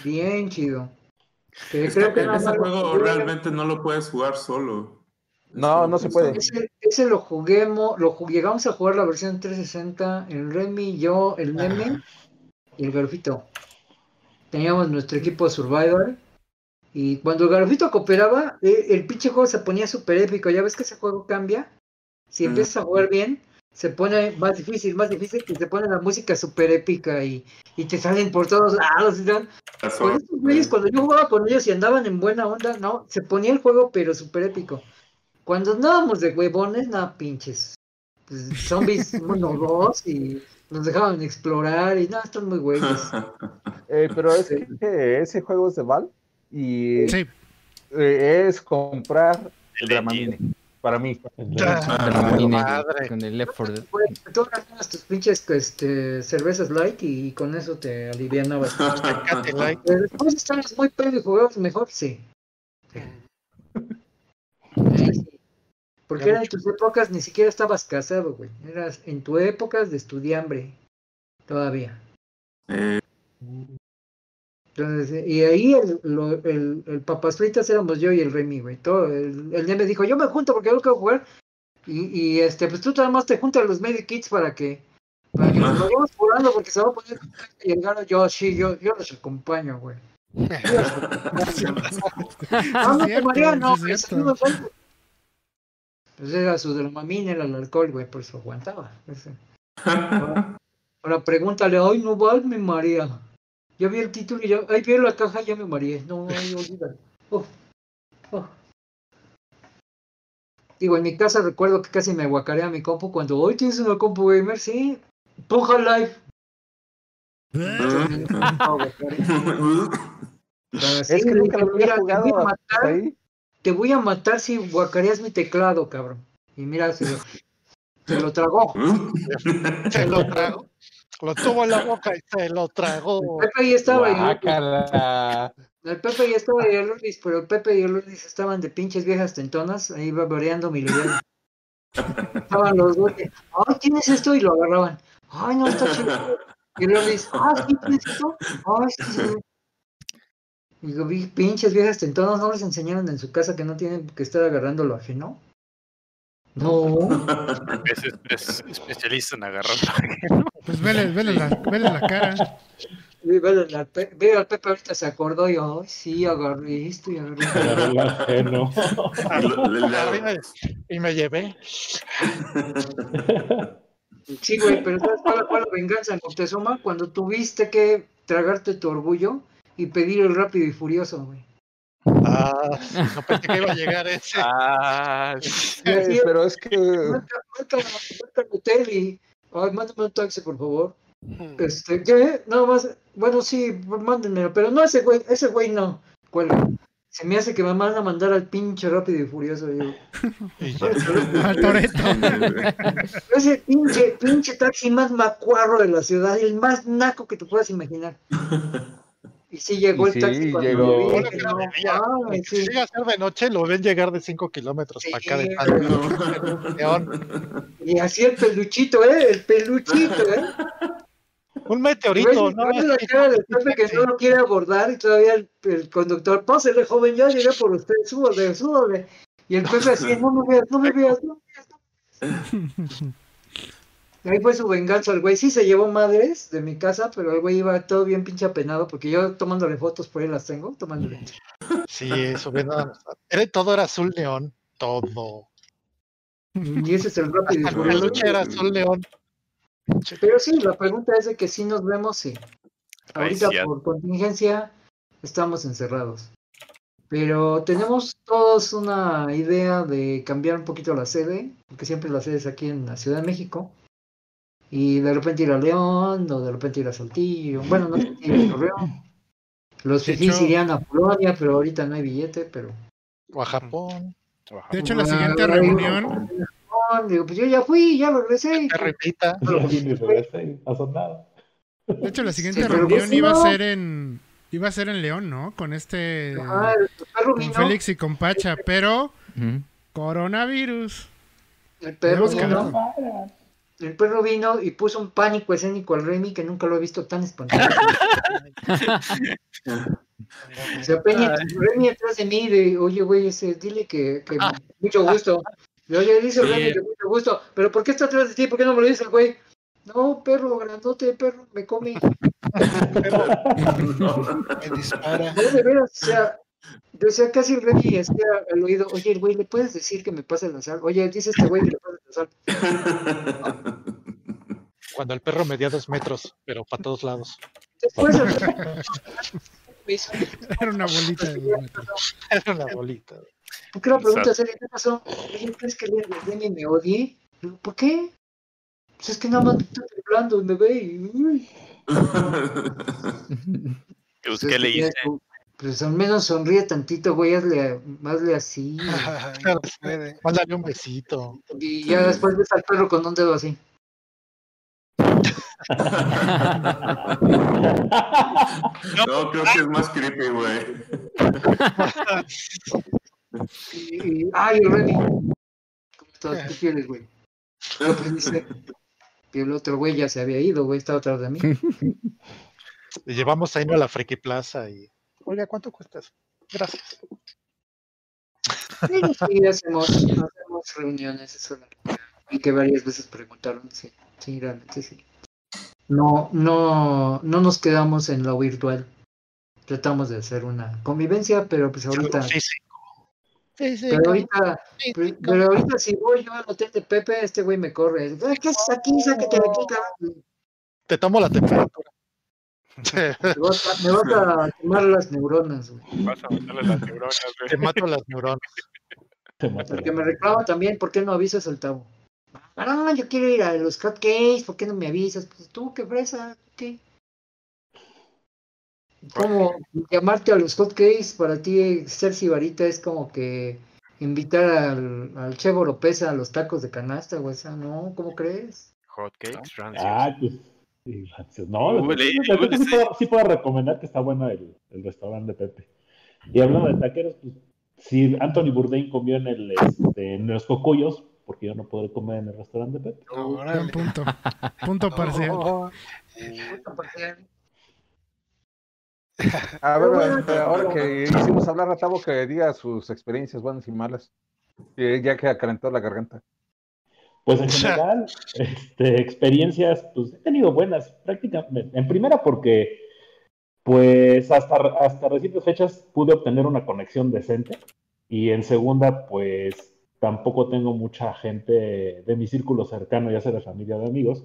Bien chido. Que Es creo que ese juego realmente no lo puedes jugar solo. No, no se puede. Ese, ese lo juguemos, lo llegamos a jugar la versión 360, el Remy, yo, el Neme y el Garfito. Teníamos nuestro equipo de Survivor. Y cuando el Garfito cooperaba, eh, el pinche juego se ponía súper épico. Ya ves que ese juego cambia. Si Mm. empiezas a jugar bien, se pone más difícil, más difícil, que se pone la música súper épica y, y te salen por todos lados. y tal. Con estos güeyes, cuando yo jugaba con ellos y andaban en buena onda, no, se ponía el juego, pero súper épico. Cuando andábamos de huevones, nada, pinches. Pues, zombies *laughs* uno dos y nos dejaban explorar y nada, están muy güeyes. *laughs* Eh, pero es Sí. que ese juego es de Val y Sí, eh, es comprar El Dramamine para mí. Madre. con el Left 4 Dead. Güey, Tú ganas tus pinches este, cervezas light y con eso te alivianabas. *laughs* Pero después estabas muy pedo y jugabas mejor, sí. Porque Ya era en tus épocas, ni siquiera estabas casado, güey. Eras en tu épocas de estudiambre. Todavía. Eh, Entonces, eh, y ahí el, lo- el, el papas fritas éramos yo y el Remy, güey. Todo, el, el Neme dijo, yo me junto porque yo quiero jugar. Y, y este, pues tú nada más te juntas los medikits para que, para que nos vayamos jugando porque se va a poner y el gano yo, sí, yo, yo los acompaño, güey. Vamos, Mariano. Pues era su dramamine, era el alcohol, güey, por eso aguantaba. *laughs* Ahora, ahora pregúntale, ay, no va, me marea. Yo vi el título y yo, ay, vi la caja y ya me mareé. No, olvídalo. Uf, uf. Digo, en mi casa recuerdo que casi me guacarea mi compu cuando hoy tienes una compu gamer, sí. Puja live. Es que nunca lo había "Mira, te voy a jugado matar ahí. te voy a matar si guacareas mi teclado, cabrón. Y mira, se lo, se lo tragó. *laughs* Se lo trago. Lo tuvo en la boca y se lo tragó. El Pepe ya estaba y el, Guácala. el Pepe ya estaba y el Luis, pero el Pepe y el Luis estaban de pinches viejas tentonas, ahí baboreando mi lugar. Estaban los dos, que, ay, ¿quién es esto? Y lo agarraban. Ay, no, está chido. Y el Luis, ah, sí, ¿quién es esto? Ay, sí, sí. Y digo, "Vi- pinches viejas tentonas, ¿no les enseñaron en su casa que no tienen que estar agarrando lo ajeno? No. *laughs* Es, es- es especialista en agarrar. Pues vele, vele la, vele la cara. Veo al Pepe ahorita se acordó y ay, sí, agarré esto y agarré esto. Y me llevé. Sí, güey, pero ¿sabes cuál fue la venganza en Moctezuma? Cuando tuviste que tragarte tu orgullo y pedir el rápido y furioso, güey. Ah, no pensé que iba a llegar ese. Ah, Eh, *laughs* pero es que hotel y, ay, mándame un taxi, por favor. Mm. Este, ¿qué? Nada más, bueno, sí, mándenmelo, pero no ese güey, ese güey no. Cuelga. Se me hace que me van a mandar al pinche rápido y furioso. y *laughs* yo. Al Toreto. *laughs* Ese pinche, pinche taxi más macuarro de la ciudad, el más naco que te puedas imaginar. Y sí llegó Y el sí, taxi cuando llegó. lo vi, no sí. Llega a ser de noche, lo ven llegar de 5 kilómetros Sí, para acá de. Y así el peluchito, ¿eh? El peluchito, ¿eh? Un meteorito, ¿no? la cara del que no lo quiere abordar y todavía el, el conductor, pásele joven, ya llegué por usted, súbale, súbale. Y el Pepe así, no me veas, no me veas, no me veas. *laughs* no me veas". Y Ahí fue su venganza, el güey sí se llevó madres de mi casa, pero el güey iba todo bien pinche apenado, porque yo tomándole fotos por ahí las tengo, tomándole. Sí, subiendo. Era, todo era azul neón. Todo. Y ese es el rápido furioso. peluche era azul neón. Pero sí, la pregunta es de que sí nos vemos, sí. Ay, Ahorita sí, por contingencia estamos encerrados. Pero tenemos todos una idea de cambiar un poquito la sede, porque siempre la sede es aquí en la Ciudad de México. Y de repente ir a León, o de repente ir a Saltillo. Bueno, no Saltillo, a *clears throat* Torreón. Los fifís irían a Polonia, pero ahorita no hay billete, pero... O a Japón. De hecho, la Ah, siguiente reunión, Digo, pues yo ya fui, ya lo regresé. No pasó nada. de hecho, la siguiente Sí, reunión pues iba a no. ser en, iba a ser en León, ¿no? Con este, Ah, con vino. Félix y con Pacha, pero coronavirus. El perro vino. El perro vino y puso un pánico escénico al Remy que nunca lo he visto tan espantado. O *laughs* sea, Peña, Remy atrás de mí, de, oye, güey, ese, dile que, que mucho gusto. Y, oye, dice Sí. Remy que mucho gusto, pero ¿por qué está atrás de ti? ¿Por qué no me lo dice el güey? No, perro, grandote, perro, me come. Me *laughs* dispara. *laughs* No, de veras, o sea, yo sea, casi el Remy decía al oído, oye, güey, ¿le puedes decir que me pase la sal? Oye, dice este güey que le pase la sal. Cuando el perro medía dos metros, pero para todos lados. Después *laughs* Era una bolita de. Era una bolita. ¿Por qué la pregunta seria? ¿Qué pasó? Oye, ¿crees que Remy me odie? ¿Por qué? Pues es que nada más está temblando y me ve y... *laughs* Pues, ¿Qué es Pues al menos sonríe tantito, güey, hazle, hazle así. *laughs* Ay. Mándale un besito. Y ya después ves al perro con un dedo así. *laughs* No, creo que es más creepy, güey. *laughs* Y, y- ay, Remy. ¿Cómo estás? ¿Qué quieres, güey? No, pues dice que el otro güey ya se había ido, güey, estaba atrás de mí. Le llevamos ahí a la Friki Plaza y. Oiga, ¿cuánto cuesta eso? Gracias. Sí, sí, hacemos, hacemos reuniones, eso. Y que varias veces preguntaron, sí, sí, realmente sí. No, no, no nos quedamos en lo virtual. Tratamos de hacer una convivencia, pero pues ahorita, Físico. Físico. pero ahorita, pero, ahorita si voy yo al hotel de Pepe, este güey me corre. "Ah, ¿Qué haces aquí? Sáquete de aquí, cabrón". Te tomo la temperatura. Me vas a, me vas a quemar las neuronas, güey. Vas a matarle las neuronas, güey. Te mato las neuronas. Se mató. El que me reclama también, ¿por qué no avisas al Tavo? Ah, no, yo quiero ir a los cupcakes, ¿por qué no me avisas? Pues tú, qué fresa, ¿qué? Como llamarte a los hotcakes para ti ser sibarita es como que invitar al, al Chevo López a los tacos de canasta, güey. O sea, no, ¿cómo crees? Hotcakes. Ah, pues Y Francis, No, sí, puedo, sí puedo recomendar que está bueno el, el restaurante de Pepe. Y hablando de taqueros, pues si Anthony Bourdain comió en, el, este, en los cocuyos, porque yo no podré comer en el restaurante de Pepe. Buen Órale. punto. Punto parcial. Oh, A ver, ahora que hicimos hablar a Tavo, que diga sus experiencias buenas y malas. Que ya que calentó la garganta. Pues en general, *laughs* este, experiencias, pues he tenido buenas, prácticamente. En primera porque, pues hasta, hasta recientes fechas pude obtener una conexión decente. Y en segunda, pues tampoco tengo mucha gente de mi círculo cercano, ya sea de familia o de amigos,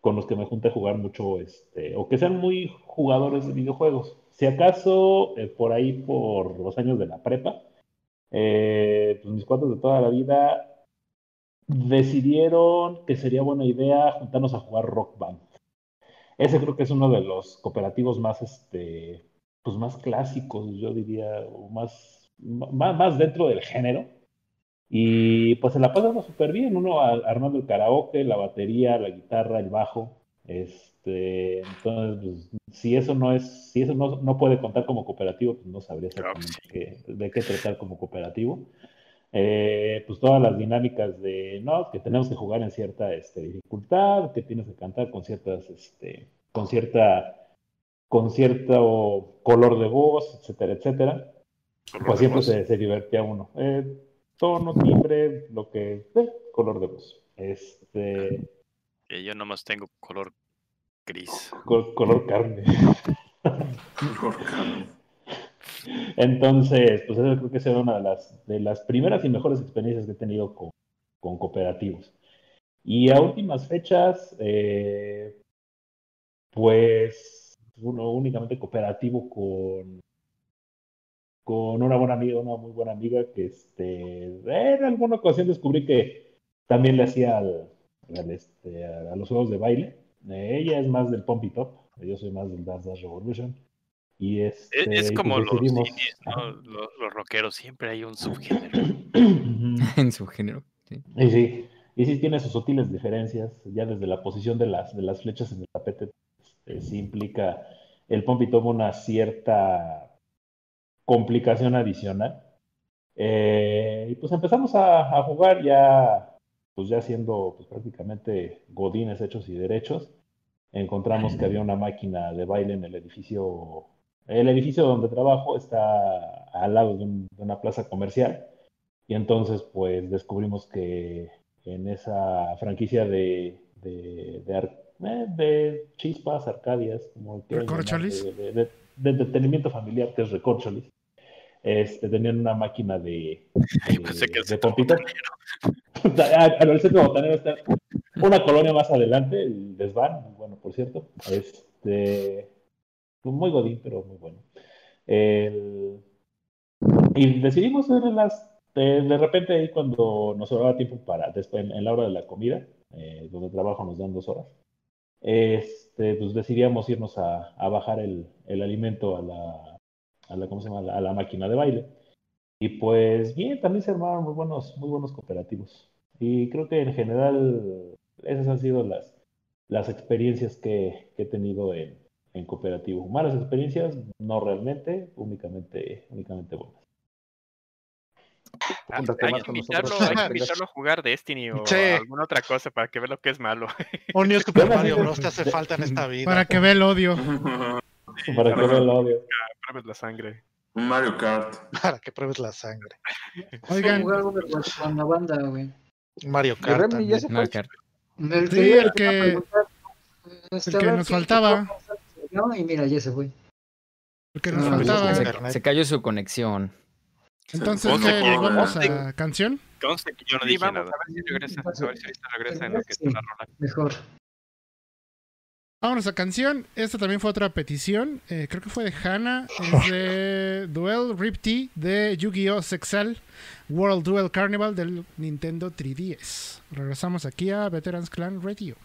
con los que me junte a jugar mucho, este, o que sean muy jugadores de videojuegos. Si acaso, eh, por ahí, por los años de la prepa, eh, pues mis cuates de toda la vida decidieron que sería buena idea juntarnos a jugar Rock Band. Ese creo que es uno de los cooperativos más, este, pues más clásicos, yo diría, o más, más, más dentro del género. Y pues se la pasamos súper bien, uno armando el karaoke, la batería, la guitarra, el bajo. Este, entonces, pues, si eso no es, si eso no, no puede contar como cooperativo, pues no sabría Claro exactamente qué- de qué tratar como cooperativo. Eh, pues todas las dinámicas de, no, que tenemos que jugar en cierta este, dificultad, que tienes que cantar con ciertas, este, con cierta, con cierto color de voz, etcétera, etcétera. Pues siempre se, se divertía uno. Eh, tono, timbre, lo que, eh, color de voz. Este, Que yo nomás tengo color gris. col- color carne. Mejor carne. Entonces, pues creo que será una de las, primeras y mejores experiencias que he tenido con, cooperativos. Y a últimas fechas, eh, pues únicamente cooperativo con, con una buena amiga, una muy buena amiga que este, en alguna ocasión descubrí que también le hacía este, a, a los juegos de baile. Eh, ella es más del Pump It Up, yo soy más del Dance Dance Revolution. Y Es, este, es y como pues los decidimos- indies, ¿no? Los, los rockeros, siempre hay un *clears throat* subgénero. *laughs* En su género. sí. Y sí, y sí tiene sus sutiles diferencias, ya desde la posición de las, de las flechas en el tapete, este, sí implica, el Pompi toma una cierta complicación adicional. Eh, y pues empezamos a, a jugar ya, pues ya siendo pues, prácticamente godines hechos y derechos. Encontramos que había una máquina de baile en el edificio. El edificio donde trabajo está al lado de, un- de una plaza comercial. Y entonces, pues descubrimos que en esa franquicia de, de, de, ar- eh, de chispas, arcadias, como ¿Recorcholis? de, de- de entretenimiento familiar, que es Recorcholis, este, tenían una máquina de, *laughs* de, Pensé que el de centro pompita. *laughs* Ah, ah, el centro botanero está una colonia más adelante, el desván, bueno, por cierto. Este, muy godín, pero muy bueno. El- y decidimos ver las. De, de repente, ahí cuando nos sobraba tiempo para. Después, en, en la hora de la comida, eh, donde trabajo nos dan dos horas, este, pues decidíamos irnos a, a bajar el, el alimento a la, a la, ¿cómo se llama? A la, a la máquina de baile. Y pues bien, también se armaron muy buenos, muy buenos cooperativos. Y creo que en general esas han sido las, las experiencias que, que he tenido en, en cooperativo. Malas experiencias, no realmente, únicamente, únicamente buenas. Ah, hay, que invitarlo, hay que invitarlo a jugar Destiny o Sí. alguna otra cosa para que vea lo que es malo. *laughs* Un New Super Mario Bros. te hace falta en esta vida. Para que vea el odio. *laughs* Para que vea el odio. Pruebes la sangre. Un Mario Kart. Para que pruebes la sangre. *laughs* Oigan, Jugar Overwatch con la banda, güey. Mario Kart. Mario Kart. El Sí, que el que- el que nos faltaba. ¿No? Y mira, ya se fue. que nos Ah, faltaba. Se, cayó su conexión. Entonces, Conste ¿qué? que- ¿Nos vamos a canción? Conste que yo no Sí, dije vamos nada. a ver si regresa. A ver si ahorita regresa en lo que está la rola. Mejor. Vámonos a canción. Esta también fue otra petición. eh, creo que fue de Hannah. Es de Duel Rip T de Yu-Gi-Oh! Sexal World Duel Carnival del Nintendo 3DS. Regresamos aquí a Veterans Clan Radio.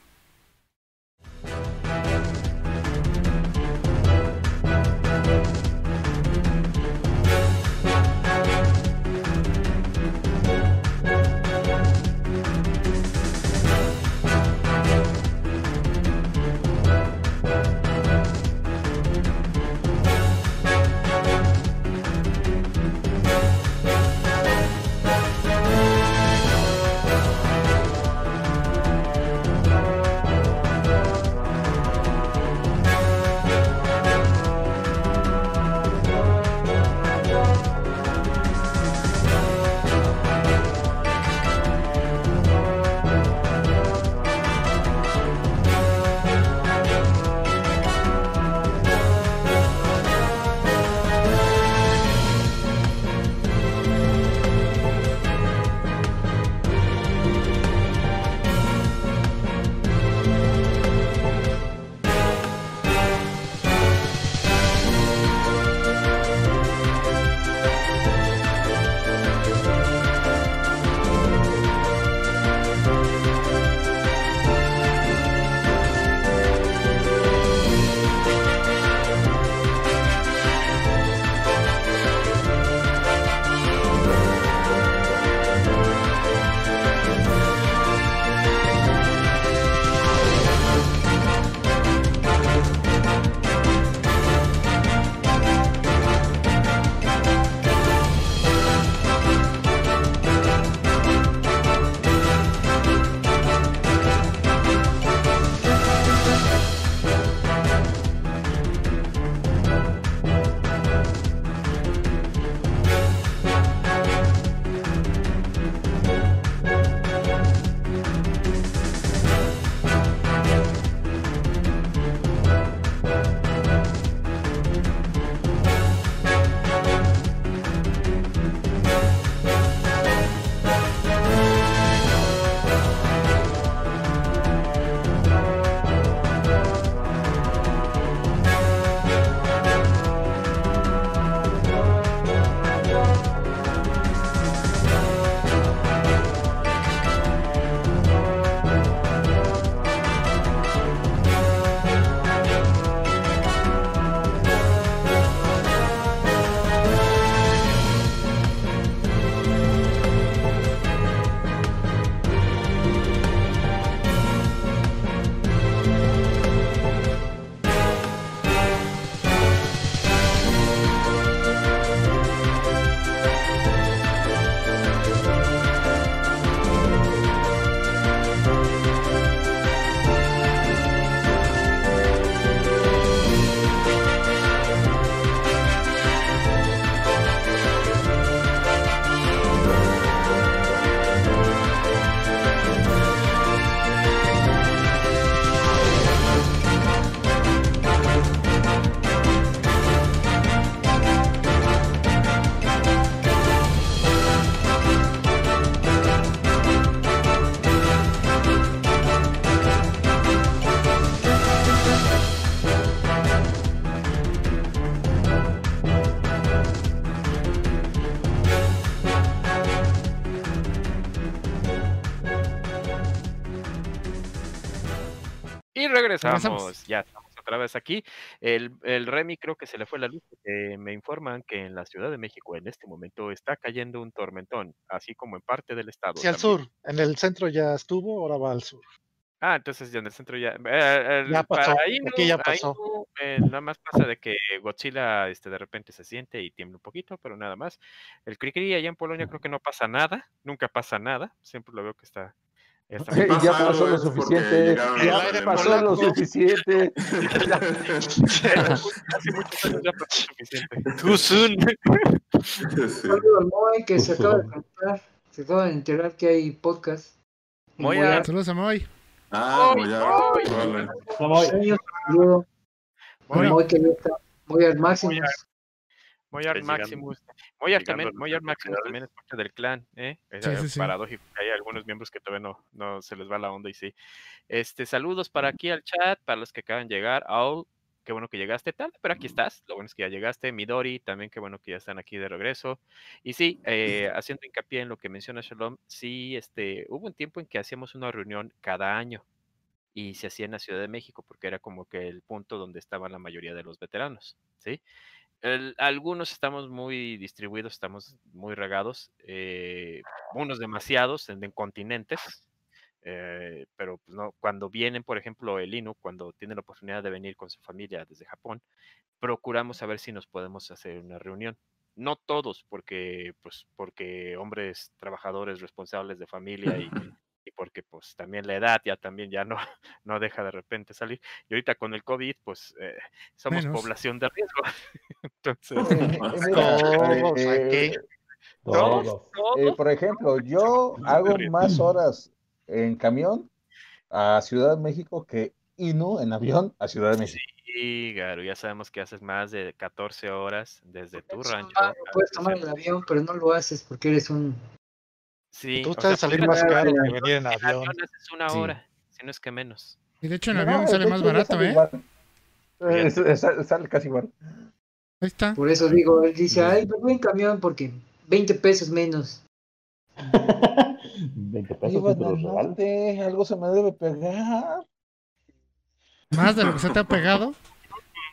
Regresamos. Regresamos. Ya estamos otra vez aquí. El, el Remy creo que se le fue la luz. porque me informan que en la Ciudad de México en este momento está cayendo un tormentón, así como en parte del estado. El también. sur. En el centro ya estuvo, ahora va al sur. Ah, entonces ya en el centro ya. eh, el- Ya pasó, para ahí aquí ya ahí pasó. no, eh, nada más pasa de que Godzilla este, de repente se siente y tiembla un poquito, pero nada más. El Cricri allá en Polonia creo que no pasa nada, nunca pasa nada. Siempre lo veo que está. Pasa ya pasó lo suficiente. Ya pasó lo suficiente. Hace muchos años ya pasó suficiente. Too soon. Sí. Saludo al Moy que se acaba de conectar. Se acaba de enterar que hay podcast. Y Moy Moy a- a- Saludos a Moy. Ah, Ay, ya. ay. órale. Vamos, años, saludo. Muy, Moy que ya está. Moy al máximo. muy Art Pues llegando también, nuestras Maximus también es parte del clan, ¿eh? Es Sí, algo sí, sí. paradójico que hay algunos miembros que todavía no, no se les va la onda y sí. Este, saludos para aquí al chat, para los que acaban de llegar. Aul, qué bueno que llegaste tarde, pero aquí estás. Lo bueno es que ya llegaste. Midori, también qué bueno que ya están aquí de regreso. Y sí, eh, haciendo hincapié en lo que menciona Shalom, sí, este, hubo un tiempo en que hacíamos una reunión cada año y se hacía en la Ciudad de México porque era como que el punto donde estaban la mayoría de los veteranos, ¿sí? Algunos estamos muy distribuidos, estamos muy regados, eh, unos demasiados en, en continentes, eh, pero pues, no, cuando vienen, por ejemplo, el Inu, cuando tiene la oportunidad de venir con su familia desde Japón, procuramos saber si nos podemos hacer una reunión. No todos, porque, pues, porque hombres trabajadores responsables de familia y *laughs* *laughs* porque pues también la edad ya también ya no, *laughs* no deja de repente salir. Y ahorita con el COVID, pues eh, somos Menos. población de riesgo. *laughs* Entonces, *laughs* Todos aquí. todos, todos. todos, eh, por ejemplo, yo hago más horas en camión a Ciudad de México que Inu en avión a Ciudad de México. Sí, Garo, ya sabemos que haces más de 14 horas desde tu rancho. Ah, no puedes tomar el avión, pero no lo haces porque eres un. Sí, Tú o sea, salir más caro que venir en en avión. haces una Sí. hora, si no es que menos. Y de hecho en No, avión sale más barato, sale ¿eh? Es- es- sale casi igual. Ahí está. Por eso digo, él dice, ay, me voy en camión porque 20 pesos menos. *laughs* 20 pesos Iba algo se me debe pegar. Más de lo que se te ha pegado.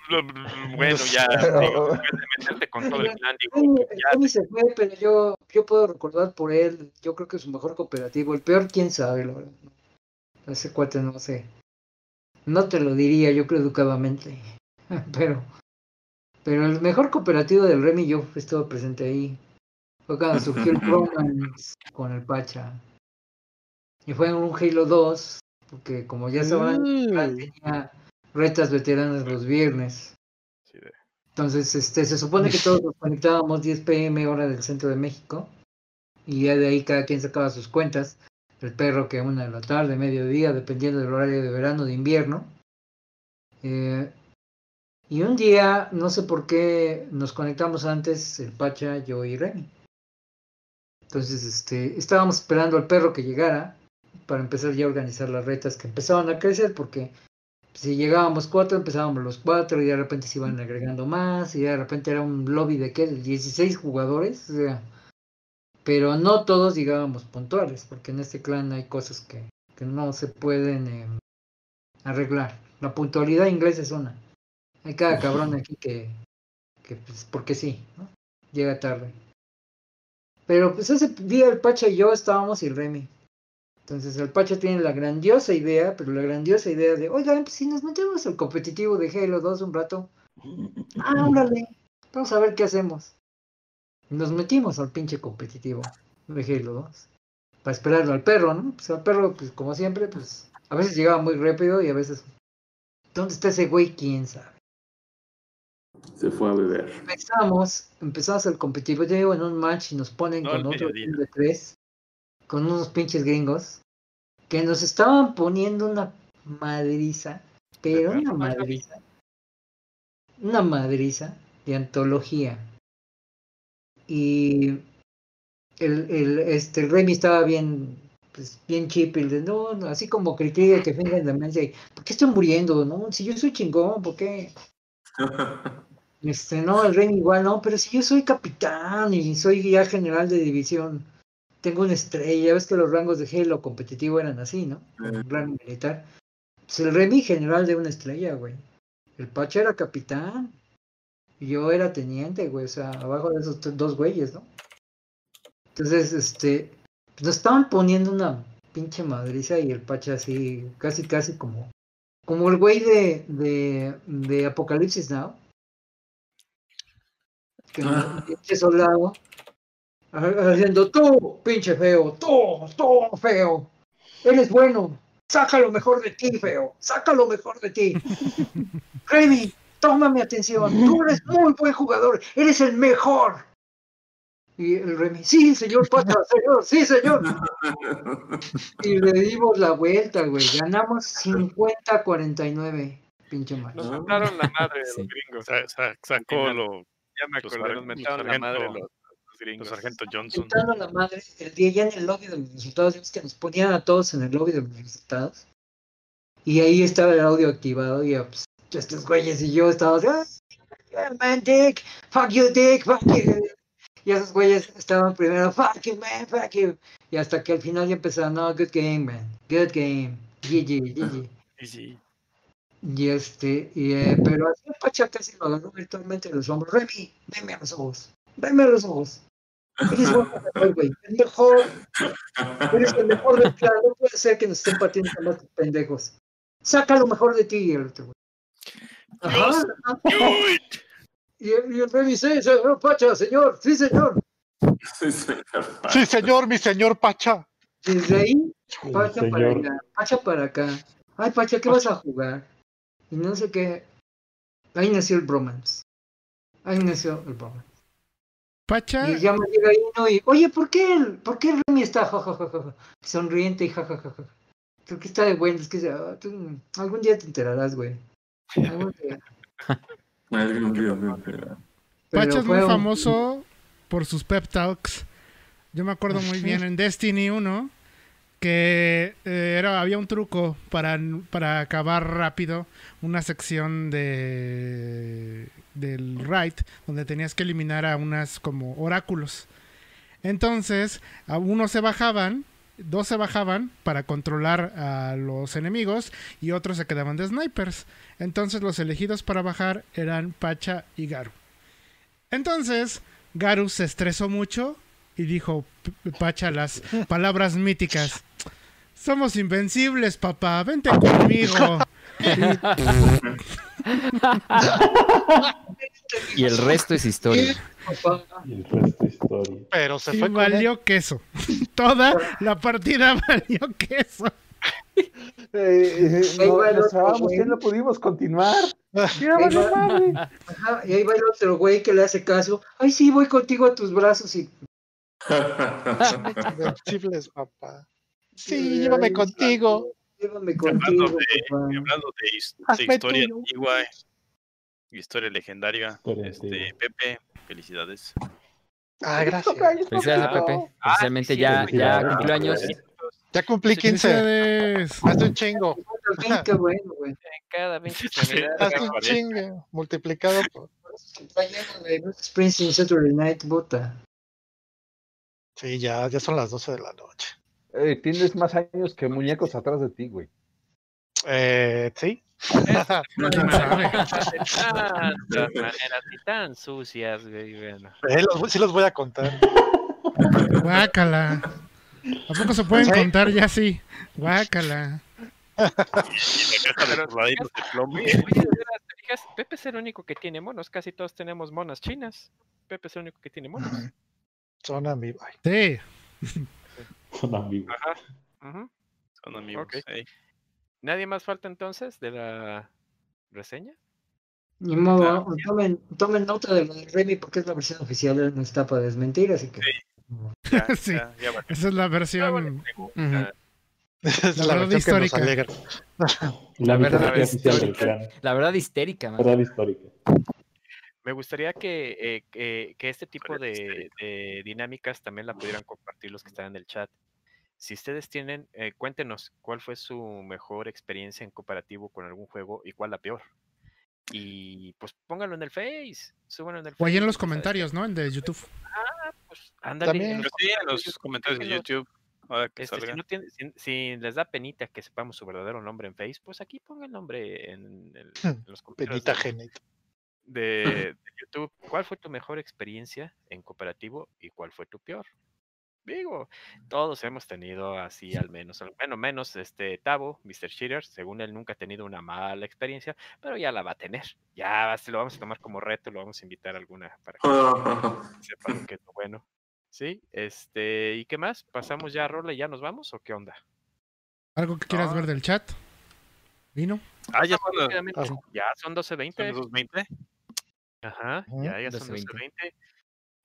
*laughs* Bueno, ya, Pero- digo, en vez de meterte con todo el plan, digo, ya, se fue, pero yo, yo puedo recordar por él, yo creo que es su mejor cooperativo. El peor, quién sabe, la verdad. Ese cuate no sé. No te lo diría, yo creo educadamente. *laughs* pero, pero el mejor cooperativo del Remy, yo estuve presente ahí. Fue cuando surgió el *laughs* Bromance con el Pacha. Y fue en un Halo 2, porque como ya sabrán, clan tenía retas veteranas los viernes. sí, de- Entonces, este, se supone que todos nos conectábamos 10 pm hora del centro de México. Y ya de ahí cada quien sacaba sus cuentas. El perro que una de la tarde, mediodía, dependiendo del horario de verano, de invierno. Eh, y un día, no sé por qué, nos conectamos antes el Pacha, yo y Remy. Entonces, este, estábamos esperando al perro que llegara para empezar ya a organizar las retas que empezaban a crecer porque si llegábamos cuatro, empezábamos los cuatro y de repente se iban agregando más y de repente era un lobby de qué, de 16 jugadores, o sea, pero no todos llegábamos puntuales, porque en este clan hay cosas que, que no se pueden eh, arreglar. La puntualidad inglesa es una. Hay cada cabrón aquí que, que pues, porque sí, ¿no? Llega tarde. Pero pues ese día el Pacha y yo estábamos y el Remy. Entonces el Pacha tiene la grandiosa idea, pero la grandiosa idea de, oigan, pues si nos metemos al competitivo de Halo 2 un rato, ah, órale, vamos a ver qué hacemos. Y Nos metimos al pinche competitivo de Halo 2 para esperarlo al perro, ¿no? Pues al perro, pues como siempre, pues a veces llegaba muy rápido y a veces, ¿dónde está ese güey? ¿Quién sabe? Se fue a beber. Empezamos, empezamos el competitivo en un match y nos ponen con otro de tres, con unos pinches gringos, que nos estaban poniendo una madriza, pero una madriza, una madriza de antología. Y el, el, este, el Remy estaba bien, pues, bien chip, y de, no, no, así como que que que finge demencia, y, ¿por qué estoy muriendo? No, si yo soy chingón, ¿por qué? *laughs* Este, no, el rey igual, no, pero si yo soy capitán y soy ya general de división, tengo una estrella, ves que los rangos de Halo competitivo eran así, ¿no? Un rango militar. pues, el Remy general de una estrella, güey. El Pacha era capitán. Y yo era teniente, güey. O sea, abajo de esos dos güeyes, ¿no? Entonces, este. pues, Nos estaban poniendo una pinche madriza y el Pacha así, casi, casi como. Como el güey de, de, de Apocalipsis Now. Que Ah. un pinche soldado. Ha- Haciendo tú, pinche feo, tú, tú, feo. Eres bueno. Saca lo mejor de ti, feo. Saca lo mejor de ti. *laughs* Remy, toma mi atención. Tú eres muy buen jugador. Eres el mejor. Y el Remy, sí, señor Pata, *laughs* señor, sí, señor. *laughs* Y le dimos la vuelta, güey. Ganamos 50-49. Pinche Nos madre. mentaron la madre de Sí. los gringos. Sa- sa- sacó lo, Ya me acordé, nos mentaron la madre de sargento- los, los gringos. los sargento Johnson. La madre, el día ya en el lobby de los resultados, ves que nos ponían a todos en el lobby de los resultados. Y ahí estaba el audio activado y pues, estos güeyes y yo estábamos, "Ah, man, dick, fuck you, dick, fuck you. Y esos güeyes estaban primero, fuck you, man, fuck you. Y hasta que al final ya empezaron, no, good game, man, good game, GG, GG. Y sí. Y este, y, eh, pero así el Pacha casi lo agarró virtualmente los hombros. Remy, veme a los ojos, veme a los ojos. Eres güey. Eres el mejor del plan. No puede ser que nos estén pateando con estos pendejos. Saca lo mejor de ti, y el otro, güey. Ajá. Y el, y el Remy, sí, señor Pacha, señor, sí, señor. Sí, señor. Sí, señor, mi señor Pacha. Desde ahí, El Pacha para allá, Pacha para acá. Ay, Pacha, ¿qué vas a jugar? Y no sé qué. Ahí nació el bromance. Ahí nació el bromance. Pacha, Y ya me llega uno y, oye, ¿por qué, el, ¿por qué Remy está ja, ja, ja, ja, ja, sonriente y jajajaja? ¿Por qué está de bueno? Es que tú- algún día te enterarás, güey. Algún día. Algún día me entera. Pero Pacha es muy un- famoso por sus pep talks. Yo me acuerdo muy bien en Destiny 1 que eh, había un truco para, para acabar rápido una sección de del raid donde tenías que eliminar a unas como oráculos. Entonces, a unos se bajaban, dos se bajaban para controlar a los enemigos y otros se quedaban de snipers. Entonces los elegidos para bajar eran Pacha y Garu. Entonces, Garu se estresó mucho y dijo Pacha las palabras míticas. Somos invencibles, papá, vente conmigo. Y el resto es historia. Y el resto es historia. Pero se Y fue con él. valió queso. *laughs* Toda la partida valió queso. Eh, Ahí no, va el nos otro, trabamos, güey. ya no pudimos continuar. Va. madre. ajá, y ahí va el otro güey que le hace caso. Ay, sí, voy contigo a tus brazos y *laughs* Invencibles, papá. Sí, llévame contigo. llévame Hablando contigo, de, hablando de, his- de Hazme historia tuyo. antigua, historia legendaria, Historia este. Pepe, felicidades. Ah, gracias. Felicidades a Pepe. Especialmente ya, ya cumplió años. Ya cumplí 15. Felicidades. Hazte un chingo. Qué bueno, güey. *laughs* Cada *laughs* pinche extremidad. Hazte un chingo. Multiplicado por. De Saturday Night Buta. Sí, ya, ya son las 12 de la noche. Eh, tienes más años que muñecos atrás de ti, güey. Eh, sí. Tan sucias, güey. Bueno. Eh, los- sí los voy a contar. Guácala. ¿A poco se pueden Sí. contar ya así? Guácala. Pepe es el único que tiene monos. Casi todos tenemos monas chinas. Pepe es el único que tiene monos. Son amigos. Sí. *laughs* Son amigos. Ajá. Son amigos. Ok. ey. ¿Nadie más falta entonces de la reseña? Ni modo, Claro. tomen, tomen nota de lo de Remy porque es la versión oficial, él no está para desmentir, así que. *laughs* Ya, Sí. ya, ya va. Esa es la bueno, versión. es La la, verdad versión que nos histórica. La verdad histórica. clan. La verdad histérica, man. Verdad histórica. Me gustaría que, eh, que, que este tipo de, de dinámicas también la pudieran compartir los que están en el chat. Si ustedes tienen, eh, cuéntenos cuál fue su mejor experiencia en cooperativo con algún juego y cuál la peor. Y pues pónganlo en el Face, súbanlo en el O ahí en Face, los comentarios, ¿no? En de YouTube. pues, ándale, en También. los Pero sí, en los YouTube, comentarios de. YouTube. Ahora que Este, si, salga. no tiene- si- si les da penita que sepamos su verdadero nombre en Face, pues aquí ponga el nombre en, el- en los *laughs* comentarios Penita de- Genet. De, de YouTube. ¿Cuál fue tu mejor experiencia en cooperativo y cuál fue tu peor? Digo, todos hemos tenido así al menos, al menos menos este Tavo, Mr. Cheater, según él nunca ha tenido una mala experiencia, pero ya la va a tener. Ya se lo vamos a tomar como reto, lo vamos a invitar a alguna para que *laughs* sepa lo que es lo bueno. Sí, este, ¿y qué más? ¿Pasamos ya a rola y ya nos vamos o qué onda? ¿Algo que quieras No. ver del chat? ¿Vino? Ah, ya son. Ya son 12.20. 2.20. Ajá, ya, ya son 12:20. 12.20.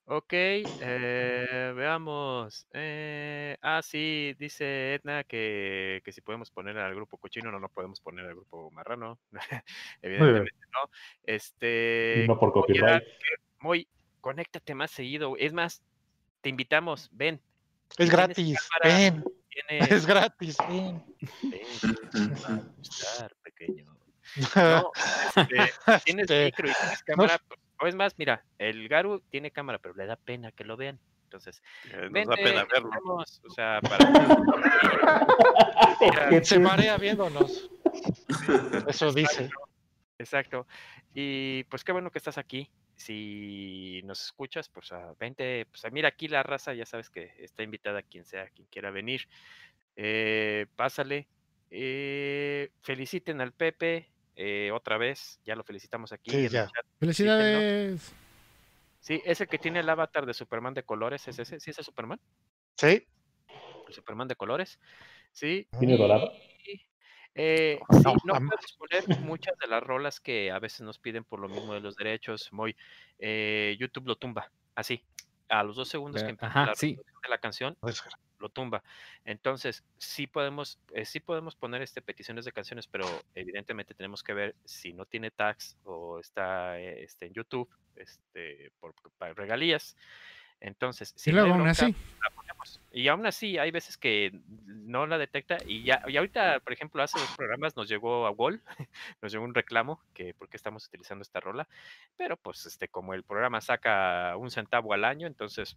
Ok, eh, veamos. eh, ah, sí, dice Edna que, que si podemos poner al grupo cochino, no, no podemos poner al grupo marrano. *laughs* Evidentemente no. Este. No por copyright. Moy, conéctate más seguido. Es más, te invitamos, ven. Es gratis. cámara, Ven. Tienes, *laughs* Es gratis. Ven. ven, te va a gustar, pequeño. No, este, *laughs* tienes Este, micro y tienes cámara. O es más, mira, el Garu tiene cámara, pero le da pena que lo vean. Entonces, Eh, Nos vente, da pena verlo. vamos, o sea, para... *laughs* Se marea viéndonos. *laughs* Eso dice. Exacto. Y pues qué bueno que estás aquí. Si nos escuchas, pues ah, vente. Pues ah, mira, aquí la raza, ya sabes que está invitada quien sea, quien quiera venir. Eh, pásale. Eh, feliciten al Pepe eh, otra vez. Ya lo felicitamos aquí. Sí, en el ya. chat. Felicidades. Sí, ese que tiene el avatar de Superman de colores, ¿es ese? ¿Sí es el Superman? Sí. El Superman de colores. Sí. ¿Tiene dorado? eh, No, sí, no podemos poner muchas de las rolas que a veces nos piden por lo mismo de los derechos. Muy, eh, YouTube lo tumba, así. A los dos segundos que empieza la sí. reproducción de la canción, Pues, lo tumba. Entonces, sí podemos, eh, sí podemos poner este, peticiones de canciones, pero evidentemente tenemos que ver si no tiene tags o está eh, este, en YouTube este, por, para regalías. Entonces, si Y aún así. la ponemos. Y aún así, hay veces que no la detecta y ya, y ahorita, por ejemplo, hace dos programas nos llegó a Wall, *laughs* nos llegó un reclamo que por qué estamos utilizando esta rola, pero pues este, como el programa saca un centavo al año, entonces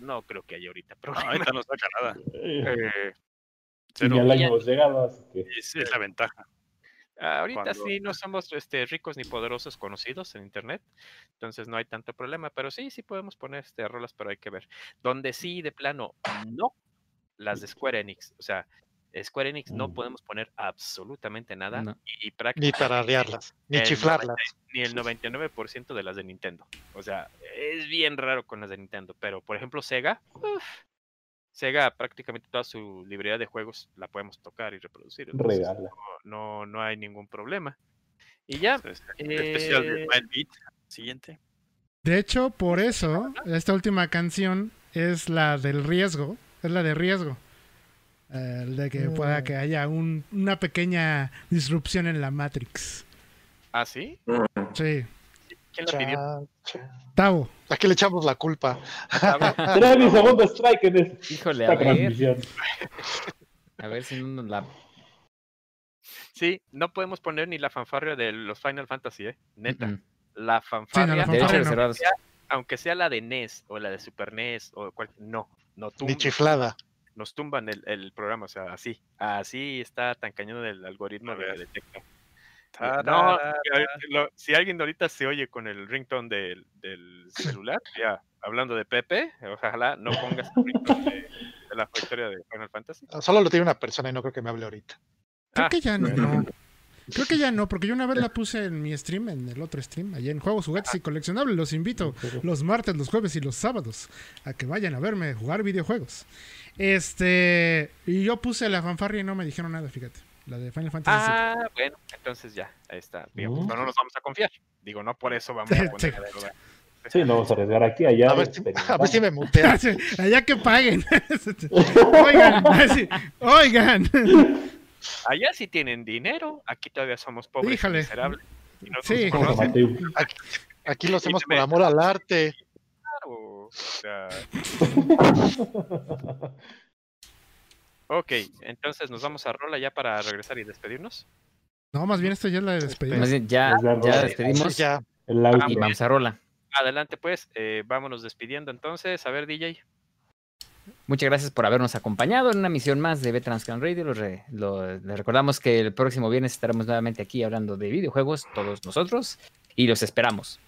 no creo que haya ahorita No, problema. ahorita no saca nada. Eh, Eh, ya- año hemos llegado, así que Es, es la ventaja. ahorita cuando- sí no somos este, ricos ni poderosos conocidos en internet, entonces no hay tanto problema, pero sí, sí podemos poner este, rolas, pero hay que ver. Donde sí, de plano, no, las de Square Enix, o sea, Square Enix no Mm. podemos poner absolutamente nada No. y, y Ni prácticamente tararearlas, ni el chiflarlas. ni el 99% de las de Nintendo. O sea, es bien raro con las de Nintendo, pero por ejemplo Sega, uf, Sega prácticamente toda su librería de juegos la podemos tocar y reproducir. entonces regala. no, no, no hay ningún problema. Y ya, el especial de eh, Wild Beat. Siguiente. De hecho, por eso, esta última canción es la del riesgo. Es la de riesgo. Eh, el de que pueda Mm. que haya un- una pequeña disrupción en la Matrix. ¿ah, sí? Sí. ¿Quién la pidió? Tavo. Aquí le echamos la culpa. Será *laughs* mi segundo strike en es- Híjole, a esta ver. transmisión. A ver si no nos la. Sí, no podemos poner ni la fanfarria de los Final Fantasy, ¿eh? Neta. Mm, La fanfarria, la fanfarria no. reservados. aunque sea la de NES o la de Super NES o cual, no, no Ni tumba. chiflada. Nos tumban el, el programa, o sea, así, así está tan cañón el algoritmo de que detecta. No, lo- si alguien ahorita se oye con el ringtone del, del celular, ya, hablando de Pepe, ojalá no pongas el ringtone de, de la victoria de Final Fantasy. Solo lo tiene una persona y no creo que me hable ahorita. Creo Ah, que ya no. Creo que ya no, porque yo una vez la puse en mi stream, en el otro stream, allá en Juegos, Juguetes y Coleccionables. Los invito los martes, los jueves y los sábados a que vayan a verme jugar videojuegos. Este. Y yo puse la fanfarria y no me dijeron nada, fíjate. La de Final Fantasy. VII. Ah, bueno, entonces ya, ahí está. Digamos, Mm. pero no nos vamos a confiar. Digo, no por eso vamos a *laughs* Sí. poner la duda. Sí, no vamos a arriesgar aquí, allá. A ver, si, a ver si me *laughs* mutea. Allá que paguen. *laughs* oigan, así, oigan. Allá sí tienen dinero, aquí todavía somos pobres y miserables. Y no Sí. Mateo. Aquí lo hacemos por amor al arte. claro, o sea, *laughs* Ok, entonces nos vamos a rola ya para regresar y despedirnos. No, más bien esto ya es la de despedida. Más bien, ya, ya despedimos Ya. El y vamos a rola. Adelante pues, eh, vámonos despidiendo entonces. A ver, DJ. Muchas gracias por habernos acompañado en una misión más de Veterans Radio. Los re- lo- les recordamos que el próximo viernes estaremos nuevamente aquí hablando de videojuegos, todos nosotros, y los esperamos.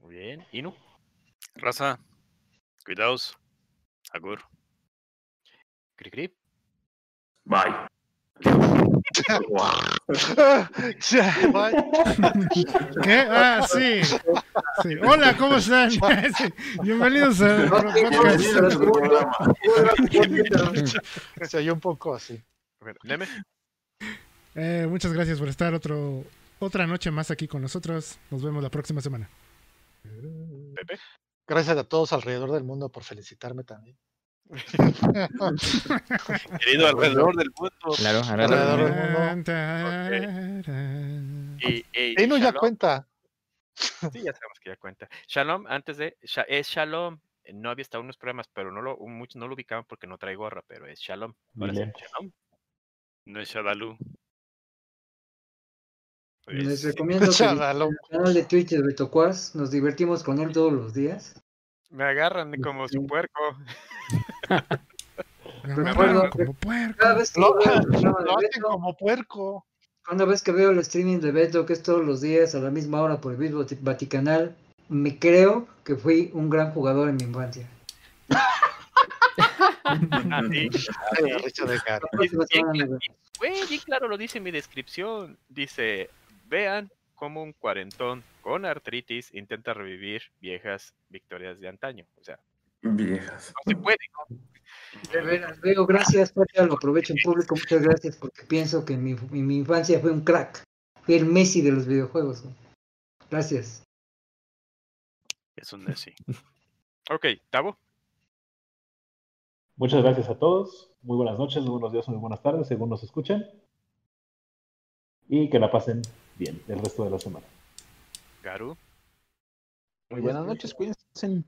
Muy bien. Inu. Raza, cuidaos. Agur. Cri cri. Bye. *laughs* ¿Qué? Ah, sí. Sí. Hola, ¿cómo están? Sí. *laughs* Bienvenidos al podcast. Se oyó un poco así. Eh, muchas gracias por estar otro, otra noche más aquí con nosotros. Nos vemos la próxima semana. Pepe. Gracias a todos alrededor del mundo por felicitarme también. Querido alrededor del mundo. Claro, Alrededor del mundo. Y, y Y no ya cuenta. Sí, ya sabemos que ya cuenta. Shalom, antes de. Es Shalom. No había estado unos programas, pero no lo, no lo ubicaban porque no trae gorra, pero es Shalom. Ahora sí, Dile. Shalom. No es Shadaloo. Les Pues, recomiendo *laughs* que el canal de Twitch de Beto Cuas, nos divertimos con él todos los días. Me agarran como su puerco. Me acuerdo agarran como puerco. Cada vez que Lo, veo el programa de lo hacen Beto, como puerco. cada vez que veo el streaming de Beto, que es todos los días a la misma hora por el mismo ti- Vaticanal, me creo que fui un gran jugador en mi infancia. Así. Bien, *laughs* claro lo dice en mi descripción. Dice, vean cómo un cuarentón con artritis intenta revivir viejas victorias de antaño. O sea, Viejas. no se puede. De veras, veo, gracias, Pacha, lo aprovecho en público, muchas gracias, porque pienso que mi, mi, mi infancia fue un crack. Fui el Messi de los videojuegos. Gracias. Es un Nessie. *laughs* Ok, Tavo. Muchas gracias a todos. Muy buenas noches, muy buenos días, muy buenas tardes, según nos escuchen. Y que la pasen bien el resto de la semana. Garu. Muy buenas noches, cuídense.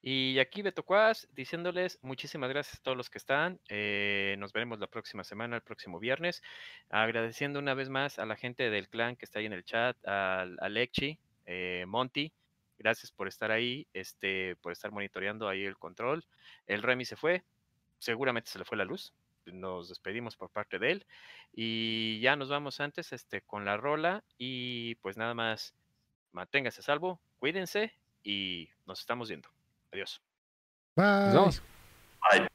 Y aquí Beto Cuas diciéndoles muchísimas gracias a todos los que están. eh, nos veremos la próxima semana, el próximo viernes. Agradeciendo una vez más a la gente del clan que está ahí en el chat, al Alexi, eh, Monty. Gracias por estar ahí, este, por estar monitoreando ahí el control. El Remy se fue, seguramente se le fue la luz. Nos despedimos por parte de él. Y ya nos vamos antes este, con la rola. Y pues nada más, manténgase a salvo, cuídense y nos estamos viendo. Adiós. Bye. Nos vemos. Bye.